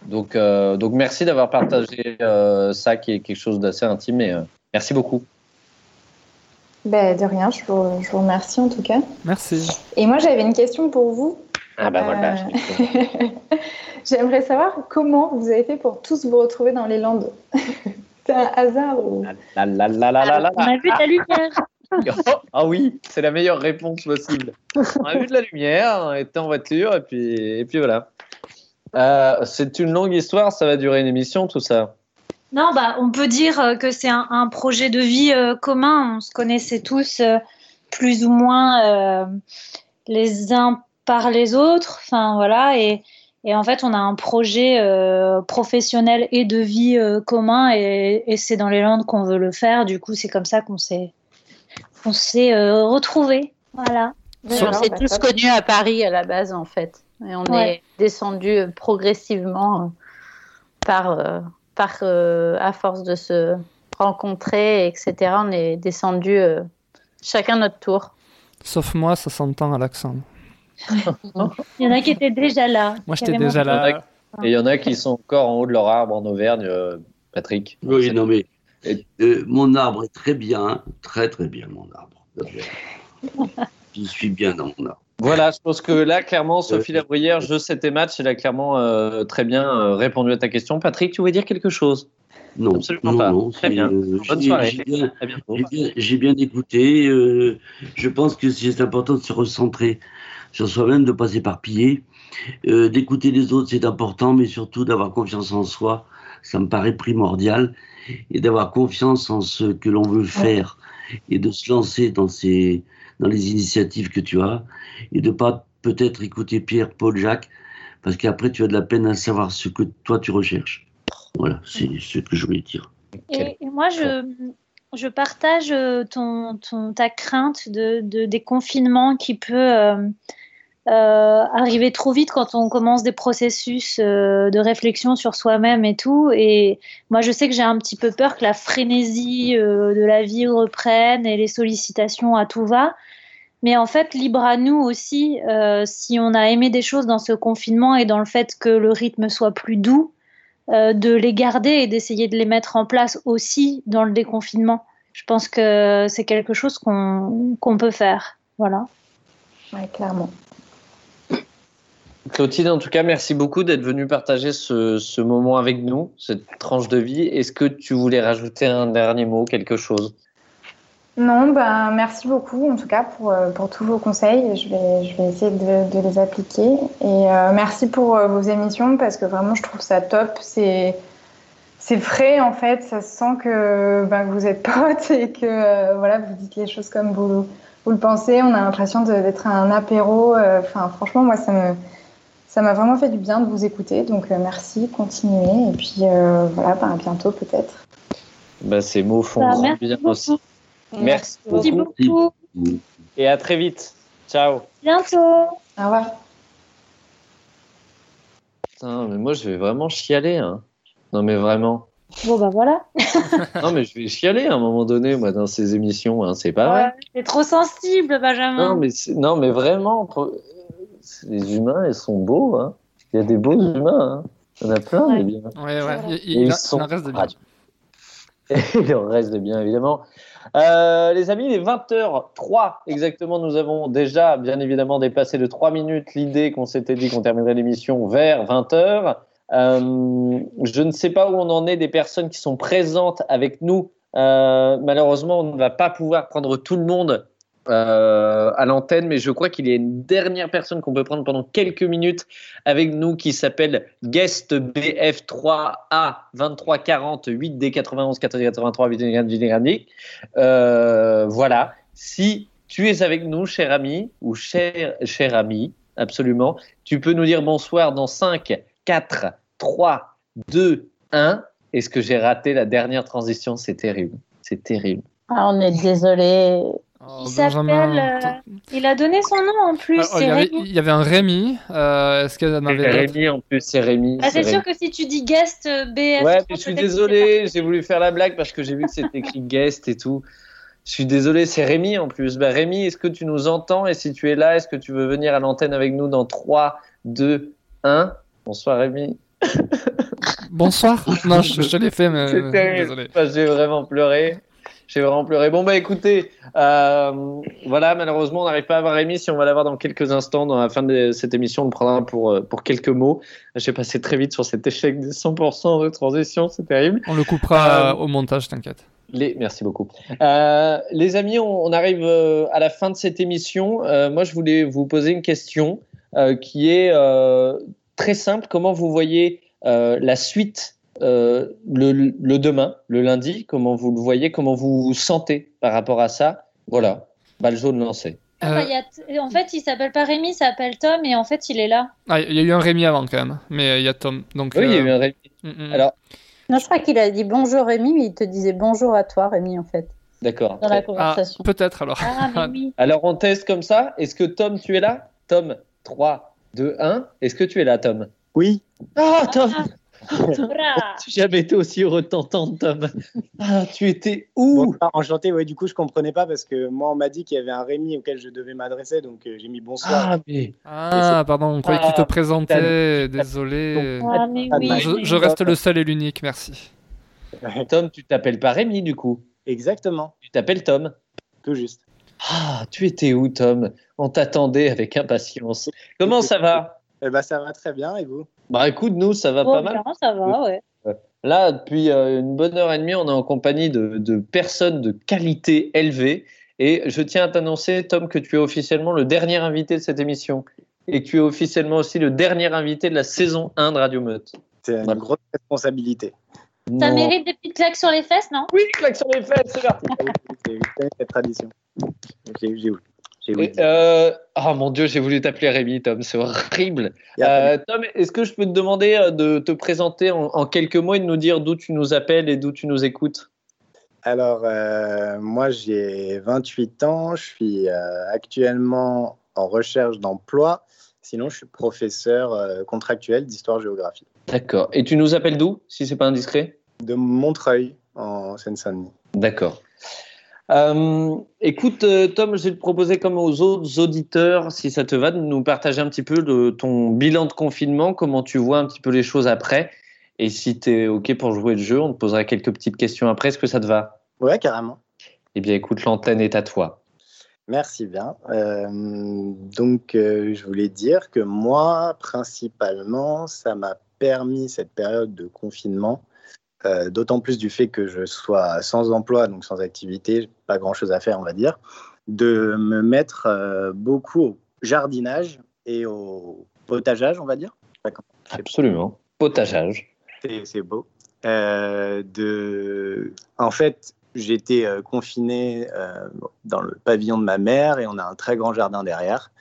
Donc, euh, donc merci d'avoir partagé euh, ça qui est quelque chose d'assez intime et euh, merci beaucoup. Ben, de rien, je vous, je vous remercie en tout cas. Merci. Et moi, j'avais une question pour vous. Ah bah voilà. Euh, J'aimerais savoir comment vous avez fait pour tous vous retrouver dans les Landes. C'est un hasard ou... La, la, la, la, la, la. On a vu ta lumière. Oh, ah oui, c'est la meilleure réponse possible. On a vu de la lumière, on était en voiture et puis, et puis voilà. Euh, c'est une longue histoire, ça va durer une émission tout ça. Non, bah, on peut dire euh, que c'est un, un projet de vie euh, commun. On se connaissait tous euh, plus ou moins euh, les uns par les autres. Enfin, voilà. Et, et en fait, on a un projet euh, professionnel et de vie euh, commun. Et, et c'est dans les Landes qu'on veut le faire. Du coup, c'est comme ça qu'on s'est qu'on s'est euh, retrouvés. Voilà. On s'est tous connus à Paris à la base, en fait. Et on Ouais. est descendus progressivement par, euh, par euh, à force de se rencontrer, etc. On est descendus euh, chacun notre tour. Sauf moi, ça s'entend à l'accent. Il y en a qui étaient déjà là. Moi, j'étais déjà là. Et il y en a qui sont encore en haut de leur arbre en Auvergne, euh, Patrick. Oui, non, mais euh, mon arbre est très bien, très très bien, mon arbre. Je suis bien dans mon arbre. Voilà, je pense que là, clairement, Sophie Labruyère, je sais tes matchs, elle a clairement euh, très bien euh, répondu à ta question. Patrick, tu voulais dire quelque chose? Non, Absolument non, pas. non, Très c'est, bien. euh, Bonne soirée. J'ai bien, écouté. euh, je pense que c'est important de se recentrer sur soi-même, de ne pas s'éparpiller. Euh, D'écouter les autres, c'est important, mais surtout d'avoir confiance en soi. Ça me paraît primordial. Et d'avoir confiance en ce que l'on veut faire et de se lancer dans, ces, dans les initiatives que tu as. Et de pas peut-être écouter Pierre, Paul, Jacques, parce qu'après, tu as de la peine à savoir ce que toi tu recherches. Voilà, c'est ce que je voulais dire. Et, et moi, je, je partage euh, ton, ton, ta crainte de, de, des confinements qui peut euh, euh, arriver trop vite quand on commence des processus euh, de réflexion sur soi-même et tout. Et moi, je sais que j'ai un petit peu peur que la frénésie euh, de la vie reprenne et les sollicitations à tout va. Mais en fait, libre à nous aussi, euh, si on a aimé des choses dans ce confinement et dans le fait que le rythme soit plus doux, euh, de les garder et d'essayer de les mettre en place aussi dans le déconfinement. Je pense que c'est quelque chose qu'on peut faire. Voilà. Clairement. Clotilde, en tout cas, merci beaucoup d'être venue partager ce, ce moment avec nous, cette tranche de vie. Est-ce que tu voulais rajouter un dernier mot, quelque chose? Non, ben, merci beaucoup en tout cas pour, euh, pour tous vos conseils. Je vais, je vais essayer de, de les appliquer. Et euh, merci pour euh, vos émissions parce que vraiment je trouve ça top. C'est, c'est frais en fait. Ça se sent que, ben, que vous êtes potes et que euh, voilà, vous dites les choses comme vous, vous le pensez. On a l'impression d'être à un apéro. Enfin, franchement, moi ça me. Ça m'a vraiment fait du bien de vous écouter, donc merci, continuez, et puis euh, voilà, ben, à bientôt peut-être. bah, Ces mots font Bah, bien beaucoup. aussi. Merci, Merci beaucoup. beaucoup. Et à très vite. Ciao. Bientôt. Au revoir. Putain, mais moi, je vais vraiment chialer. hein. Non, mais vraiment. Bon, bah voilà. Non, mais je vais chialer à un moment donné, moi, dans ces émissions. hein. C'est pas vrai. Ouais, T'es trop sensible, Benjamin. Non, mais, non, mais vraiment, pour- les humains, ils sont beaux. hein. Il y a des beaux humains. hein. Il y en a plein, des biens. Ouais, ouais. Il, Et il- il ils en- sont il en reste de bien. Il en reste de bien, évidemment. Euh, les amis, il est 20h03 exactement. Nous avons déjà, bien évidemment, dépassé de 3 minutes l'idée qu'on s'était dit qu'on terminerait l'émission vers 20h. Euh, je ne sais pas où on en est des personnes qui sont présentes avec nous. Euh, malheureusement, on ne va pas pouvoir prendre tout le monde euh, à l'antenne, mais je crois qu'il y a une dernière personne qu'on peut prendre pendant quelques minutes avec nous qui s'appelle Guest BF3A 2340 8D 91 14 83 8 euh, Voilà. Si tu es avec nous, cher ami, ou cher, cher ami, absolument, tu peux nous dire bonsoir dans 5, 4, 3, 2, 1. Est-ce que j'ai raté la dernière transition? C'est terrible. C'est terrible. Ah, on est désolé. Oh, Il s'appelle. euh, il a donné son nom en plus. Alors, c'est il, y avait, Rémi. il y avait un Rémi. euh, Est-ce qu'elle en avait Rémi, en plus, c'est Rémi. Bah, c'est sûr que si tu dis guest euh, BF. Ouais, mais je suis désolé, j'ai voulu faire la blague parce que j'ai vu que c'était écrit guest et tout. Je suis désolé, c'est Rémi en plus. Bah, Rémi, est-ce que tu nous entends? Et si tu es là, est-ce que tu veux venir à l'antenne avec nous dans 3, 2, 1 Bonsoir Rémi. Bonsoir. non, je, l'ai fait, mais C'est terrible. désolé. Bah, j'ai vraiment pleuré. J'ai vraiment pleuré. Bon, bah écoutez, euh, voilà, malheureusement, on n'arrive pas à avoir Rémi. Si on va l'avoir dans quelques instants, dans la fin de cette émission, on le prendra pour, euh, pour quelques mots. J'ai passé très vite sur cet échec de 100% de transition, c'est terrible. On le coupera Euh, au montage, t'inquiète. Les... Merci beaucoup. Euh, les amis, on, on arrive à la fin de cette émission. Moi, je voulais vous poser une question qui est très simple. Comment vous voyez la suite le, le demain, le lundi Comment vous le voyez Comment vous vous sentez par rapport à ça? Voilà, balle jaune lancée. Ah, y a En fait, il s'appelle pas Rémi, il s'appelle Tom et en fait, il est là. Ah, il y a eu un Rémi avant quand même, mais il y a Tom. Donc, Oui, il y a euh, eu un Rémi. mm, mm. Alors, Non, je crois qu'il a dit bonjour Rémi, mais il te disait bonjour à toi Rémi en fait, d'accord. dans la Très- conversation. Peut-être alors. Ah, oui. Alors, on teste comme ça. Est-ce que Tom, tu es là? Tom, 3, 2, 1. Est-ce que tu es là, Tom? Oui. Ah, Tom J'ai jamais été aussi heureux de t'entendre, Tom? Ah, tu étais où? Bon, ah, enchanté, ouais, du coup, je comprenais pas parce que moi, on m'a dit qu'il y avait un Rémi auquel je devais m'adresser, donc euh, j'ai mis bonsoir. Ah, mais. Ah, pardon, on croyait qu'il te Ah, présentait. Désolé. Ah, mais oui. Je, je reste le seul et l'unique, merci. Tom, tu t'appelles pas Rémi, du coup? Exactement, Tu t'appelles Tom? Tout juste. Ah, tu étais où, Tom? On t'attendait avec impatience. Comment ça va? Eh ben, ça va très bien, et vous? Bah écoute, nous, ça va Bon, pas mal. ça va, ouais. Là, depuis euh, une bonne heure et demie, on est en compagnie de, de personnes de qualité élevée. Et je tiens à t'annoncer, Tom, que tu es officiellement le dernier invité de cette émission. Et que tu es officiellement aussi le dernier invité de la saison 1 de Radio Meute. C'est une Voilà. grosse responsabilité. Ça Non. mérite des petites claques sur les fesses, non? Oui, claque sur les fesses, c'est parti. Eu cette tradition. J'ai j'ai- j'ai Et, euh, oh mon Dieu, j'ai voulu t'appeler Rémi, Tom, c'est horrible. Euh, Tom, est-ce que je peux te demander euh, de te présenter en, en quelques mots et de nous dire d'où tu nous appelles et d'où tu nous écoutes? Alors, euh, moi, j'ai 28 ans. Je suis actuellement en recherche d'emploi. Sinon, je suis professeur contractuel d'histoire-géographie D'accord. Et tu nous appelles d'où, si c'est pas indiscret? De Montreuil, en Seine-Saint-Denis. D'accord. Euh, écoute, euh, Tom, je vais te proposer, comme aux autres auditeurs, si ça te va, de nous partager un petit peu de ton bilan de confinement, comment tu vois un petit peu les choses après. Et si tu es OK pour jouer le jeu, on te posera quelques petites questions après. Est-ce que ça te va? Ouais, carrément. Eh bien, écoute, l'antenne est à toi. Merci bien. Euh, donc, euh, je voulais dire que moi, principalement, ça m'a permis cette période de confinement, euh, d'autant plus du fait que je sois sans emploi, donc sans activité, pas grand-chose à faire, on va dire, de me mettre beaucoup au jardinage et au potageage, on va dire. Absolument. Potageage. C'est beau. de... En fait, J'étais euh, confiné euh, dans le pavillon de ma mère et on a un très grand jardin derrière.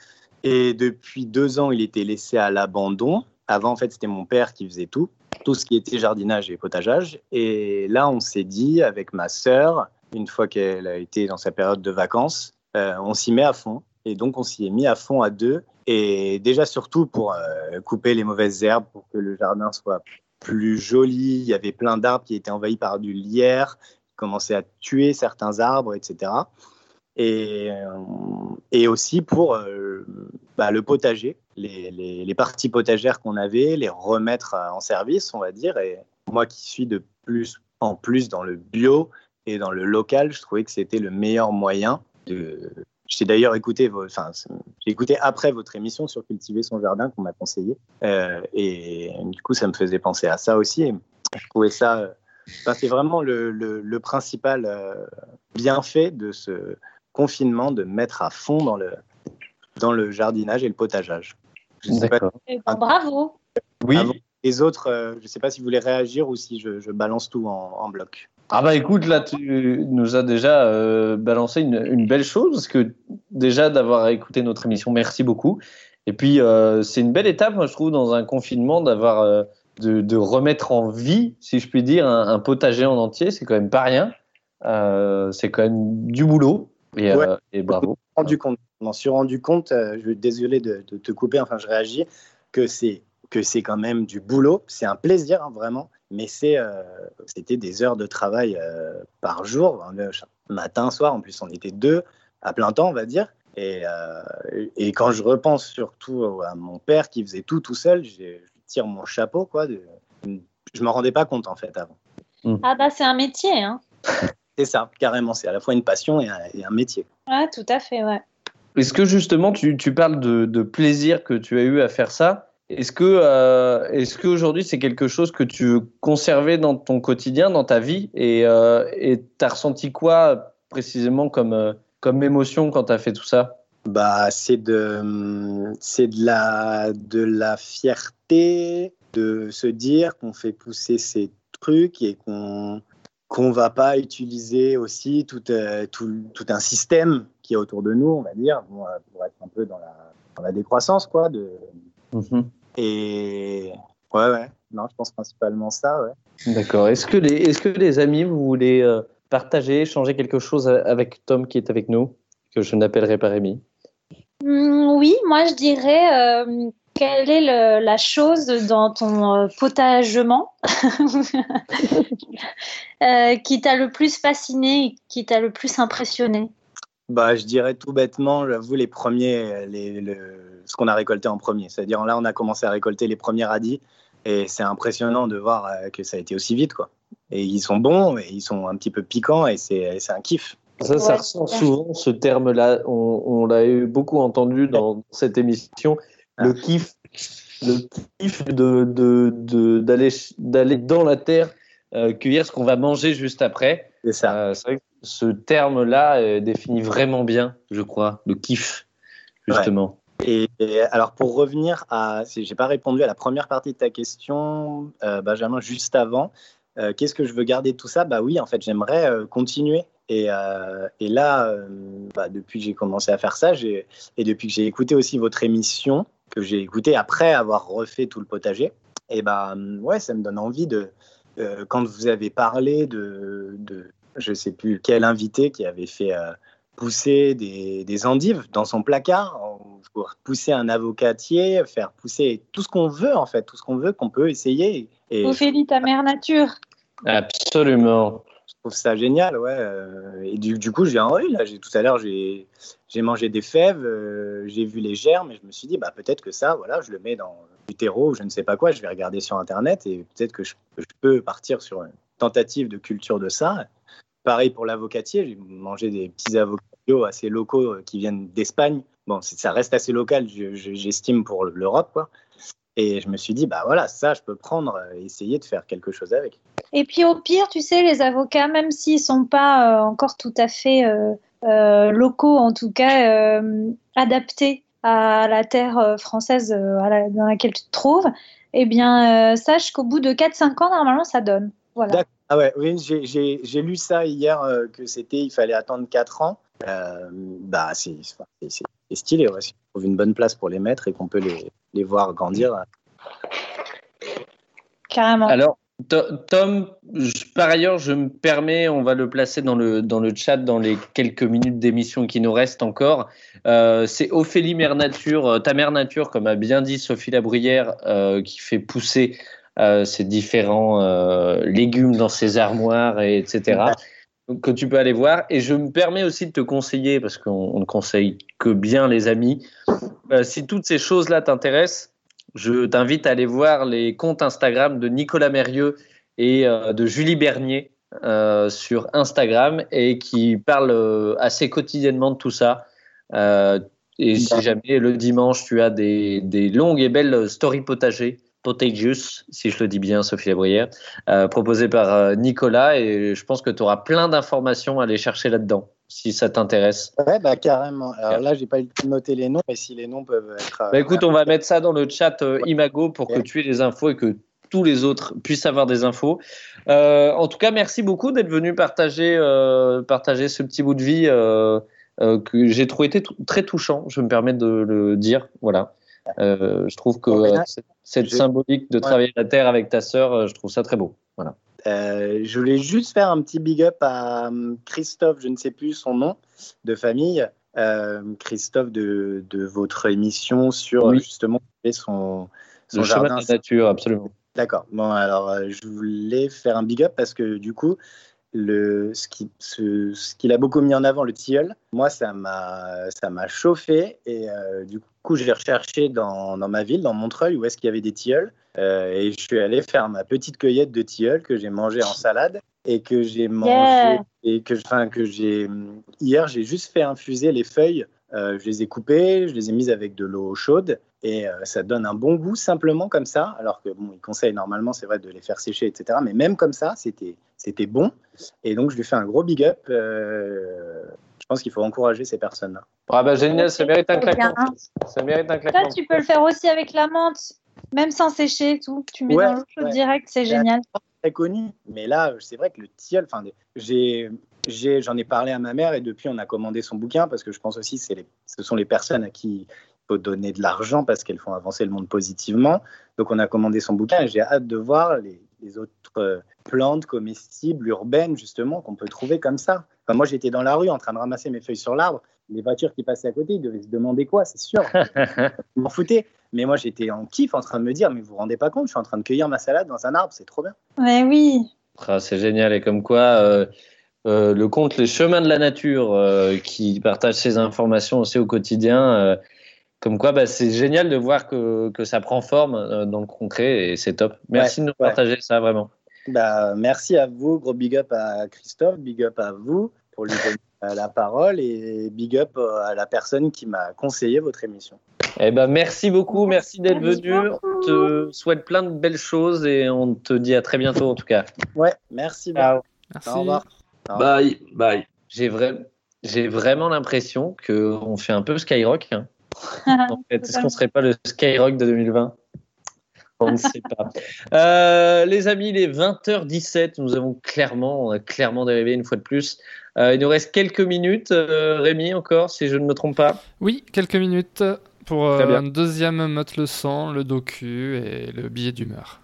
Et depuis deux ans, il était laissé à l'abandon. Avant, en fait, c'était mon père qui faisait tout, tout ce qui était jardinage et potageage. Et là, on s'est dit avec ma sœur, une fois qu'elle a été dans sa période de vacances, euh, on s'y met à fond. Et donc, on s'y est mis à fond à deux. Et déjà, surtout pour couper les mauvaises herbes, pour que le jardin soit plus joli. Il y avait plein d'arbres qui étaient envahis par du lierre commencer à tuer certains arbres, etc. Et, euh, et aussi pour euh, bah, le potager, les, les, parties potagères qu'on avait, les remettre en service, on va dire. Et moi qui suis de plus en plus dans le bio et dans le local, je trouvais que c'était le meilleur moyen de. J'ai d'ailleurs écouté, enfin, écouté après votre émission sur cultiver son jardin qu'on m'a conseillé, euh, et du coup, ça me faisait penser à ça aussi. Je trouvais ça c'est vraiment le, principal euh, bienfait de ce confinement, de mettre à fond dans le, dans le jardinage et le potageage. Eh ben, bravo. Oui. Les autres, euh, je ne sais pas si vous voulez réagir ou si je, balance tout en, bloc. Ah bah écoute, là tu nous as déjà euh, balancé une, belle chose, parce que déjà d'avoir écouté notre émission, merci beaucoup. Et puis c'est une belle étape, moi je trouve, dans un confinement, d'avoir de, remettre en vie, si je puis dire, un, potager en entier, c'est quand même pas rien. Euh, c'est quand même du boulot. Et, euh, bravo. Rendu compte. Je m'en suis rendu compte, euh, je suis désolé de, te couper, enfin je réagis, que c'est que c'est quand même du boulot. C'est un plaisir, hein, vraiment, mais c'est c'était des heures de travail par jour, matin, soir. En plus, on était deux à plein temps, on va dire. Et, et quand je repense surtout à mon père qui faisait tout tout seul, j'ai tire mon chapeau, quoi. De... Je me rendais pas compte, en fait, avant. Hmm. Ah bah, c'est un métier, hein. c'est ça, carrément. C'est à la fois une passion et un, métier. Ouais, tout à fait, ouais. Est-ce que justement, tu, tu parles de, de, plaisir que tu as eu à faire ça? Est-ce que, euh, est-ce qu'aujourd'hui, c'est quelque chose que tu veux conserver dans ton quotidien, dans ta vie? Et euh, tu as ressenti quoi précisément comme, euh, comme émotion quand tu as fait tout ça? Bah, c'est de, c'est de la, de la fierté de se dire qu'on fait pousser ces trucs et qu'on qu'on va pas utiliser aussi tout, euh, tout, tout, un système qui est autour de nous, on va dire, pour être un peu dans la, dans la décroissance, quoi. De... Mhm. Et ouais, ouais, non, je pense principalement ça, ouais. D'accord. Est-ce que les, est-ce que les amis, vous voulez euh, partager, changer quelque chose avec Tom qui est avec nous, que je n'appellerai pas Rémi? Mm, oui, moi je dirais euh, quelle est la chose dans ton euh, potagement euh, qui t'a le plus fasciné et qui t'a le plus impressionné? Bah, Je dirais tout bêtement, j'avoue, les premiers, les, ce qu'on a récolté en premier. C'est-à-dire là, on a commencé à récolter les premiers radis et c'est impressionnant de voir que ça a été aussi vite. quoi. Et ils sont bons, et ils sont un petit peu piquants et c'est un kiff. Ça, ça ressent souvent ce terme-là. On, l'a eu beaucoup entendu dans cette émission. Ah. Le kiff, le kiff de, d'aller, d'aller dans la terre, euh, cueillir ce qu'on va manger juste après. C'est ça. Euh, vrai que ce terme-là euh, définit vraiment bien, je crois, le kiff, justement. Et, alors pour revenir à, j'ai pas répondu à la première partie de ta question, Benjamin, juste avant. qu'est-ce que je veux garder de tout ça? Bah oui, en fait, j'aimerais continuer euh, et, là, euh, bah, depuis que j'ai commencé à faire ça, et depuis que j'ai écouté aussi votre émission, que j'ai écouté après avoir refait tout le potager, et bah, ouais, ça me donne envie de. Euh, quand vous avez parlé de, de, je sais plus quel invité qui avait fait pousser des, des, endives dans son placard, pour pousser un avocatier, faire pousser tout ce qu'on veut en fait, tout ce qu'on veut qu'on peut essayer. Et... Ophélie, ta mère nature. Absolument trouve ça génial, ouais. Euh, et du, coup, j'ai envie, là. Tout à l'heure, j'ai mangé des fèves, euh, j'ai vu les germes, et je me suis dit, bah, peut-être que ça, voilà, je le mets dans du terreau ou je ne sais pas quoi, je vais regarder sur Internet, et peut-être que je, peux partir sur une tentative de culture de ça. Pareil pour l'avocatier, j'ai mangé des petits avocats assez locaux euh, qui viennent d'Espagne. Bon, ça reste assez local, j'estime, pour l'Europe, quoi. Et je me suis dit, bah voilà, ça, je peux prendre et essayer de faire quelque chose avec. Et puis au pire, tu sais, les avocats, même s'ils sont pas encore tout à fait locaux, en tout cas adaptés à la terre française dans laquelle tu te trouves, eh bien, sache qu'au bout de 4-5 ans, normalement, ça donne. Voilà. Ah ouais, oui, j'ai lu ça hier euh, que c'était, il fallait attendre 4 ans. Euh, bah, c'est stylé, ouais. Si on trouve une bonne place pour les mettre et qu'on peut les, les, voir grandir. Carrément. Alors, Tom, par ailleurs, je me permets, on va le placer dans le, dans le chat dans les quelques minutes d'émission qui nous restent encore. Euh, c'est Ophélie Mère Nature, ta mère nature, comme a bien dit Sophie Labruyère, qui fait pousser euh, ces différents euh, légumes dans ses armoires, et etc. que tu peux aller voir. Et je me permets aussi de te conseiller, parce qu'on ne conseille que bien les amis, euh, si toutes ces choses-là t'intéressent, je t'invite à aller voir les comptes Instagram de Nicolas Mérieux et de Julie Bernier sur Instagram et qui parlent assez quotidiennement de tout ça. et si jamais le dimanche tu as des, des longues et belles stories potagées, Potagius, si je le dis bien, Sophie Labrière, euh, proposé par euh, Nicolas. Et je pense que tu auras plein d'informations à aller chercher là-dedans, si ça t'intéresse. Ouais, bah carrément. Alors là, j'ai pas noter les noms, mais si les noms peuvent être. Bah, écoute, on va mettre ça dans le chat euh, Imago pour que tu aies les infos et que tous les autres puissent avoir des infos. en tout cas, merci beaucoup d'être venu partager, partager ce petit bout de vie que j'ai trouvé très touchant. Je me permets de le dire. Voilà. Je trouve que cette symbolique de travailler la terre avec ta sœur, euh, je trouve ça très beau. Voilà. Euh, je voulais juste faire un petit big up à Christophe, je ne sais plus son nom de famille, euh, Christophe de, de, votre émission sur justement son, son jardin. de la nature, absolument. D'accord. Bon, alors je voulais faire un big up parce que du coup, le, ce qu'il ce, qu'il a beaucoup mis en avant, le tilleul, moi, ça m'a chauffé. Et du coup, coup, j'ai recherché dans, dans, ma ville, dans Montreuil, où est-ce qu'il y avait des tilleuls. Euh, et je suis allé faire ma petite cueillette de tilleuls que j'ai mangé en salade et que j'ai mangé. Et que, enfin, que j'ai. Hier, j'ai juste fait infuser les feuilles. Euh, je les ai coupées, je les ai mises avec de l'eau chaude et euh, ça donne un bon goût simplement comme ça. Alors que bon, ils conseillent normalement, c'est vrai, de les faire sécher, etc. Mais même comme ça, c'était c'était bon. Et donc, je lui fais un gros big up je pense qu'il faut encourager ces personnes-là. Ah bah génial, ça mérite un claquement. Ça mérite un claquement. Ça, tu peux le faire aussi avec la menthe, même sans sécher tout. Tu mets dans l'eau chaude direct, c'est génial. Très connu, mais là, c'est vrai que le tilleul, enfin, j'ai j'en ai, parlé à ma mère et depuis on a commandé son bouquin parce que je pense aussi que ce sont les personnes à qui il faut donner de l'argent parce qu'elles font avancer le monde positivement. Donc on a commandé son bouquin et j'ai hâte de voir les, les autres plantes comestibles urbaines justement qu'on peut trouver comme ça. Enfin, moi j'étais dans la rue en train de ramasser mes feuilles sur l'arbre, les voitures qui passaient à côté ils devaient se demander quoi, c'est sûr. Vous m'en foutez. Mais moi j'étais en kiff en train de me dire mais vous vous rendez pas compte, je suis en train de cueillir ma salade dans un arbre, c'est trop bien. Ouais, oui. Ah, c'est génial et comme quoi euh, euh, le compte Les Chemins de la Nature qui partage ces informations aussi au quotidien comme quoi, bah, c'est génial de voir que, que, ça prend forme euh, dans le concret et c'est top. Merci de nous partager ça vraiment. Bah, merci à vous, gros big up à Christophe, big up à vous pour lui donner euh, la parole et big up euh, à la personne qui m'a conseillé votre émission. Eh ben, merci beaucoup, merci d'être venu. On te souhaite plein de belles choses et on te dit à très bientôt en tout cas. Ouais, merci. Ciao. Merci. Au revoir. Bye, bye. J'ai vraiment l'impression qu'on fait un peu Skyrock. Hein. est-ce qu'on serait pas le Skyrock de 2020 on ne sait pas. Euh, les amis, il est 20h17. Nous avons clairement, clairement dérivé une fois de plus. Euh, il nous reste quelques minutes. Euh, Rémi, encore, si je ne me trompe pas. Oui, quelques minutes pour un deuxième motte le sang, le docu et le billet d'humeur.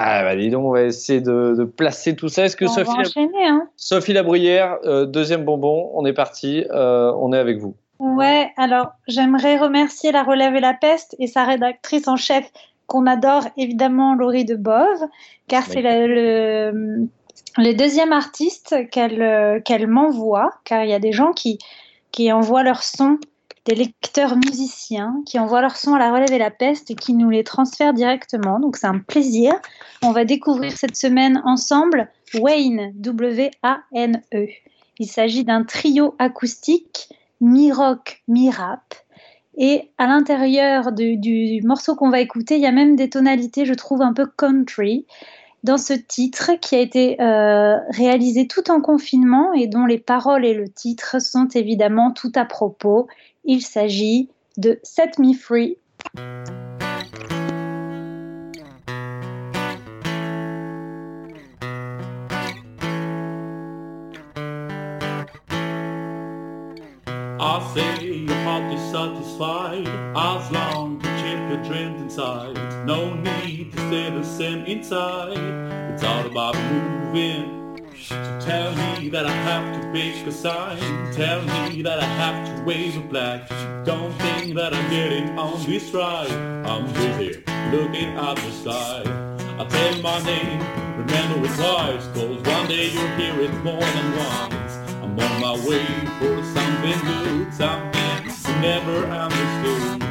Ah, bah dis donc, on va essayer de, placer tout ça. Est-ce que Sophie, hein. Sophie Labruyère, deuxième bonbon, on est parti, on est avec vous. Ouais, alors j'aimerais remercier La Relève et la Peste et sa rédactrice en chef qu'on adore évidemment, Laurie de Bove, car c'est le, le, deuxième artiste qu'elle qu'elle m'envoie, car il y a des gens qui, qui envoient leur son, des lecteurs musiciens, qui envoient leur son à La Relève et la Peste et qui nous les transfèrent directement. Donc c'est un plaisir. On va découvrir cette semaine ensemble Wayne, W-A-N-E. Il s'agit d'un trio acoustique, mi-rock, mi-rap. Et à l'intérieur du, du morceau qu'on va écouter, il y a même des tonalités, je trouve, un peu country dans ce titre qui a été euh, réalisé tout en confinement et dont les paroles et le titre sont évidemment tout à propos. Il s'agit de Set Me Free. I say your heart is satisfied as long you keep your dreams inside. No need to stay the same inside. It's all about moving. So tell me that I have to pick a sign. Tell me that I have to wave a flag. Don't think that I'm getting on this ride. I'm busy looking at the side. I tell my name, remember it twice. Cause one day you'll hear it more than once. I'm on my way for something good, something you never understood.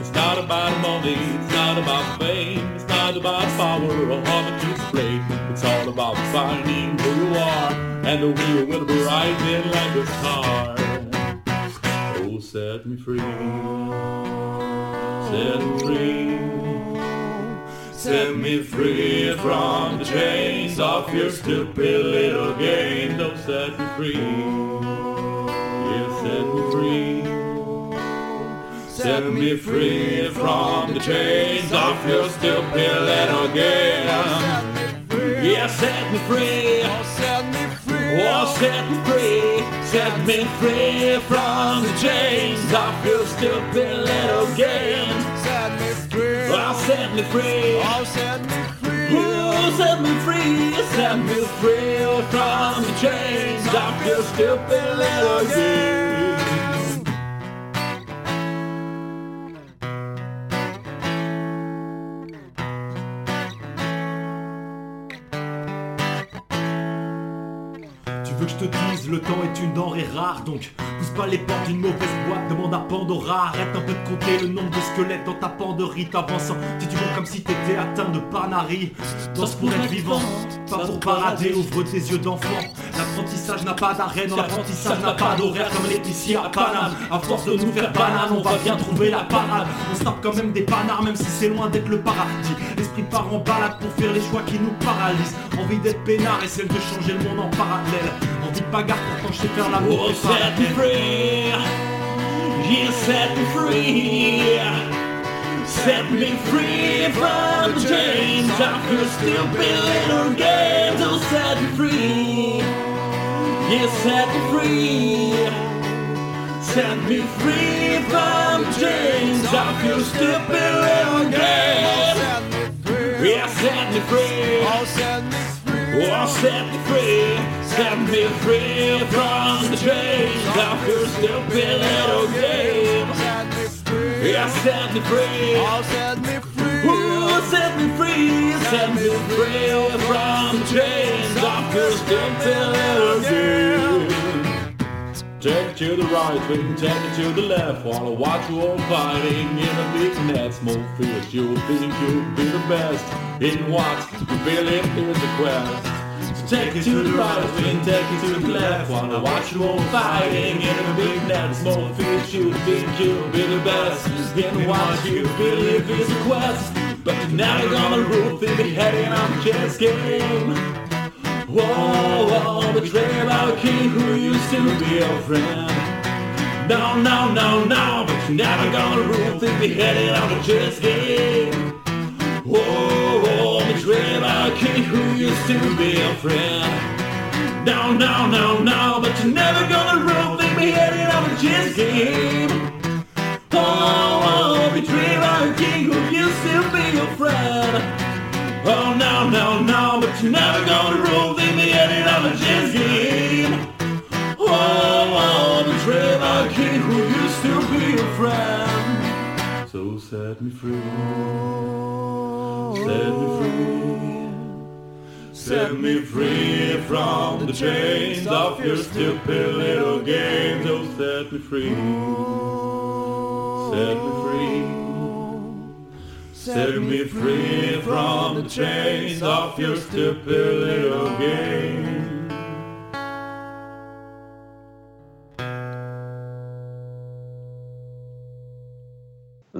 It's not about money, it's not about fame, it's not about power or how much you play. It's all about finding and the wheel will be rising like a star. Oh, set me free, set me free. Set me free from the chains of your stupid little game. Don't set me free. Yeah, set me free. Set me free from the chains of your stupid little game. Yeah, set me free. Oh, set me free. Set me free from the chains of your stupid little game. Set me free. Oh, set me free. Oh, set me free. Oh, set me free. Set me free from the chains of your stupid little game. Que je te dise, le temps est une denrée rare, donc pousse pas les portes d'une mauvaise boîte, demande à Pandora, arrête un peu de compter le nombre de squelettes dans ta panderie, t'avançant, si tu vois comme si t'étais atteint de panari, danse pour être vivant, pas pour parader, ouvre tes yeux d'enfant, l'apprentissage n'a pas non l'apprentissage n'a pas d'horaire comme l'épicier à Paname, à force de nous faire banane, on va bien trouver la parade, on se tape quand même des panards, même si c'est loin d'être le paradis, l'esprit part en balade pour faire les choix qui nous paralysent, envie d'être peinard et celle de changer le monde en parallèle, envie de bagarre pourtant je sais faire l'amour Oh, et set me free. You set me free. Set me free from the chains of your stupid little games. Oh, set me free. You set me free. Set me free from the chains of your stupid little games. Yeah, set me free. Oh, set me free. Oh, set me free. Set me free from the chains of your stupid little games. Yeah, set me free. Oh, set me free. Oh, set me free. Set me free from the chains of your stupid little games. Take it to the right, we can take it to the left While I watch you all fighting in a big net Small fish, you think you'll be the best In what you believe is the quest take it to the right, can take it to the left. I watch you all fighting in a big net. Small fish, you think you'll be the best. In what you believe is the quest? But you're never gonna rule, think be heading on the chess game Whoa, whoa, betray our king who used to be your friend. No, no, no, no, but you're never gonna rule, think we headed on the chess game. Whoa, betray our king who used to be your friend. No, no, no, no, but you're never gonna think we headed on the chess game. Oh, oh, betray our king who used to be your friend. Oh no, no, no, but you're never gonna rule the beginning of a chess game. Oh, oh, betray my king who used to be a friend. So set me free, set me free. Set me free from the chains of your stupid little games. Oh, set me free. Set me free. Set me free from the chains of your stupid little games.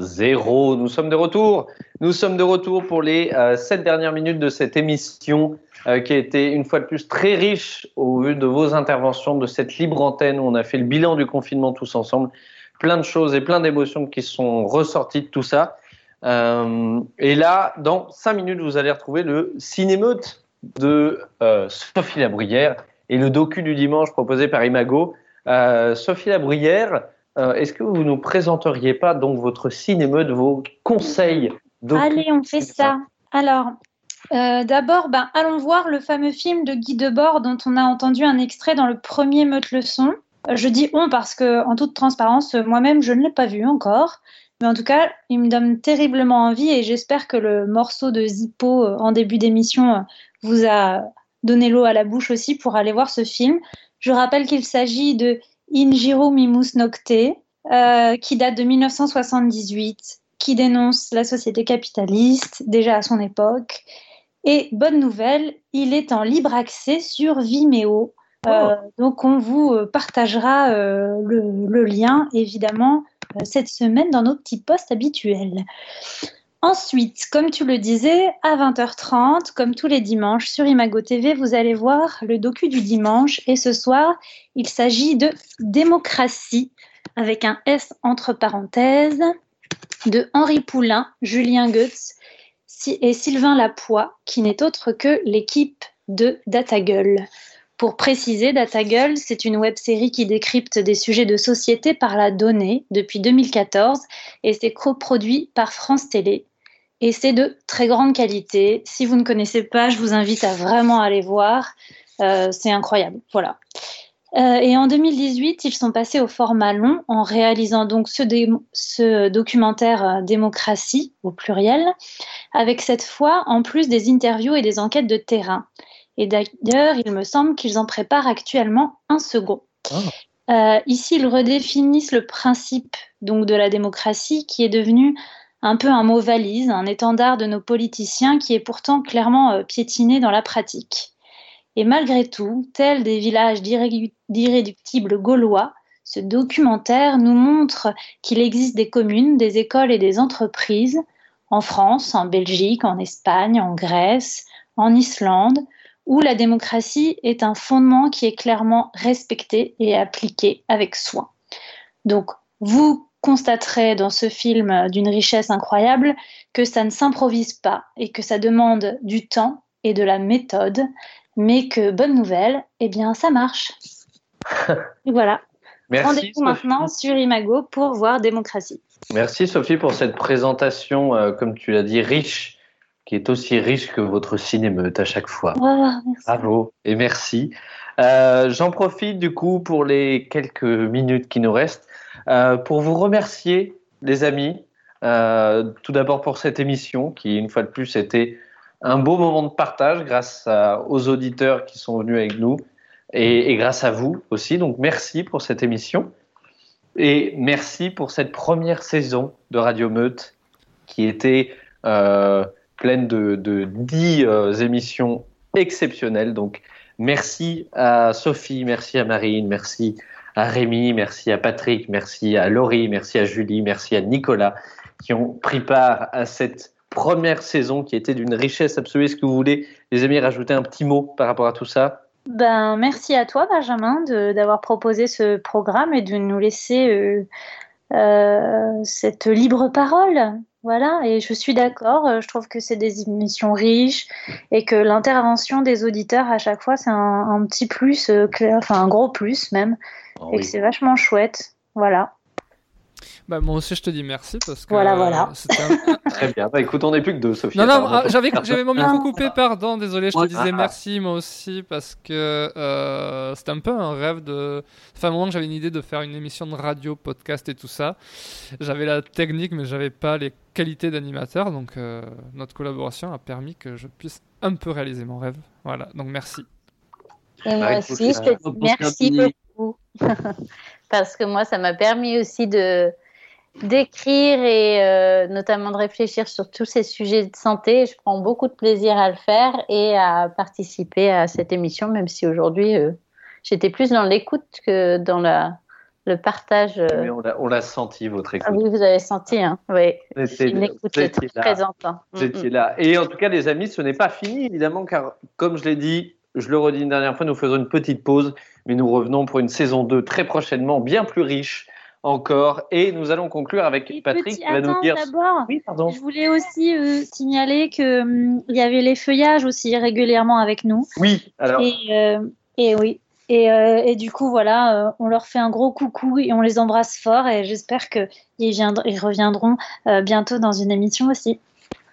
0. Nous sommes de retour. Nous sommes de retour pour les euh, sept dernières minutes de cette émission euh, qui a été une fois de plus très riche au vu de vos interventions, de cette libre antenne où on a fait le bilan du confinement tous ensemble. Plein de choses et plein d'émotions qui sont ressorties de tout ça. Euh, et là, dans cinq minutes, vous allez retrouver le cinémeute de Sophie Labruyère et le docu du dimanche proposé par Imago. Sophie Labruyère, euh, est-ce que vous nous présenteriez pas donc votre cinémeute, vos conseils Allez, on fait ça. Alors, euh, d'abord, ben, allons voir le fameux film de Guy Debord dont on a entendu un extrait dans le premier Meute Leçon. Euh, Je dis on parce que, en toute transparence, moi-même, je ne l'ai pas vu encore. Mais en tout cas, il me donne terriblement envie et j'espère que le morceau de Zippo en début d'émission vous a donné l'eau à la bouche aussi pour aller voir ce film. Je rappelle qu'il s'agit de Injiro Mimus Nocte, euh, qui date de 1978, qui dénonce la société capitaliste, déjà à son époque. Et bonne nouvelle, il est en libre accès sur Vimeo. Euh, donc on vous euh, partagera euh, le, le lien, évidemment, cette semaine dans nos petits posts habituels. Ensuite, comme tu le disais, à 20h30, comme tous les dimanches sur Imago TV, vous allez voir le docu du dimanche. Et ce soir, il s'agit de Démocratie, avec un S entre parenthèses, de Henri Poulain, Julien Goetz et Sylvain Lapoix, qui n'est autre que l'équipe de DataGull. Pour préciser, DataGull, c'est une web série qui décrypte des sujets de société par la donnée depuis 2014 et c'est coproduit par France Télé. Et c'est de très grande qualité. Si vous ne connaissez pas, je vous invite à vraiment aller voir. Euh, c'est incroyable. Voilà. Euh, et en 2018, ils sont passés au format long en réalisant donc ce, dé- ce documentaire euh, Démocratie au pluriel, avec cette fois en plus des interviews et des enquêtes de terrain. Et d'ailleurs, il me semble qu'ils en préparent actuellement un second. Euh, ici, ils redéfinissent le principe donc de la démocratie qui est devenu un peu un mot valise, un étendard de nos politiciens qui est pourtant clairement euh, piétiné dans la pratique. Et malgré tout, tel des villages d'irré- d'irréductibles gaulois, ce documentaire nous montre qu'il existe des communes, des écoles et des entreprises en France, en Belgique, en Espagne, en Grèce, en Islande, où la démocratie est un fondement qui est clairement respecté et appliqué avec soin. Donc, vous constaterez dans ce film d'une richesse incroyable que ça ne s'improvise pas et que ça demande du temps et de la méthode, mais que, bonne nouvelle, eh bien, ça marche. Et voilà. Rendez-vous maintenant sur Imago pour voir démocratie. Merci Sophie pour cette présentation, euh, comme tu l'as dit, riche, qui est aussi riche que votre cinémeute à chaque fois. Oh, merci. Bravo et merci. Euh, J'en profite du coup pour les quelques minutes qui nous restent pour vous remercier, les amis. Euh, tout d'abord pour cette émission qui, une fois de plus, était un beau moment de partage grâce aux auditeurs qui sont venus avec nous et, grâce à vous aussi. Donc merci pour cette émission et merci pour cette première saison de Radio Meute qui était euh, pleine de, de 10 euh, émissions exceptionnelles. Donc merci à Sophie, merci à Marine, merci à Rémi, merci à Patrick, merci à Laurie, merci à Julie, merci à Nicolas qui ont pris part à cette première saison qui était d'une richesse absolue. Est-ce que vous voulez, les amis, rajouter un petit mot par rapport à tout ça? Ben, merci à toi, Benjamin, d'avoir proposé ce programme et de nous laisser euh, euh, cette libre parole. Voilà, et je suis d'accord, euh, je trouve que c'est des émissions riches et que l'intervention des auditeurs à chaque fois, c'est un, un petit plus, euh, clair, enfin un gros plus même, Oh et que c'est vachement chouette. Voilà. Bah, moi aussi, je te dis merci parce que. Voilà, voilà. c'était un- Très bien. Bah, écoute, on n'est plus que deux, Sophie. Non, non, ah, j'avais, j'avais mon micro Ah. coupé, pardon, désolé, je te disais Ah. merci moi aussi parce que euh, c'était un peu un rêve de. Enfin, à un moment que j'avais une idée de faire une émission de radio, podcast et tout ça. J'avais la technique, mais j'avais pas les qualités d'animateur, donc euh, notre collaboration a permis que je puisse un peu réaliser mon rêve. Voilà, donc merci. Et Bah, moi écoute, aussi, je euh, te dis merci beaucoup. Parce que moi, ça m'a permis aussi de d'écrire et euh, notamment de réfléchir sur tous ces sujets de santé. Je prends beaucoup de plaisir à le faire et à participer à cette émission, même si aujourd'hui, euh, j'étais plus dans l'écoute que dans la le partage. euh, Mais on l'a- on l'a senti, votre écoute. Ah oui, vous avez senti, hein. Oui. Une écoute étiez très présente. hein. Vous Mm, étiez mm. là. Et en tout cas, les amis, ce n'est pas fini, évidemment, car comme je l'ai dit, je le redis une dernière fois, nous faisons une petite pause, mais nous revenons pour une saison 2 très prochainement, bien plus riche encore. Et nous allons conclure avec Patrick Petit, qui va nous attends, dire. d'abord, Oui, pardon. je voulais aussi euh, signaler que hum, il y avait les feuillages aussi régulièrement avec nous. Oui, alors. Et, euh, et oui. Et, euh, et du coup, voilà, on leur fait un gros coucou et on les embrasse fort. Et j'espère qu'ils viendront- ils reviendront bientôt dans une émission aussi.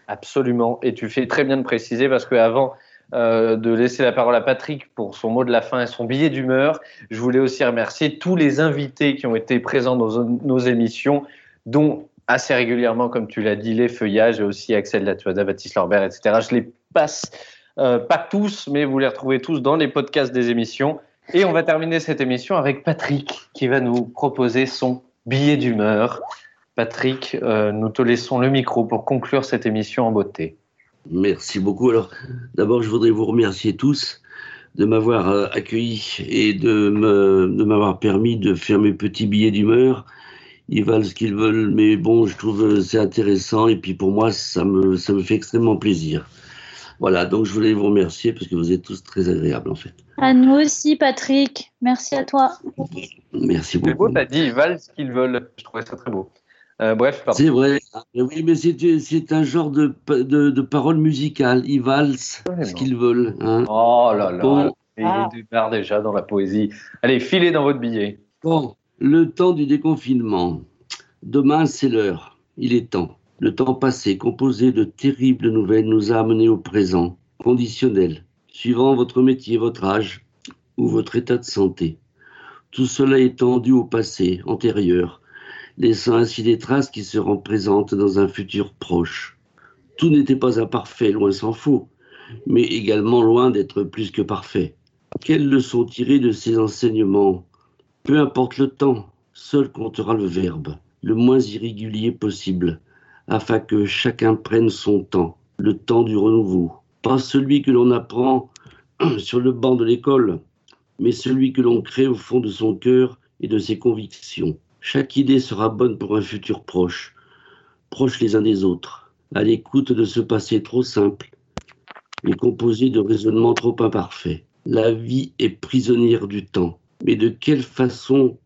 Absolument. Et tu fais très bien de préciser parce que avant euh, de laisser la parole à Patrick pour son mot de la fin et son billet d'humeur, je voulais aussi remercier tous les invités qui ont été présents dans nos émissions, dont assez régulièrement, comme tu l'as dit, les feuillages et aussi Axel Latuada, Baptiste Lorbert, etc. Je les passe, euh, pas tous, mais vous les retrouvez tous dans les podcasts des émissions. Et on va terminer cette émission avec Patrick qui va nous proposer son billet d'humeur. Patrick, euh, nous te laissons le micro pour conclure cette émission en beauté. Merci beaucoup. Alors, d'abord, je voudrais vous remercier tous de m'avoir euh, accueilli et de me- de m'avoir permis de faire mes petits billets d'humeur. Ils valent ce qu'ils veulent, mais bon, je trouve euh, c'est intéressant et puis pour moi, ça me, ça me fait extrêmement plaisir. Voilà, donc je voulais vous remercier parce que vous êtes tous très agréables en fait. À nous aussi, Patrick. Merci à toi. Merci C'est beau, beaucoup. t'as dit ils valent ce qu'ils veulent. Je trouvais ça très beau. Euh, bref, pardon. C'est vrai. Ah, Oui, mais c'est un genre de, de, de parole musicale. Ils valsent ce qu'ils veulent. hein. Oh là là, Bon. il démarre déjà dans la poésie. Allez, filez dans votre billet. Bon, le temps du déconfinement. Demain, c'est l'heure. Il est temps. Le temps passé, composé de terribles nouvelles, nous a amenés au présent, conditionnel, suivant votre métier, votre âge ou votre état de santé. Tout cela est tendu au passé, antérieur, laissant ainsi des traces qui seront présentes dans un futur proche. Tout n'était pas imparfait, loin s'en faut, mais également loin d'être plus que parfait. Quelles leçons tirer de ces enseignements? Peu importe le temps, seul comptera le verbe, le moins irrégulier possible, afin que chacun prenne son temps, le temps du renouveau. Pas celui que l'on apprend sur le banc de l'école, mais celui que l'on crée au fond de son cœur et de ses convictions. Chaque idée sera bonne pour un futur proche, proches les uns des autres, à l'écoute de ce passé trop simple et composé de raisonnements trop imparfaits. La vie est prisonnière du temps, mais de quelle façon,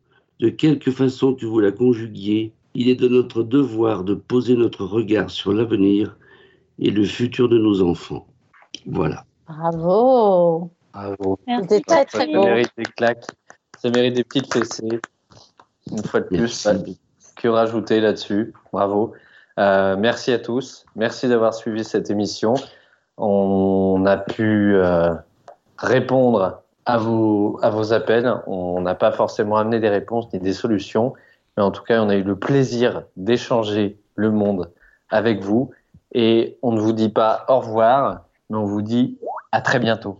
de quelque façon que vous la conjuguiez, il est de notre devoir de poser notre regard sur l'avenir et le futur de nos enfants. Voilà. Bravo. Bravo. C'était très très Ça beau. mérite des claques. Ça mérite des petites fessées. Une fois de plus, que rajouter là-dessus. Bravo. Euh, merci à tous. Merci d'avoir suivi cette émission. On a pu euh, répondre à vos, à vos appels. On n'a pas forcément amené des réponses ni des solutions, mais en tout cas, on a eu le plaisir d'échanger le monde avec vous. Et on ne vous dit pas au revoir, mais on vous dit à très bientôt.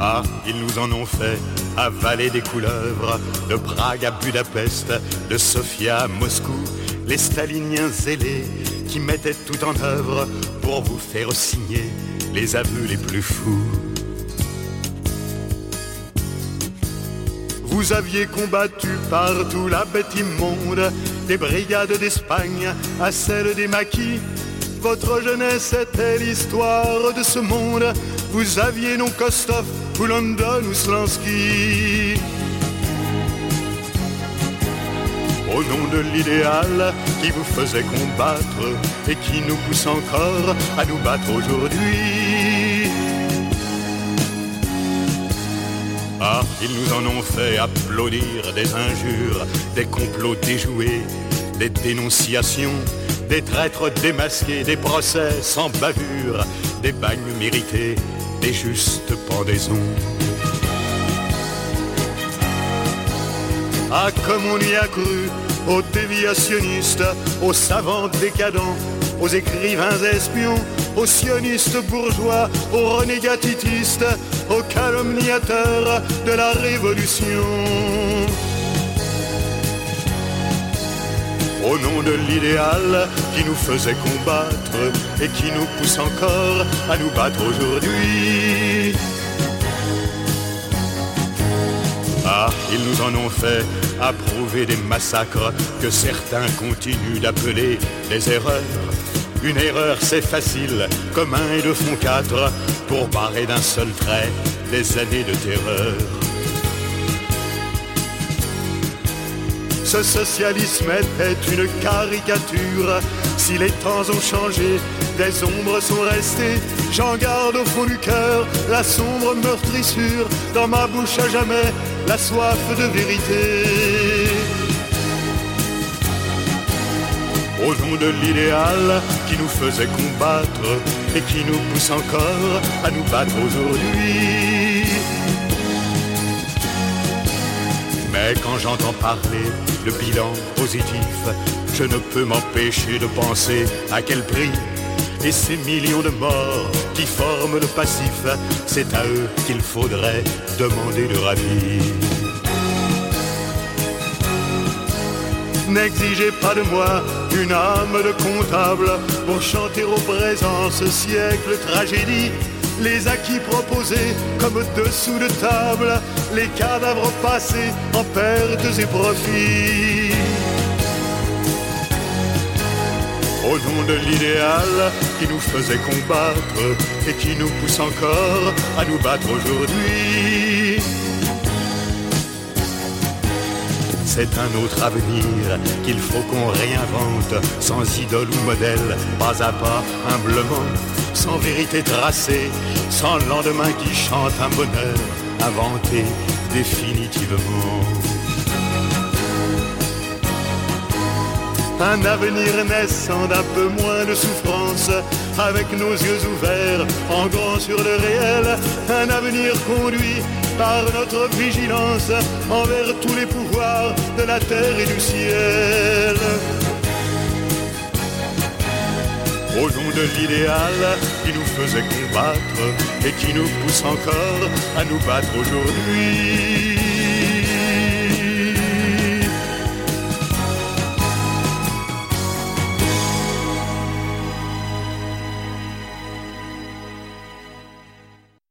Ah, ils nous en ont fait avaler des couleuvres, de Prague à Budapest, de Sofia à Moscou, les staliniens zélés qui mettaient tout en œuvre pour vous faire signer les aveux les plus fous. Vous aviez combattu partout la bête immonde, des brigades d'Espagne à celles des maquis. Votre jeunesse était l'histoire de ce monde. Vous aviez non Kostov ou London ou Slansky. Au nom de l'idéal qui vous faisait combattre et qui nous pousse encore à nous battre aujourd'hui. Ah, ils nous en ont fait applaudir des injures, des complots déjoués, des dénonciations, des traîtres démasqués, des procès sans bavure, des bagnes mérités, des justes pendaisons. Ah, comme on y a cru, aux déviationnistes, aux savants décadents, aux écrivains espions, aux sionistes bourgeois, aux renégatitistes, aux calomniateurs de la révolution. Au nom de l'idéal qui nous faisait combattre et qui nous pousse encore à nous battre aujourd'hui. Ah, ils nous en ont fait approuver des massacres que certains continuent d'appeler des erreurs. Une erreur, c'est facile, comme un et deux font quatre, pour barrer d'un seul trait des années de terreur. Ce socialisme était une caricature. Si les temps ont changé, des ombres sont restées. J'en garde au fond du cœur la sombre meurtrissure. Dans ma bouche à jamais, la soif de vérité. Au nom de l'idéal qui nous faisait combattre et qui nous pousse encore à nous battre aujourd'hui. Mais quand j'entends parler de bilan positif, je ne peux m'empêcher de penser à quel prix. Et ces millions de morts qui forment le passif, c'est à eux qu'il faudrait demander le rapide. N'exigez pas de moi une âme de comptable pour chanter au présent ce siècle tragédie. Les acquis proposés comme dessous de table, les cadavres passés en pertes et profits. Au nom de l'idéal qui nous faisait combattre et qui nous pousse encore à nous battre aujourd'hui. C'est un autre avenir qu'il faut qu'on réinvente, sans idole ou modèle, pas à pas, humblement, sans vérité tracée, sans lendemain qui chante un bonheur inventé définitivement. Un avenir naissant d'un peu moins de souffrance, avec nos yeux ouverts, en grand sur le réel. Un avenir conduit par notre vigilance envers tous les pouvoirs de la terre et du ciel. Au nom de l'idéal qui nous faisait combattre et qui nous pousse encore à nous battre aujourd'hui.